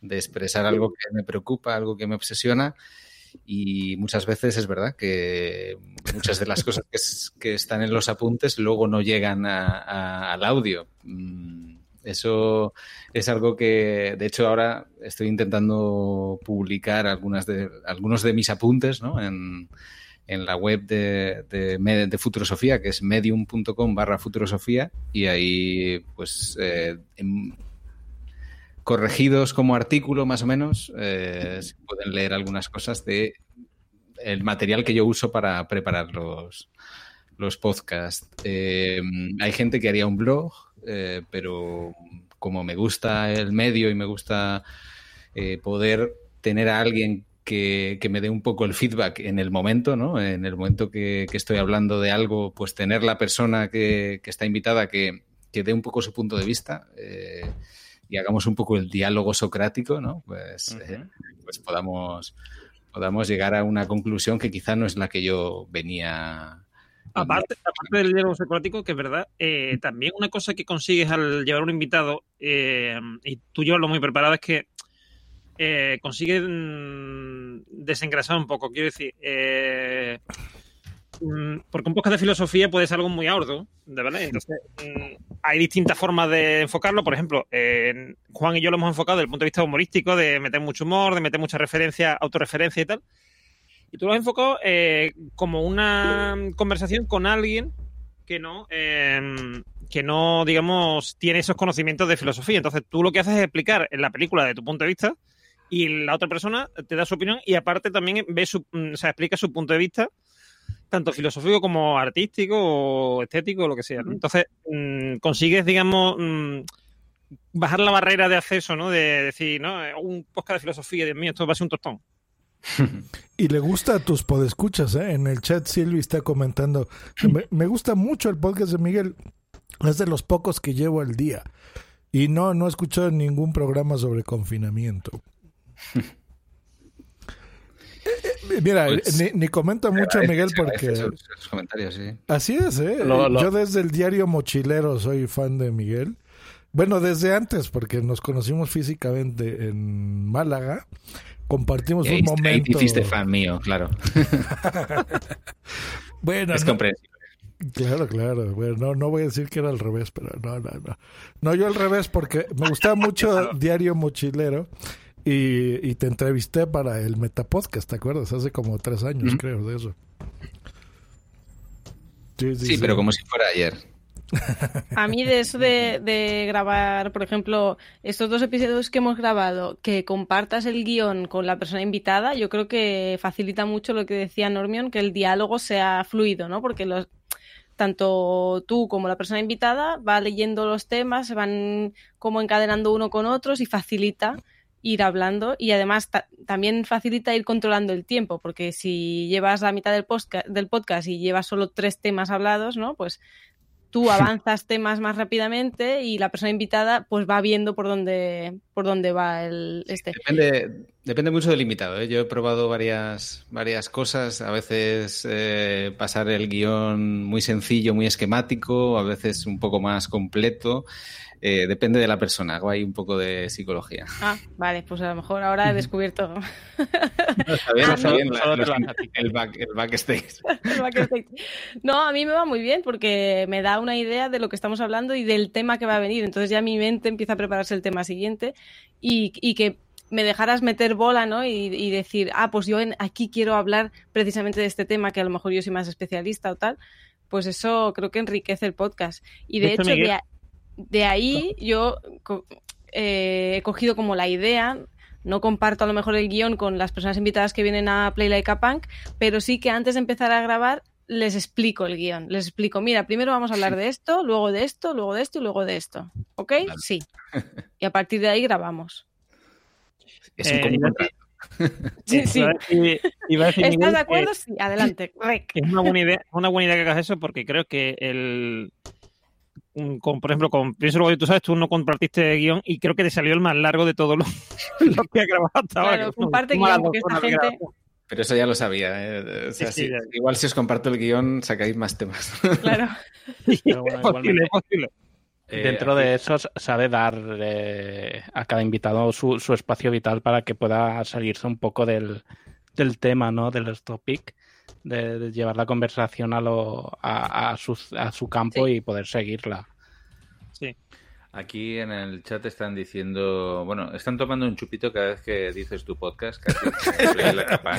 [SPEAKER 6] de expresar algo que me preocupa, algo que me obsesiona. Y muchas veces es verdad que muchas de las cosas que, que están en los apuntes luego no llegan a- al audio. Mm, Eso es algo que, de hecho, ahora estoy intentando publicar algunas de, algunos de mis apuntes ¿no? En la web de, de, de Futurosofía, que es medium.com barra Futurosofía, y ahí, pues, eh, corregidos como artículo, más o menos, eh, se pueden leer algunas cosas de el material que yo uso para preparar los, los podcasts. Eh, hay gente que haría un blog, pero como me gusta el medio y me gusta poder tener a alguien que, que me dé un poco el feedback en el momento, ¿no? En el momento que, que estoy hablando de algo, pues tener la persona que, que está invitada que, que dé un poco su punto de vista eh, y hagamos un poco el diálogo socrático, ¿no? Pues, eh, pues podamos, podamos llegar a una conclusión que quizá no es la que yo venía
[SPEAKER 2] Aparte, aparte del diálogo socrático, que es verdad, eh, también una cosa que consigues al llevar un invitado, eh, y tú llevarlo muy preparado, es que eh, consigues mm, desengrasar un poco. Quiero decir, eh, mm, porque un podcast de filosofía puede ser algo muy arduo, de verdad. Entonces, mm, hay distintas formas de enfocarlo. Por ejemplo, Juan y yo lo hemos enfocado desde el punto de vista humorístico, de meter mucho humor, de meter mucha referencia, autorreferencia y tal. Y tú lo has enfocado eh, como una conversación con alguien que no, eh, que no, digamos, tiene esos conocimientos de filosofía. Entonces tú lo que haces es explicar en la película de tu punto de vista y la otra persona te da su opinión y aparte también ve su, mm, o sea, explica su punto de vista, tanto filosófico como artístico o estético o lo que sea. ¿no? Entonces mm, consigues, digamos, mm, bajar la barrera de acceso, ¿no? De decir, ¿no? Un podcast de filosofía, Dios mío, esto va a ser un tostón. *laughs*
[SPEAKER 3] Y le gusta a tus podescuchas, ¿eh? En el chat Silvi está comentando, me, me gusta mucho el podcast de Miguel, es de los pocos que llevo al día. Y no, no he escuchado ningún programa sobre confinamiento. Eh, Mira,
[SPEAKER 6] Pues,
[SPEAKER 3] ni, ni comenta mucho Miguel porque...
[SPEAKER 6] sus- sus comentarios, sí.
[SPEAKER 3] Así es, ¿eh?
[SPEAKER 6] Lo- lo-
[SPEAKER 3] Yo desde el diario Mochilero soy fan de Miguel. Bueno, desde antes, porque nos conocimos físicamente en Málaga. Compartimos
[SPEAKER 6] Y ahí,
[SPEAKER 3] un
[SPEAKER 6] ahí te
[SPEAKER 3] momento...
[SPEAKER 6] hiciste fan mío, claro. *laughs*
[SPEAKER 3] Bueno,
[SPEAKER 6] es
[SPEAKER 3] no-
[SPEAKER 6] comprensible.
[SPEAKER 3] Claro, claro. Bueno, no, no voy a decir que era al revés, pero no, no, no. No, yo al revés porque me gustaba mucho *laughs* Diario Mochilero y, y te entrevisté para el Metapodcast, ¿te acuerdas? Hace como tres años, creo, de eso. Sí,
[SPEAKER 6] Sí, pero como si fuera ayer. *laughs*
[SPEAKER 4] A mí de eso de, de grabar, por ejemplo, estos dos episodios que hemos grabado, que compartas el guion con la persona invitada, yo creo que facilita mucho lo que decía Normion, que el diálogo sea fluido, ¿no? Porque los, tanto tú como la persona invitada va leyendo los temas, se van como encadenando uno con otros y facilita ir hablando y además ta- también facilita ir controlando el tiempo, porque si llevas la mitad del, del podcast y llevas solo tres temas hablados, ¿no? Pues tú *laughs* avanzas temas más rápidamente y la persona invitada pues va viendo por dónde por dónde va el este.
[SPEAKER 6] Depende, depende mucho del invitado. ¿eh? Yo he probado varias, varias cosas. A veces eh, pasar el guion muy sencillo, muy esquemático, a veces un poco más completo. Eh, depende de la persona. Hago ahí un poco de psicología.
[SPEAKER 4] Ah, vale, pues a lo mejor ahora he descubierto *laughs*
[SPEAKER 6] Está bien, está
[SPEAKER 4] no,
[SPEAKER 6] bien la-
[SPEAKER 4] solo
[SPEAKER 6] los-
[SPEAKER 4] te
[SPEAKER 6] el, back, el backstage. *laughs*
[SPEAKER 4] el backstage. No, a mí me va muy bien porque me da una idea de lo que estamos hablando y del tema que va a venir. Entonces ya mi mente empieza a prepararse el tema siguiente y, y que me dejaras meter bola, ¿no? Y, y decir, ah, pues yo en, aquí quiero hablar precisamente de este tema que a lo mejor yo soy más especialista o tal. Pues eso creo que enriquece el podcast. Y de,
[SPEAKER 2] De hecho,
[SPEAKER 4] de, ahí yo eh, he cogido como la idea. No comparto a lo mejor el guion con las personas invitadas que vienen a Play Like a Punk, pero sí que antes de empezar a grabar les explico el guion. Les explico, mira, primero vamos a hablar de esto, luego de esto, luego de esto y luego de esto. ¿Ok? Sí. *laughs* Y a partir de ahí grabamos.
[SPEAKER 6] Es un
[SPEAKER 2] Eh.
[SPEAKER 4] Sí, sí.
[SPEAKER 2] Decir-
[SPEAKER 4] ¿Estás
[SPEAKER 2] Miguel,
[SPEAKER 4] de
[SPEAKER 2] que-
[SPEAKER 4] acuerdo? Sí, adelante. *laughs* Rec.
[SPEAKER 2] Es una buena idea, una buena idea que hagas eso porque creo que el con, por ejemplo, con Pienso luego tú sabes, tú no compartiste guion y creo que te salió el más largo de todos los *laughs* lo que has grabado hasta ahora.
[SPEAKER 4] Claro,
[SPEAKER 2] son
[SPEAKER 4] comparte guion, porque esta gente-.
[SPEAKER 6] Pero eso ya lo sabía. ¿eh? O sea,
[SPEAKER 2] Sí, sí,
[SPEAKER 6] si-
[SPEAKER 2] ya.
[SPEAKER 6] igual si os comparto el guion, sacáis más temas.
[SPEAKER 4] Claro. *laughs*
[SPEAKER 19] Pero bueno,
[SPEAKER 2] posible.
[SPEAKER 6] Eh,
[SPEAKER 19] dentro de eso sabe dar eh, a cada invitado su, su espacio vital para que pueda salirse un poco del, del tema, ¿no? Del topic, de, de llevar la conversación a, lo, a, a su, a su campo y poder seguirla.
[SPEAKER 5] Aquí en el chat están diciendo, bueno, están tomando un chupito cada vez que dices tu podcast, casi *laughs* la capa.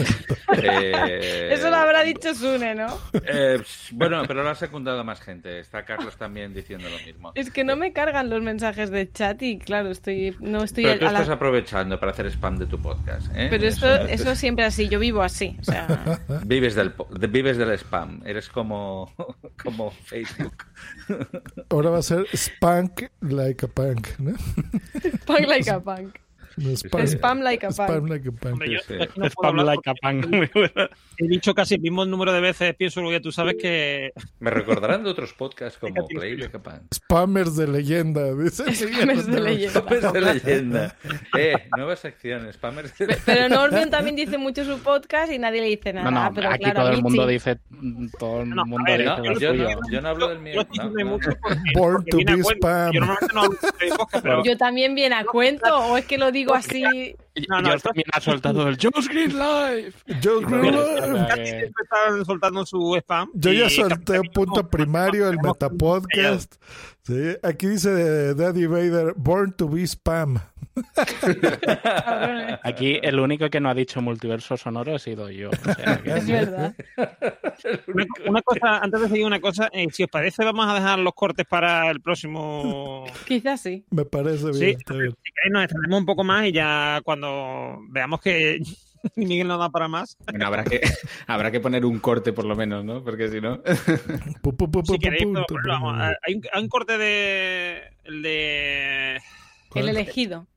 [SPEAKER 5] Eh,
[SPEAKER 4] Eso lo habrá dicho Sune, ¿no?
[SPEAKER 5] eh, bueno, pero lo ha secundado más gente. Está Carlos también diciendo lo mismo.
[SPEAKER 4] Es que no me cargan los mensajes de chat y claro, estoy no estoy
[SPEAKER 5] Pero tú
[SPEAKER 4] a la-
[SPEAKER 5] estás aprovechando para hacer spam de tu podcast, ¿eh?
[SPEAKER 4] Pero esto, eso siempre así, yo vivo así. O sea, *laughs*
[SPEAKER 5] Vives del, vives del spam. Eres como, *laughs* como Facebook.
[SPEAKER 3] Ahora va a ser Spank like a punk, ¿no?
[SPEAKER 4] punk like a punk.
[SPEAKER 3] No,
[SPEAKER 4] Spam like a punk.
[SPEAKER 3] Spam like a punk.
[SPEAKER 2] Hombre, yo
[SPEAKER 5] Sí.
[SPEAKER 2] no
[SPEAKER 19] Spam like a punk.
[SPEAKER 2] He dicho casi el mismo número de veces, pienso lo que tú sabes que...
[SPEAKER 5] Me recordarán de otros podcasts como Play Like a Punk.
[SPEAKER 3] Spammers de leyenda, dice.
[SPEAKER 4] Spammers de leyenda.
[SPEAKER 5] Spammers de leyenda. Eh, nueva sección, spammers de
[SPEAKER 4] Pero Normion también dice mucho su podcast y nadie le dice nada.
[SPEAKER 19] No, no,
[SPEAKER 4] pero
[SPEAKER 19] aquí
[SPEAKER 4] claro,
[SPEAKER 19] todo
[SPEAKER 4] a
[SPEAKER 19] el mundo
[SPEAKER 4] sí.
[SPEAKER 19] dice, todo el mundo dice
[SPEAKER 5] No,
[SPEAKER 19] lo
[SPEAKER 5] yo, no, yo no hablo del mío.
[SPEAKER 2] Yo estoy
[SPEAKER 5] no,
[SPEAKER 2] diciendo
[SPEAKER 5] no.
[SPEAKER 2] mucho porque,
[SPEAKER 3] Born
[SPEAKER 2] porque
[SPEAKER 3] to be spam.
[SPEAKER 2] Yo normalmente no hablo de podcast, pero...
[SPEAKER 4] Yo también viene a cuento, o es que lo digo así.
[SPEAKER 2] No, no,
[SPEAKER 19] Yo
[SPEAKER 2] esto-
[SPEAKER 19] también ha soltado el Joe's Green Life.
[SPEAKER 3] Yo,
[SPEAKER 2] Casi siempre están soltando su spam.
[SPEAKER 3] yo ya solté un punto primario, el Metapodcast. Sí, aquí dice Daddy Vader, Born to be Spam.
[SPEAKER 19] Aquí el único que no ha dicho multiverso sonoro he sido yo. o sea *laughs* que-
[SPEAKER 4] Es verdad.
[SPEAKER 2] Una, una cosa, antes de seguir una cosa, eh, si os parece, vamos a dejar los cortes para el próximo. *laughs*
[SPEAKER 4] Quizás sí.
[SPEAKER 3] Me parece bien.
[SPEAKER 2] Sí,
[SPEAKER 3] está bien.
[SPEAKER 2] si queréis, nos extendemos un poco más y ya cuando veamos que *laughs* Miguel no da para más.
[SPEAKER 6] Bueno, habrá que, habrá que poner un corte por lo menos, ¿no? Porque si no...
[SPEAKER 2] Si queréis, pero- pero vamos, hay, un, hay un corte de. El de.
[SPEAKER 4] El elegido.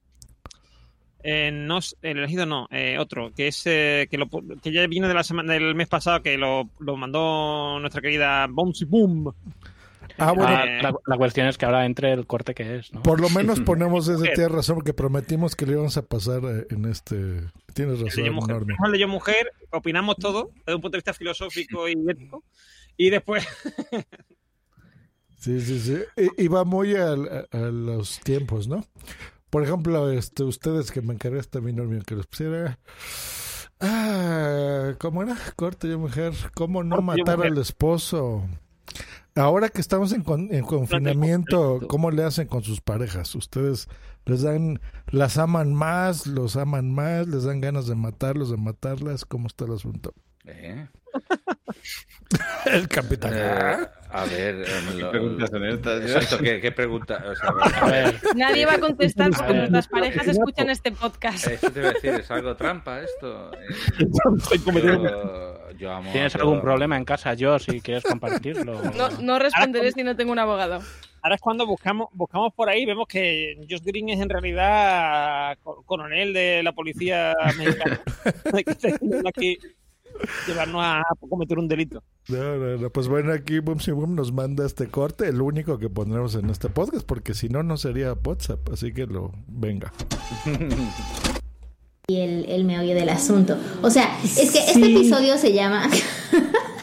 [SPEAKER 2] Eh, no, el elegido no, eh, otro, que es eh, que, lo, pu- que ya viene de la semana, del mes pasado, que lo, lo mandó nuestra querida Bouncy Boom.
[SPEAKER 3] Ah, bueno,
[SPEAKER 19] Ah, la, la cuestión es que ahora entre el corte que es, ¿no?
[SPEAKER 3] por lo menos *laughs* ponemos ese,
[SPEAKER 2] Mujer.
[SPEAKER 3] tienes razón, porque prometimos que le íbamos a pasar eh, en este... Tienes razón,
[SPEAKER 2] Mujer. El de Yo Mujer, opinamos todo desde un punto de vista filosófico y ético. Y después, *laughs*
[SPEAKER 3] Sí, sí, sí. Y, y va muy al- a, a los tiempos, ¿no? Por ejemplo, este, ustedes que me encargaste a mí, Normio, que los pusiera. Ah, ¿cómo era? Corte yo mujer. ¿Cómo no
[SPEAKER 2] Corte
[SPEAKER 3] matar al esposo? Ahora que estamos en, con- en confinamiento, ¿cómo le hacen con sus parejas? ¿Ustedes les dan, las aman más, los aman más, les dan ganas de matarlos, de matarlas? ¿Cómo está el asunto?
[SPEAKER 5] ¿Eh? *laughs*
[SPEAKER 3] El capitán.
[SPEAKER 5] Eh, a ver, eh, *laughs* lo-
[SPEAKER 6] preguntas son estas?
[SPEAKER 5] Exacto, ¿qué, qué pregunta? O sea,
[SPEAKER 19] A ver,
[SPEAKER 4] Nadie va a contestar *laughs* porque nuestras parejas escuchan este podcast.
[SPEAKER 5] Eso te iba a decir, ¿es algo trampa esto? *laughs* Eh,
[SPEAKER 2] estoy cometiendo-
[SPEAKER 5] yo, yo amo
[SPEAKER 19] ¿tienes algún problema en casa, yo, si quieres compartirlo?
[SPEAKER 4] No, no responderé si no tengo un abogado.
[SPEAKER 2] ahora es cuando buscamos buscamos por ahí, vemos que Josh Green es en realidad co- coronel de la policía mexicana. aquí llevarnos a cometer un delito.
[SPEAKER 3] No, no, no, Pues bueno, aquí Boom Si Boom nos manda este corte, el único que pondremos en este podcast, porque si no, no sería WhatsApp. Así que lo venga.
[SPEAKER 20] y el, el meollo del asunto. O sea, es que este episodio se llama *laughs*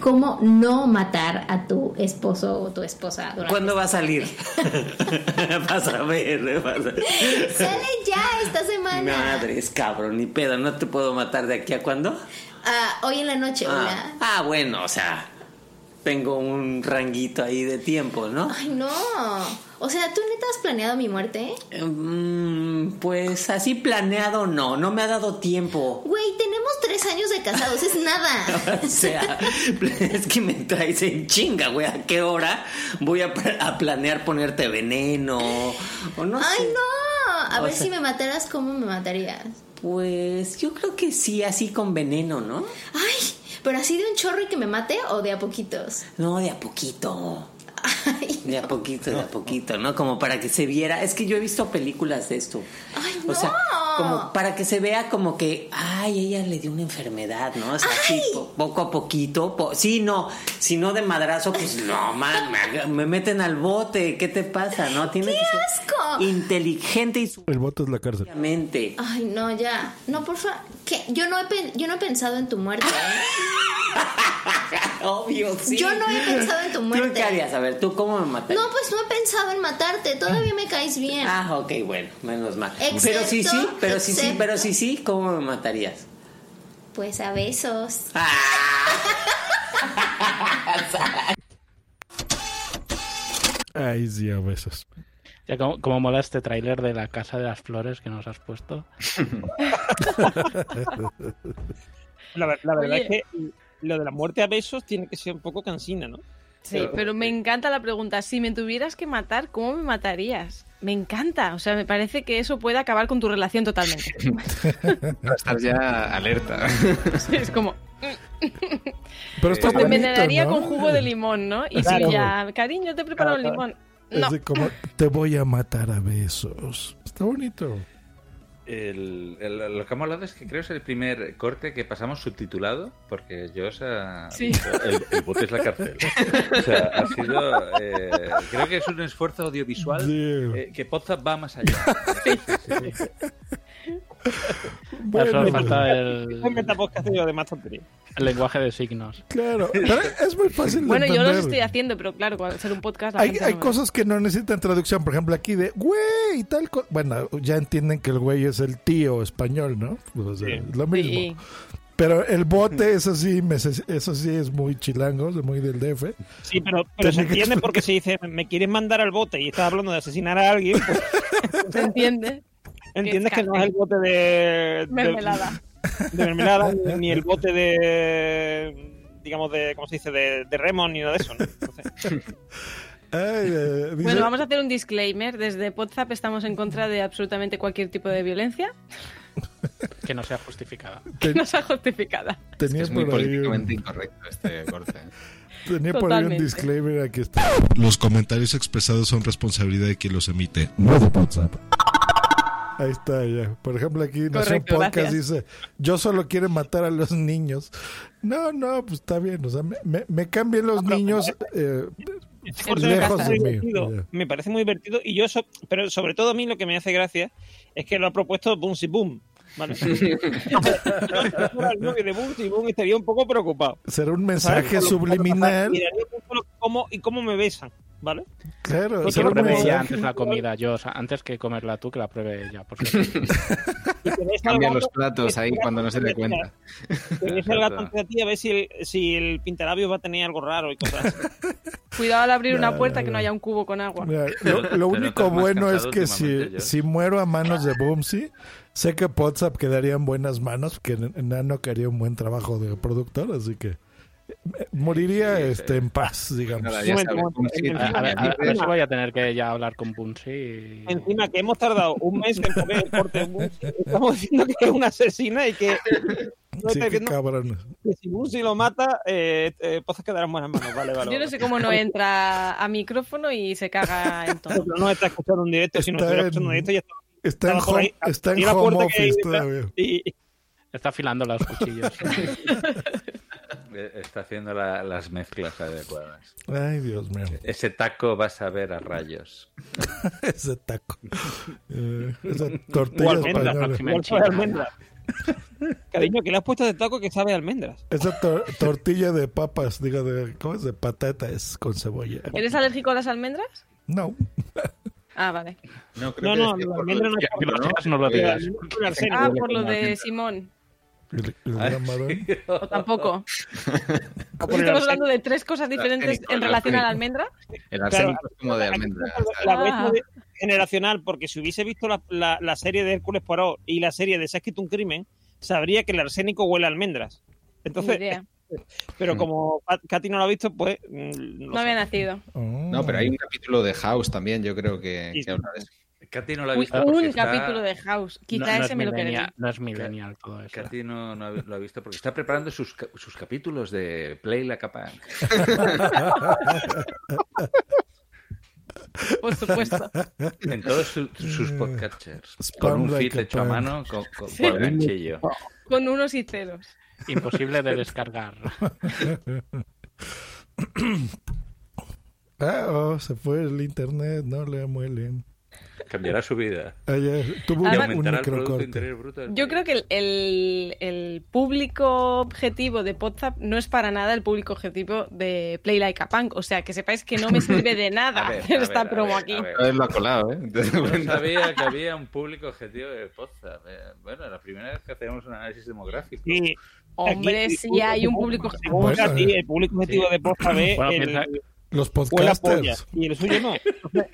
[SPEAKER 20] ¿Cómo no matar a tu esposo o tu esposa durante
[SPEAKER 21] ¿Cuándo va a este salir? *laughs* vas a ver, eh, vas a ver.
[SPEAKER 20] Sale ya esta semana.
[SPEAKER 21] Madres, cabrón, ni pedo, no te puedo matar de aquí a cuándo?
[SPEAKER 20] Ah, hoy en la noche,
[SPEAKER 21] ah. Ah, bueno, o sea, tengo un ranguito ahí de tiempo, ¿no?
[SPEAKER 20] Ay, no. O sea, ¿tú neta has planeado mi muerte?
[SPEAKER 21] Um, pues así planeado no, no me ha dado tiempo.
[SPEAKER 20] Güey, te años de casados, es nada. *laughs*
[SPEAKER 21] o sea, es que me traes en chinga, güey. ¿A qué hora voy a, planear ponerte veneno? O no
[SPEAKER 20] ¡Ay, no! A ver si me mataras, ¿cómo me matarías?
[SPEAKER 21] Pues yo creo que sí, así con veneno, ¿no?
[SPEAKER 20] ¡Ay! ¿Pero así de un chorro y que me mate o de a poquitos?
[SPEAKER 21] No, de a poquito. Ay, de a poquito, de a poquito, ¿no? Como para que se viera. Es que yo he visto películas de esto.
[SPEAKER 20] Ay, no
[SPEAKER 21] como para que se vea como que, ay, ella le dio una enfermedad, ¿no? O sea, así, po- poco a poquito. po- sí, no, si no de madrazo, pues *laughs* no, man, me, me meten al bote. ¿Qué te pasa, no? Tiene
[SPEAKER 20] ¡Qué
[SPEAKER 21] que ser
[SPEAKER 20] asco!
[SPEAKER 21] inteligente y
[SPEAKER 3] El voto es la cárcel.
[SPEAKER 21] suavemente.
[SPEAKER 20] Ay, no, ya. No, por favor. Yo no, he pen- yo no he pensado en tu muerte. ¿eh? *laughs*
[SPEAKER 21] Obvio, sí.
[SPEAKER 20] Yo no he pensado en tu
[SPEAKER 21] ¿Tú
[SPEAKER 20] muerte.
[SPEAKER 21] qué harías? A ver, ¿tú cómo me matarías?
[SPEAKER 20] No, pues no he pensado en matarte. Todavía me caes bien.
[SPEAKER 21] Ah, ok, bueno, menos mal.
[SPEAKER 20] Excepto-
[SPEAKER 21] pero sí, sí, pero sí, sí, pero sí, sí, ¿cómo me matarías?
[SPEAKER 20] Pues a besos.
[SPEAKER 3] Ay, sí, a besos.
[SPEAKER 19] Ya como, como mola este tráiler de la Casa de las Flores que nos has puesto.
[SPEAKER 2] La, la verdad
[SPEAKER 4] Oye.
[SPEAKER 2] es que lo de la muerte a besos tiene que ser un poco cansina, ¿no?
[SPEAKER 4] Sí, pero me encanta la pregunta. Si me tuvieras que matar, ¿cómo me matarías? Me encanta. O sea, me parece que eso puede acabar con tu relación totalmente. *laughs*
[SPEAKER 6] Estás ya alerta.
[SPEAKER 4] Sí, es como.
[SPEAKER 3] Pero está
[SPEAKER 4] Pues te
[SPEAKER 3] bonito,
[SPEAKER 4] envenenaría
[SPEAKER 3] ¿no?
[SPEAKER 4] con jugo de limón, ¿no? Y
[SPEAKER 3] Claro.
[SPEAKER 4] si ya, cariño, te he preparado
[SPEAKER 3] Claro,
[SPEAKER 4] un limón.
[SPEAKER 3] Es
[SPEAKER 4] No.
[SPEAKER 3] de como, te voy a matar a besos. Está bonito.
[SPEAKER 5] El, el- lo que hemos hablado es que creo es el primer corte que pasamos subtitulado, porque yo, o sea,
[SPEAKER 4] Sí.
[SPEAKER 5] el, el bote es la cárcel. O sea, ha sido, eh, creo que es un esfuerzo audiovisual eh, que Podzap va más allá. Sí, sí, *laughs*
[SPEAKER 19] Solo falta el,
[SPEAKER 2] Un metapodcast de más tontería.
[SPEAKER 19] el lenguaje de signos.
[SPEAKER 3] Claro, pero es muy fácil de
[SPEAKER 4] Bueno, yo los estoy haciendo, pero claro, al ser un podcast. la
[SPEAKER 3] Hay,
[SPEAKER 4] gente
[SPEAKER 3] hay
[SPEAKER 4] no ve.
[SPEAKER 3] cosas que no necesitan traducción. Por ejemplo, aquí de güey y tal. co- Bueno, ya entienden que el güey es el tío español, ¿no? O sea, es lo mismo.
[SPEAKER 4] Sí.
[SPEAKER 3] Pero el bote, eso sí, me- eso sí es muy chilango, es muy del DF.
[SPEAKER 2] Sí, pero, pero se
[SPEAKER 3] Tenía que
[SPEAKER 2] entiende porque se dice, me quieres mandar al bote y estás hablando de asesinar a alguien, pues *laughs*
[SPEAKER 4] ¿Se entiende?
[SPEAKER 2] Entiendes que no es el bote de...
[SPEAKER 4] Mermelada.
[SPEAKER 2] De, mermelada, *laughs* ni, el bote de... digamos, de... ¿cómo se dice? De, de Remon ni nada de eso, ¿no? Entonces, *laughs*
[SPEAKER 3] Ay, eh, dice-
[SPEAKER 4] Bueno, vamos a hacer un disclaimer. Desde WhatsApp estamos en contra de absolutamente cualquier tipo de violencia
[SPEAKER 19] Que no sea justificada. *laughs*
[SPEAKER 4] que no sea justificada.
[SPEAKER 3] Tenía
[SPEAKER 6] Es muy
[SPEAKER 3] por ahí un-
[SPEAKER 6] políticamente incorrecto este corte.
[SPEAKER 3] Tenía por ahí un disclaimer, aquí está.
[SPEAKER 11] Los comentarios expresados son responsabilidad de quien los emite, no de WhatsApp.
[SPEAKER 3] Ahí está ya. Por ejemplo, aquí Nación Podcast
[SPEAKER 4] gracias.
[SPEAKER 3] dice, yo solo quiero matar a los niños. No, no, pues está bien. O sea, me, me, me cambian los niños eh,
[SPEAKER 2] Este
[SPEAKER 3] lejos
[SPEAKER 2] parece
[SPEAKER 3] de
[SPEAKER 2] muy
[SPEAKER 3] mí. Ya.
[SPEAKER 2] Me parece muy divertido y yo, so- pero sobre todo a mí lo que me hace gracia es que lo ha propuesto Boom. si fuera *laughs* novio de Boomsy Boom estaría un poco preocupado.
[SPEAKER 3] Será un mensaje subliminal.
[SPEAKER 2] Cómo, y cómo me besan, ¿vale?
[SPEAKER 3] Claro,
[SPEAKER 19] Y
[SPEAKER 3] un
[SPEAKER 19] pruebe ella
[SPEAKER 3] mensaje.
[SPEAKER 19] antes la comida, yo, o sea, antes que comerla tú, que la pruebe ella. Por *laughs*
[SPEAKER 6] Cambia los platos ahí cuando no se dé cuenta.
[SPEAKER 2] Que ves el gato ante ti a ver si el, si el pintalabios va a tener algo raro y cosas así. *laughs*
[SPEAKER 4] Cuidado al abrir una puerta que no haya un cubo con agua.
[SPEAKER 3] Mira, lo, lo único bueno es que si,
[SPEAKER 5] yo.
[SPEAKER 3] si muero a manos de Boomsy, sé que WhatsApp quedaría en buenas manos, que Nano que haría un buen trabajo de productor, así que moriría este en paz, digamos.
[SPEAKER 6] Nada,
[SPEAKER 19] A, a ver, a ver- a ver si voy a tener que ya hablar con Punsi. y-
[SPEAKER 2] Encima que hemos tardado un mes en poner el corte de estamos diciendo que es una asesina y que, no
[SPEAKER 3] Sí,
[SPEAKER 2] está
[SPEAKER 3] qué cabrón.
[SPEAKER 2] que si Boomsy lo mata, eh, eh, Pozas quedará en buenas manos. Vale, vale.
[SPEAKER 4] Yo no sé cómo no entra a micrófono y se caga en todo.
[SPEAKER 2] No está escuchando un directo, si no
[SPEAKER 3] Está
[SPEAKER 2] escuchando un directo ya estaba,
[SPEAKER 3] Está en home,
[SPEAKER 2] ahí,
[SPEAKER 3] está en home
[SPEAKER 2] que
[SPEAKER 3] office
[SPEAKER 2] detrás
[SPEAKER 3] todavía.
[SPEAKER 2] y-
[SPEAKER 19] Está afilando los cuchillos. *laughs*
[SPEAKER 5] Eh, Está haciendo la- las mezclas adecuadas.
[SPEAKER 3] Ay, Dios mío.
[SPEAKER 5] Ese taco vas a ver a rayos. *laughs*
[SPEAKER 3] Ese taco. Eh, esa
[SPEAKER 2] o
[SPEAKER 3] tortilla
[SPEAKER 2] almendras,
[SPEAKER 3] española.
[SPEAKER 2] igual sabe a almendras. Cariño, que le has puesto de taco que sabe a almendras.
[SPEAKER 3] Esa tor- tortilla de papas, digo, de, ¿cómo es? De patatas con cebolla.
[SPEAKER 4] ¿Eres alérgico a las almendras?
[SPEAKER 3] No. *laughs*
[SPEAKER 4] Ah, vale.
[SPEAKER 6] No, creo
[SPEAKER 2] No,
[SPEAKER 6] que
[SPEAKER 2] no, la almendra no ¿no?
[SPEAKER 19] digas, no.
[SPEAKER 4] Ah, por lo de
[SPEAKER 6] almendra.
[SPEAKER 4] Simón.
[SPEAKER 3] El, el
[SPEAKER 5] Ah.
[SPEAKER 4] O tampoco.
[SPEAKER 2] el *laughs*
[SPEAKER 4] Estamos hablando de tres cosas diferentes en
[SPEAKER 6] el
[SPEAKER 4] relación a la almendra.
[SPEAKER 6] El
[SPEAKER 2] Claro,
[SPEAKER 6] arsénico es como de almendra.
[SPEAKER 4] Ah.
[SPEAKER 2] generacional, porque si hubiese visto la, la- la serie de Hércules Poirot y la serie de Se ha escrito un crimen, sabría que el arsénico huele a almendras. Entonces, *laughs* pero como Katy no lo ha visto, pues mm,
[SPEAKER 4] No había nacido.
[SPEAKER 3] Oh.
[SPEAKER 6] No, pero hay un capítulo de House también, yo creo que,
[SPEAKER 2] Sí,
[SPEAKER 6] que
[SPEAKER 2] sí.
[SPEAKER 6] habla de eso.
[SPEAKER 5] Katy no lo ha visto porque
[SPEAKER 4] un
[SPEAKER 5] está...
[SPEAKER 4] capítulo de House. Quizá
[SPEAKER 19] no, no
[SPEAKER 4] ese
[SPEAKER 19] es
[SPEAKER 4] me lo
[SPEAKER 19] millennial,
[SPEAKER 4] quedaría.
[SPEAKER 19] no es millennial todo eso.
[SPEAKER 5] Katy no, lo ha visto porque está preparando sus, sus capítulos de Play la capa. *laughs*
[SPEAKER 4] Por supuesto.
[SPEAKER 5] En todos su- sus podcatchers. Con un feed hecho a mano con, con,
[SPEAKER 4] Sí.
[SPEAKER 5] con ganchillo.
[SPEAKER 4] Con unos y ceros.
[SPEAKER 19] Imposible de descargar. *laughs*
[SPEAKER 3] Ah, oh, se fue el internet, no le muelen.
[SPEAKER 5] Cambiará su vida.
[SPEAKER 3] Ya, tuvo
[SPEAKER 5] Y
[SPEAKER 3] un, un
[SPEAKER 5] aumentará el Producto
[SPEAKER 3] microcorte.
[SPEAKER 5] Interior Bruto. del
[SPEAKER 4] Yo
[SPEAKER 5] país.
[SPEAKER 4] creo que el, el- el público objetivo de WhatsApp no es para nada el público objetivo de Play Like a Punk. O sea, que sepáis que no me *laughs* sirve de nada
[SPEAKER 5] ver,
[SPEAKER 4] hacer *laughs* esta
[SPEAKER 5] ver, a
[SPEAKER 4] promo
[SPEAKER 5] ver,
[SPEAKER 4] aquí.
[SPEAKER 5] a ver.
[SPEAKER 6] A lo ha colado, ¿eh?
[SPEAKER 5] Sabía que había un público objetivo de Poza. Bueno, la primera vez que hacemos un análisis demográfico.
[SPEAKER 2] Sí.
[SPEAKER 4] Hombre, sí hay un público
[SPEAKER 3] Bueno, eh.
[SPEAKER 2] el público objetivo
[SPEAKER 19] Sí.
[SPEAKER 2] de
[SPEAKER 19] Bueno,
[SPEAKER 2] el-
[SPEAKER 19] piensa,
[SPEAKER 3] Los podcasters.
[SPEAKER 2] Y el suyo no. *laughs*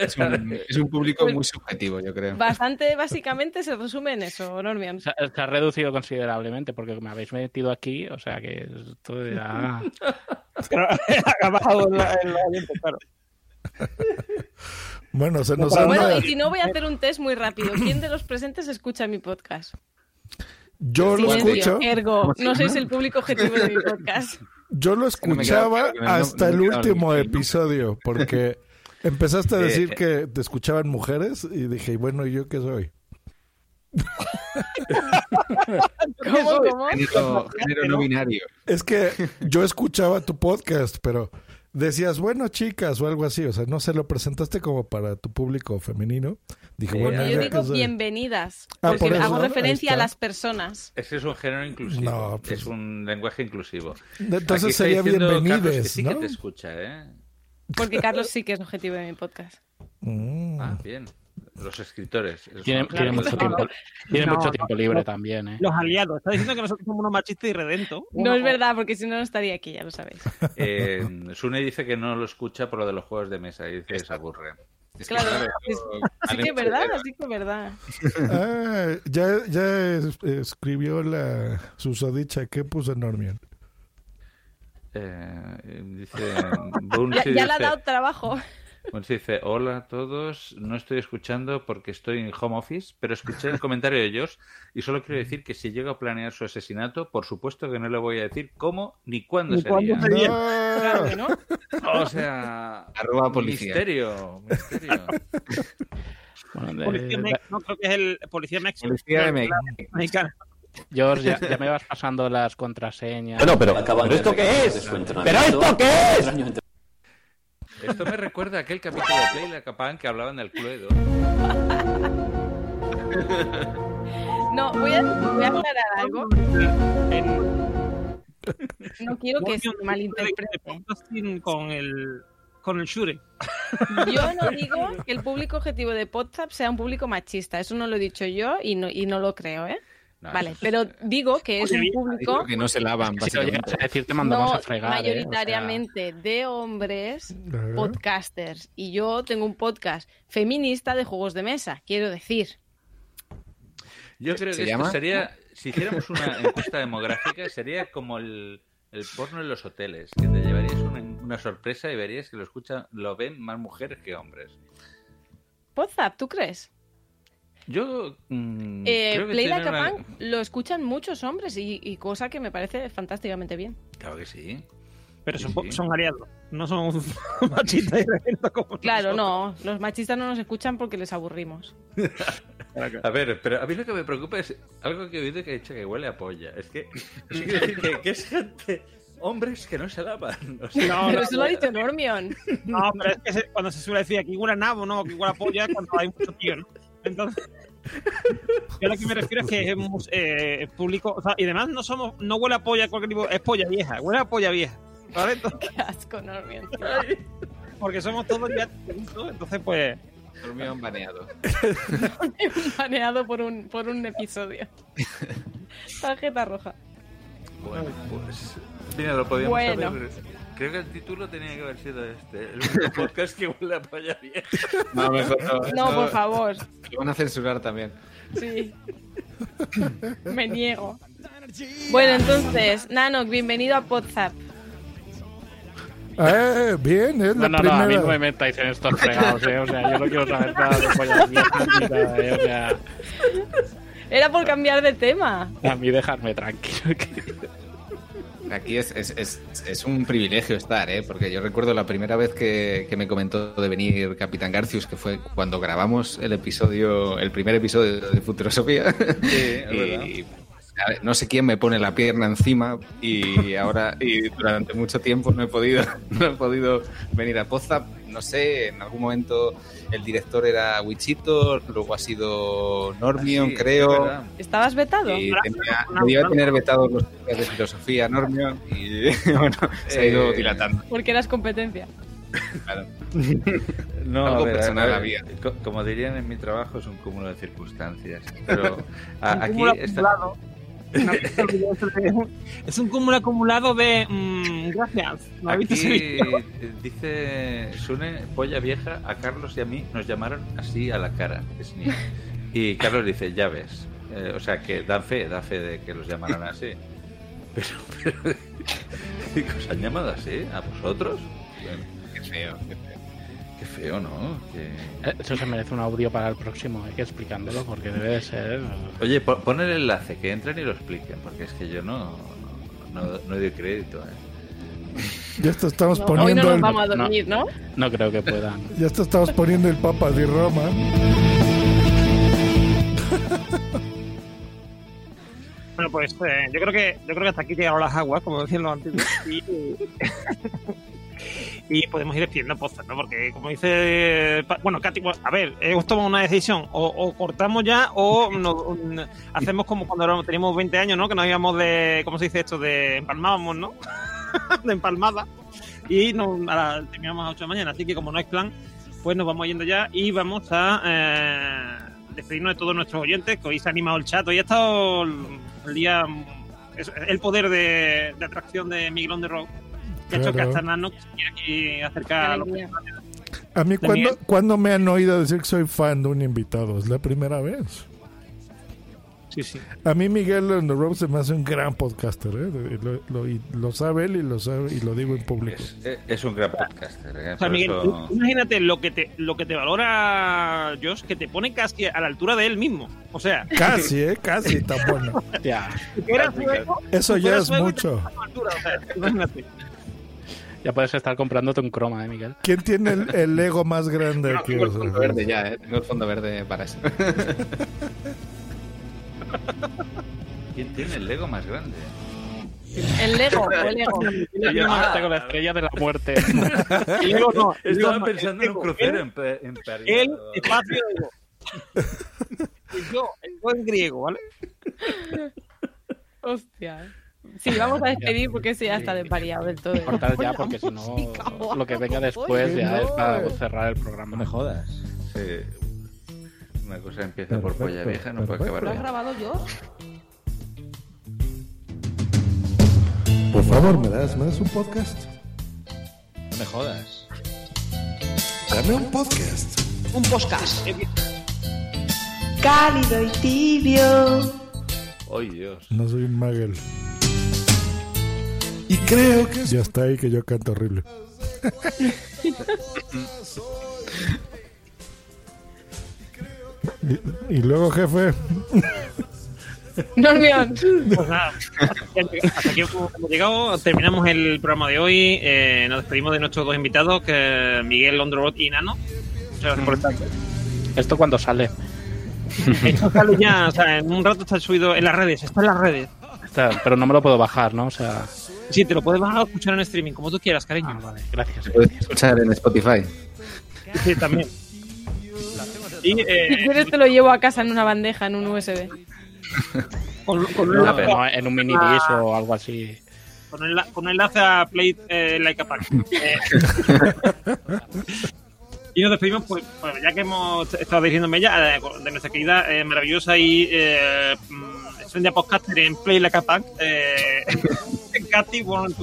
[SPEAKER 6] Es un, es un público muy subjetivo, yo creo.
[SPEAKER 4] Bastante, básicamente, se resume en eso, Normion.
[SPEAKER 19] Se, se ha reducido considerablemente porque me habéis metido aquí, o sea que esto ya... *laughs* *laughs*
[SPEAKER 2] Ha bajado el, el oyente, claro.
[SPEAKER 3] Bueno, se nos
[SPEAKER 4] Bueno,
[SPEAKER 3] anda.
[SPEAKER 4] y si no, voy a hacer un test muy rápido. ¿Quién de los presentes escucha mi podcast?
[SPEAKER 3] Yo lo escucho.
[SPEAKER 4] Ergo, no sois el público objetivo de mi podcast. *laughs*
[SPEAKER 3] Yo lo escuchaba hasta el último episodio, porque *laughs* empezaste a decir
[SPEAKER 6] eh.
[SPEAKER 3] que te escuchaban mujeres y dije, "Y bueno, ¿y yo qué soy?
[SPEAKER 4] ¿Cómo, *laughs* cómo?
[SPEAKER 6] Género, género no binario.
[SPEAKER 3] Es que yo escuchaba tu podcast, pero decías, bueno, chicas, o algo así. O sea, no se lo presentaste como para tu público femenino. Dije, bueno,
[SPEAKER 4] Porque
[SPEAKER 3] ¿yo
[SPEAKER 4] digo bienvenidas.
[SPEAKER 3] Ah,
[SPEAKER 4] porque
[SPEAKER 3] por eso,
[SPEAKER 4] hago referencia a las personas.
[SPEAKER 5] Es que es un género inclusivo.
[SPEAKER 3] No, pues-
[SPEAKER 5] Es un lenguaje inclusivo.
[SPEAKER 3] Entonces
[SPEAKER 5] Aquí
[SPEAKER 3] sería bienvenides,
[SPEAKER 5] que sí
[SPEAKER 3] ¿no?
[SPEAKER 5] que te escucha, ¿eh?
[SPEAKER 4] Porque Carlos sí que es objetivo de mi podcast.
[SPEAKER 3] Mm.
[SPEAKER 5] Ah, bien. Los escritores.
[SPEAKER 19] Tiene,
[SPEAKER 5] Son-
[SPEAKER 19] tiene mucho tiempo, tiene
[SPEAKER 2] No,
[SPEAKER 19] mucho
[SPEAKER 2] no,
[SPEAKER 19] tiempo libre
[SPEAKER 2] no.
[SPEAKER 19] también, ¿eh?
[SPEAKER 2] Los aliados. Está diciendo que nosotros somos unos machistas y redentos.
[SPEAKER 4] No es verdad, porque si no, no estaría aquí, ya lo sabéis.
[SPEAKER 5] Eh, Sune dice que no lo escucha por lo de los juegos de mesa y dice que se aburre.
[SPEAKER 6] Es que,
[SPEAKER 4] Claro,
[SPEAKER 6] claro,
[SPEAKER 4] es- sí que es verdad, sí que es verdad.
[SPEAKER 3] Ah, ya, ya es- escribió la susodicha. ¿Qué puso Normion?
[SPEAKER 5] Eh, dice. *laughs*
[SPEAKER 4] Ya, le ha dado trabajo.
[SPEAKER 5] Bunsi dice: Hola a todos. No estoy escuchando porque estoy en home office, pero escuché el comentario de ellos y solo quiero decir que si llego a planear su asesinato, por supuesto que no le voy a decir cómo ni cuándo
[SPEAKER 2] Ni
[SPEAKER 5] sería.
[SPEAKER 2] cuándo sería.
[SPEAKER 4] Claro que no.
[SPEAKER 5] O sea.
[SPEAKER 6] Arroba policía.
[SPEAKER 5] Misterio. Misterio.
[SPEAKER 19] Bueno, de-
[SPEAKER 2] Policía Mex, no creo que es el policía Mex.
[SPEAKER 6] Policía de Mex.
[SPEAKER 2] Mexicano.
[SPEAKER 19] George, ya, ya me vas pasando las contraseñas.
[SPEAKER 22] Bueno, pero, ¿pero esto qué es? ¿Pero esto qué es?
[SPEAKER 5] Esto me recuerda a aquel capítulo de Play la Capán que hablaban del Cluedo. *laughs*
[SPEAKER 4] No, voy a, voy a aclarar algo. No quiero que se malinterprete.
[SPEAKER 2] Con el, con el Shure.
[SPEAKER 4] Yo no digo que el público objetivo de WhatsApp sea un público machista. Eso no lo he dicho yo y no, y no lo creo, ¿eh? Vale, pero digo que es un público
[SPEAKER 6] que no se lavan,
[SPEAKER 19] Si lo
[SPEAKER 6] básicamente.
[SPEAKER 19] llegas a decir, te mandamos
[SPEAKER 4] no
[SPEAKER 19] a fregar. ¿eh? O sea,
[SPEAKER 4] mayoritariamente de hombres podcasters. Y yo tengo un podcast feminista de juegos de mesa, quiero decir.
[SPEAKER 5] Yo creo
[SPEAKER 6] ¿Se
[SPEAKER 5] que esto sería, si hiciéramos una encuesta demográfica, sería como el, el porno en los hoteles, que te llevarías una, una sorpresa y verías que lo escuchan, lo ven más mujeres que hombres.
[SPEAKER 4] WhatsApp, ¿tú crees?
[SPEAKER 5] Yo mm,
[SPEAKER 4] Eh,
[SPEAKER 5] creo que
[SPEAKER 4] Play
[SPEAKER 5] tiene
[SPEAKER 4] Like a
[SPEAKER 5] una-
[SPEAKER 4] Punk lo escuchan muchos hombres y, y cosa que me parece fantásticamente bien.
[SPEAKER 5] Claro que sí.
[SPEAKER 2] Pero
[SPEAKER 5] Sí,
[SPEAKER 2] son,
[SPEAKER 5] sí.
[SPEAKER 2] son aliados. No son *laughs* machistas y redentos como
[SPEAKER 4] Claro,
[SPEAKER 2] nosotros.
[SPEAKER 4] no, los machistas no nos escuchan porque les aburrimos. *laughs*
[SPEAKER 5] A ver, pero a mí lo que me preocupa es algo que he oído que ha dicho que huele a polla. Es que, *laughs* decir que, que es gente, hombres que no se lavan. O sea,
[SPEAKER 2] No,
[SPEAKER 4] Pero
[SPEAKER 2] no,
[SPEAKER 4] eso lo ha dicho Normion.
[SPEAKER 2] No, pero es que se- cuando se suele decir aquí huele a nabo, no, que huele a polla, es cuando hay mucho tío, ¿no? Entonces, *laughs* yo lo que me refiero es que es eh, público, o sea, y además no somos, no huele a polla cualquier tipo, es polla vieja, huele a polla vieja, ¿vale? Entonces,
[SPEAKER 4] Qué asco, Normion.
[SPEAKER 2] porque somos todos ya entonces pues,
[SPEAKER 6] Dormido baneado.
[SPEAKER 4] Baneado por un, por un episodio. *laughs* Tarjeta roja.
[SPEAKER 5] Bueno, pues. Mira, lo podíamos
[SPEAKER 4] Bueno.
[SPEAKER 5] Creo que el título tenía que haber sido este: el único *laughs* podcast que huele a polla vieja.
[SPEAKER 6] No, mejor no.
[SPEAKER 4] No, por favor.
[SPEAKER 6] Lo van a censurar también.
[SPEAKER 4] Sí. *laughs* Me niego. Bueno, entonces, Nano, bienvenido a WhatsApp.
[SPEAKER 3] Eh, bien, es la
[SPEAKER 19] No, no, no, a mí no me metáis en estos fregados, ¿eh? O sea, yo no quiero saber nada de pollas viejas ni nada, ¿eh? O sea,
[SPEAKER 4] Era por cambiar de tema.
[SPEAKER 19] a mí dejarme tranquilo. que-
[SPEAKER 6] Aquí es, es, es, es un privilegio estar, ¿eh? porque yo recuerdo la primera vez que, que me comentó de venir Capitán Garcius, que fue cuando grabamos el episodio, el primer episodio de Futurosofía.
[SPEAKER 5] Sí, es *laughs* verdad.
[SPEAKER 6] y a ver, no sé quién me pone la pierna encima y ahora y durante mucho tiempo no he podido *laughs* no he podido venir a Pozap. No sé, en algún momento el director era Wichito, luego ha sido Normion,
[SPEAKER 5] Ah, sí,
[SPEAKER 6] creo.
[SPEAKER 4] ¿Estabas vetado?
[SPEAKER 6] Y tenía, debía tener vetados los podcasts de filosofía, Normion, y *laughs* bueno, se ha ido
[SPEAKER 5] Eh,
[SPEAKER 6] dilatando.
[SPEAKER 4] Porque eras competencia.
[SPEAKER 6] Claro. *laughs*
[SPEAKER 5] No,
[SPEAKER 6] Algo
[SPEAKER 5] a ver,
[SPEAKER 6] personal
[SPEAKER 5] a ver, Como dirían en mi trabajo, es un cúmulo de circunstancias. Pero a- aquí está-.
[SPEAKER 2] Una *laughs* es un cúmulo acumulado de. mm, gracias. ¿No has visto ese
[SPEAKER 5] Aquí eh, dice Sune, polla vieja, a Carlos y a mí nos llamaron así a la cara. es niño. Y Carlos dice, ya ves. Eh, o sea, que dan fe, da fe de que los llamaron así. *laughs* Pero, pero *laughs* ¿os han llamado así? ¿A vosotros? Bueno,
[SPEAKER 6] Qué feo, qué feo.
[SPEAKER 5] Qué feo, ¿no?
[SPEAKER 19] Eh, Eso se merece un audio para el próximo, hay que explicándolo porque debe de ser.
[SPEAKER 5] Oye, po- pon el enlace, que entren y lo expliquen, porque es que yo no, no, no doy crédito. ¿eh?
[SPEAKER 3] Ya esto estamos
[SPEAKER 4] No,
[SPEAKER 3] poniendo
[SPEAKER 4] hoy no nos
[SPEAKER 3] el,
[SPEAKER 4] vamos a dormir, ¿no?
[SPEAKER 19] No creo que puedan.
[SPEAKER 3] ya esto estamos poniendo el Papa de Roma.
[SPEAKER 2] Bueno, pues eh, yo creo que yo creo que hasta aquí llegaron las aguas, como decían los antiguos. Y, y podemos ir despidiendo postas, ¿no? Porque como dice. Pa- Bueno, Katy, bueno, a ver, hemos tomado una decisión. O, o cortamos ya o *laughs* nos- hacemos como cuando teníamos 20 años, ¿no? Que nos íbamos de. ¿Cómo se dice esto? De empalmábamos, ¿no? *laughs* de empalmada. Y nos, a la- terminamos a las 8 de la mañana. Así que como no hay plan, pues nos vamos yendo ya y vamos a. eh, despedirnos de todos nuestros oyentes, que hoy se ha animado el chat. Hoy ha estado el, día. el poder de, de atracción de Miguel on the Que que
[SPEAKER 3] Claro.
[SPEAKER 2] hasta Nano se quiera aquí acercar a los
[SPEAKER 3] A mí, ¿cuándo. ¿cuándo me han oído decir que soy fan de un invitado? Es la primera vez.
[SPEAKER 2] Sí, sí.
[SPEAKER 3] A mí Miguel on the Road se me hace un gran podcaster, ¿eh? Lo, lo- y lo sabe él y lo sabe y lo digo en público.
[SPEAKER 5] Es, es un gran podcaster. ¿eh?
[SPEAKER 2] O sea, Miguel,
[SPEAKER 5] eso-
[SPEAKER 2] imagínate lo que te lo que te valora Josh, que te pone casi a la altura de él mismo. O sea,
[SPEAKER 3] Casi, ¿eh? Casi *laughs* tan bueno.
[SPEAKER 19] Ya.
[SPEAKER 2] que sueco,
[SPEAKER 3] Eso ya es mucho.
[SPEAKER 2] altura, o sea, imagínate.
[SPEAKER 19] Ya puedes estar comprándote un croma, ¿eh, Miguel?
[SPEAKER 3] ¿Quién tiene el, el *laughs* ego más grande
[SPEAKER 6] No,
[SPEAKER 3] aquí?
[SPEAKER 6] tengo el fondo verde ya, ¿eh? Tengo el fondo verde para eso. *laughs*
[SPEAKER 5] ¿Quién tiene el Lego más grande?
[SPEAKER 4] El Lego, *laughs* el Ego.
[SPEAKER 19] Yo no tengo la estrella de la muerte.
[SPEAKER 2] Y luego no,
[SPEAKER 5] Estaba
[SPEAKER 2] no,
[SPEAKER 5] pensando en un
[SPEAKER 2] el-
[SPEAKER 5] crucero
[SPEAKER 2] el-
[SPEAKER 5] en, en París.
[SPEAKER 2] El espacio Ego. Y yo, el go en griego, ¿vale?
[SPEAKER 4] Hostia. Sí, vamos a despedir porque ese ya está desvariado del todo.
[SPEAKER 19] Cortar ya porque si no lo que venga después ya es para cerrar el programa.
[SPEAKER 6] No me jodas.
[SPEAKER 5] Sí. Una cosa empieza por polla vieja, no puede acabar
[SPEAKER 4] ¿Lo has grabado yo?
[SPEAKER 3] Por favor, ¿me das, ¿me das un podcast?
[SPEAKER 6] No me jodas.
[SPEAKER 11] Dame un podcast.
[SPEAKER 23] Un podcast.
[SPEAKER 24] Cálido y tibio.
[SPEAKER 5] ¡Ay, Dios!
[SPEAKER 3] No soy un magel.
[SPEAKER 11] Y creo que
[SPEAKER 3] Ya está ahí que yo canto horrible. y, y luego, jefe.
[SPEAKER 2] Pues nada, hasta aquí hemos llegado. Terminamos el programa de hoy. Eh, nos despedimos de nuestros dos invitados, que Miguel Londrot y Nano. Muchas gracias por estar aquí.
[SPEAKER 19] ¿Esto cuando sale?
[SPEAKER 2] Esto sale ya, o sea, en un rato está subido en las redes, está en las redes.
[SPEAKER 19] Está, pero no me lo puedo bajar, ¿no? O sea,
[SPEAKER 2] Sí, te lo puedes bajar o escuchar en streaming, como tú quieras, cariño.
[SPEAKER 19] ah, vale, gracias.
[SPEAKER 6] Se puede escuchar en Spotify.
[SPEAKER 2] Sí, también. Y eh,
[SPEAKER 4] Si quieres te lo llevo a casa en una bandeja, en un USB. *laughs*
[SPEAKER 2] con, con un
[SPEAKER 19] No,
[SPEAKER 2] enlace,
[SPEAKER 19] pero no en un mini disc o algo así.
[SPEAKER 2] con enla- con un enlace a Play eh, Like a Pack. *laughs* Eh, *laughs* y nos despedimos, pues, pues, ya que hemos estado dirigiéndome ya eh, de nuestra querida, eh, maravillosa y eh, mm, podcaster en Play Like a Pack, eh, Katy, Punk.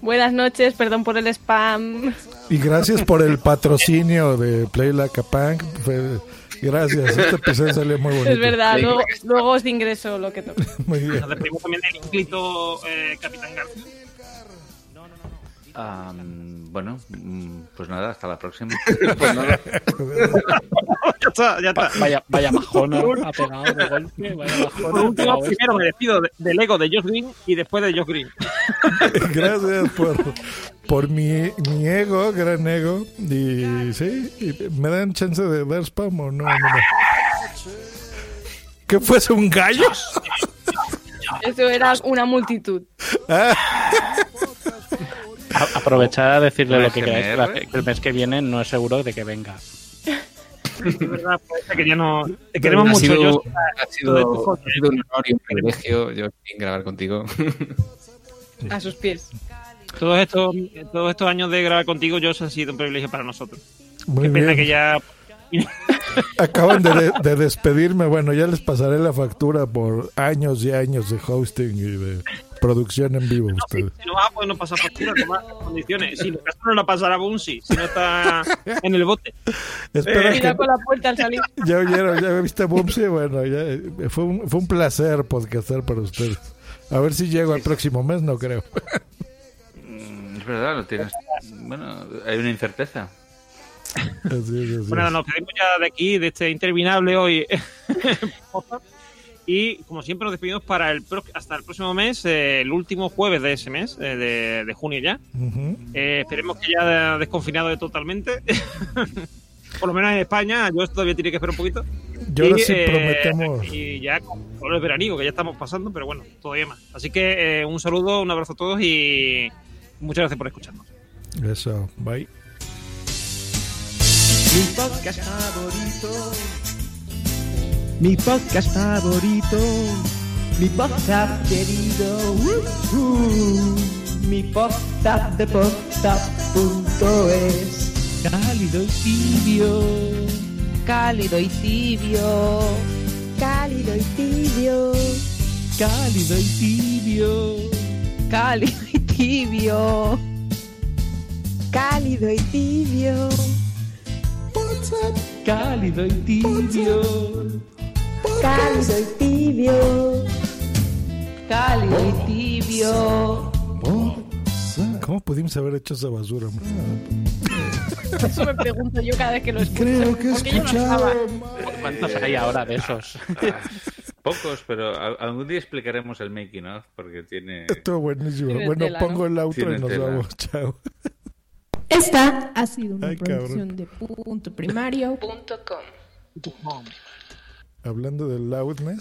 [SPEAKER 4] Buenas noches, perdón por el spam.
[SPEAKER 3] y gracias por el patrocinio de Play Like a Punk. Fue- Gracias, este episodio salió muy bonito.
[SPEAKER 4] Es verdad, luego, luego os ingreso lo que toca.
[SPEAKER 3] Muy bien.
[SPEAKER 2] Nos despedimos también del ínclito eh, Capitán García.
[SPEAKER 5] Am, bueno, mm, pues nada, hasta la próxima. *laughs*
[SPEAKER 6] Pues nada. *laughs*
[SPEAKER 2] ya está, ya está.
[SPEAKER 19] Vaya, vaya majona *laughs* ha pegado de golpe. Vaya
[SPEAKER 2] Por
[SPEAKER 19] majona. ha
[SPEAKER 2] último,
[SPEAKER 19] pegado esto.
[SPEAKER 2] primero me despido de- del ego de Josh Green y después de Josh Green.
[SPEAKER 3] Gracias por, por mi, mi ego, gran ego. Y sí, y ¿me dan chance de dar spam o no? No, no. ¿Qué fue eso, un gallo?
[SPEAKER 4] Eso era una multitud.
[SPEAKER 3] Ah,
[SPEAKER 19] A- aprovechar a decirle
[SPEAKER 5] ¿Un
[SPEAKER 19] lo que queráis. El mes que viene no es seguro de que venga.
[SPEAKER 2] De verdad, puede ser que ya no. Te queremos
[SPEAKER 6] ha
[SPEAKER 2] mucho,
[SPEAKER 6] sido, ha, sido, ha sido un honor y un privilegio yo grabar contigo. *laughs*
[SPEAKER 4] A sus pies.
[SPEAKER 2] Todos estos, todos estos años de grabar contigo, Josh, ha sido un privilegio para nosotros.
[SPEAKER 3] muy
[SPEAKER 2] Qué pena
[SPEAKER 3] bien.
[SPEAKER 2] que ya. *laughs*
[SPEAKER 3] Acaban de, de- de despedirme. Bueno, ya les pasaré la factura por años y años de hosting y de producción en vivo. ustedes.
[SPEAKER 2] Si no vas a poder no pasar factura más condiciones. Si no, caso no la pasará Bunsi, si no está en el bote.
[SPEAKER 3] Espera
[SPEAKER 2] Eh,
[SPEAKER 4] con la puerta al salir. *laughs*
[SPEAKER 3] Ya oyeron, ya viste Bumsy. Bueno, ya eh, fue un, fue un placer podcastar para ustedes. A ver si llego al próximo mes, no creo.
[SPEAKER 5] Mm, Es verdad, lo tienes. Bueno, hay una incerteza.
[SPEAKER 3] Así es, así
[SPEAKER 2] Bueno, nos despedimos ya de aquí, de este interminable hoy. *laughs* y como siempre, nos despedimos para el pro- hasta el próximo mes, eh, el último jueves de ese mes, eh, de, de junio ya. Eh, esperemos que ya desconfinado de totalmente. *laughs* Por lo menos en España, yo todavía tiene que esperar un poquito.
[SPEAKER 3] Y ahora sí prometemos.
[SPEAKER 2] Y ya con, con el veraniego que ya estamos pasando, pero bueno, todavía más. Así que eh, un saludo, un abrazo a todos y muchas gracias por escucharnos.
[SPEAKER 3] Eso, bye.
[SPEAKER 23] Mi podcast favorito. Mi podcast favorito. Mi podcast querido. Uh, uh. Mi podcast de podcast.es. Cálido y tibio.
[SPEAKER 25] Cálido y tibio. Cálido y tibio.
[SPEAKER 23] Cálido y tibio.
[SPEAKER 25] Cálido y tibio. Cálido y tibio.
[SPEAKER 23] Cálido y tibio.
[SPEAKER 25] Cálido y tibio. Cálido y tibio.
[SPEAKER 3] ¿Cómo pudimos haber hecho esa basura? hombre? *laughs*
[SPEAKER 4] Eso me pregunto yo cada vez que lo escucho.
[SPEAKER 3] Creo que
[SPEAKER 4] no
[SPEAKER 3] escuchado
[SPEAKER 4] estaba.
[SPEAKER 19] ¿Cuántos hay ahora de esos? *laughs*
[SPEAKER 5] Pocos, pero algún día explicaremos el making of porque tiene. *laughs*
[SPEAKER 3] Estuvo buenísimo.
[SPEAKER 5] Tiene
[SPEAKER 3] Bueno,
[SPEAKER 5] tela,
[SPEAKER 3] pongo
[SPEAKER 5] ¿no?
[SPEAKER 3] el outro
[SPEAKER 5] Tiene
[SPEAKER 3] y nos
[SPEAKER 5] tela.
[SPEAKER 3] vamos. Chao.
[SPEAKER 10] Esta ha sido una
[SPEAKER 3] Ay,
[SPEAKER 10] producción
[SPEAKER 3] cabrón.
[SPEAKER 10] de punto primario.com.
[SPEAKER 3] Hablando del loudness.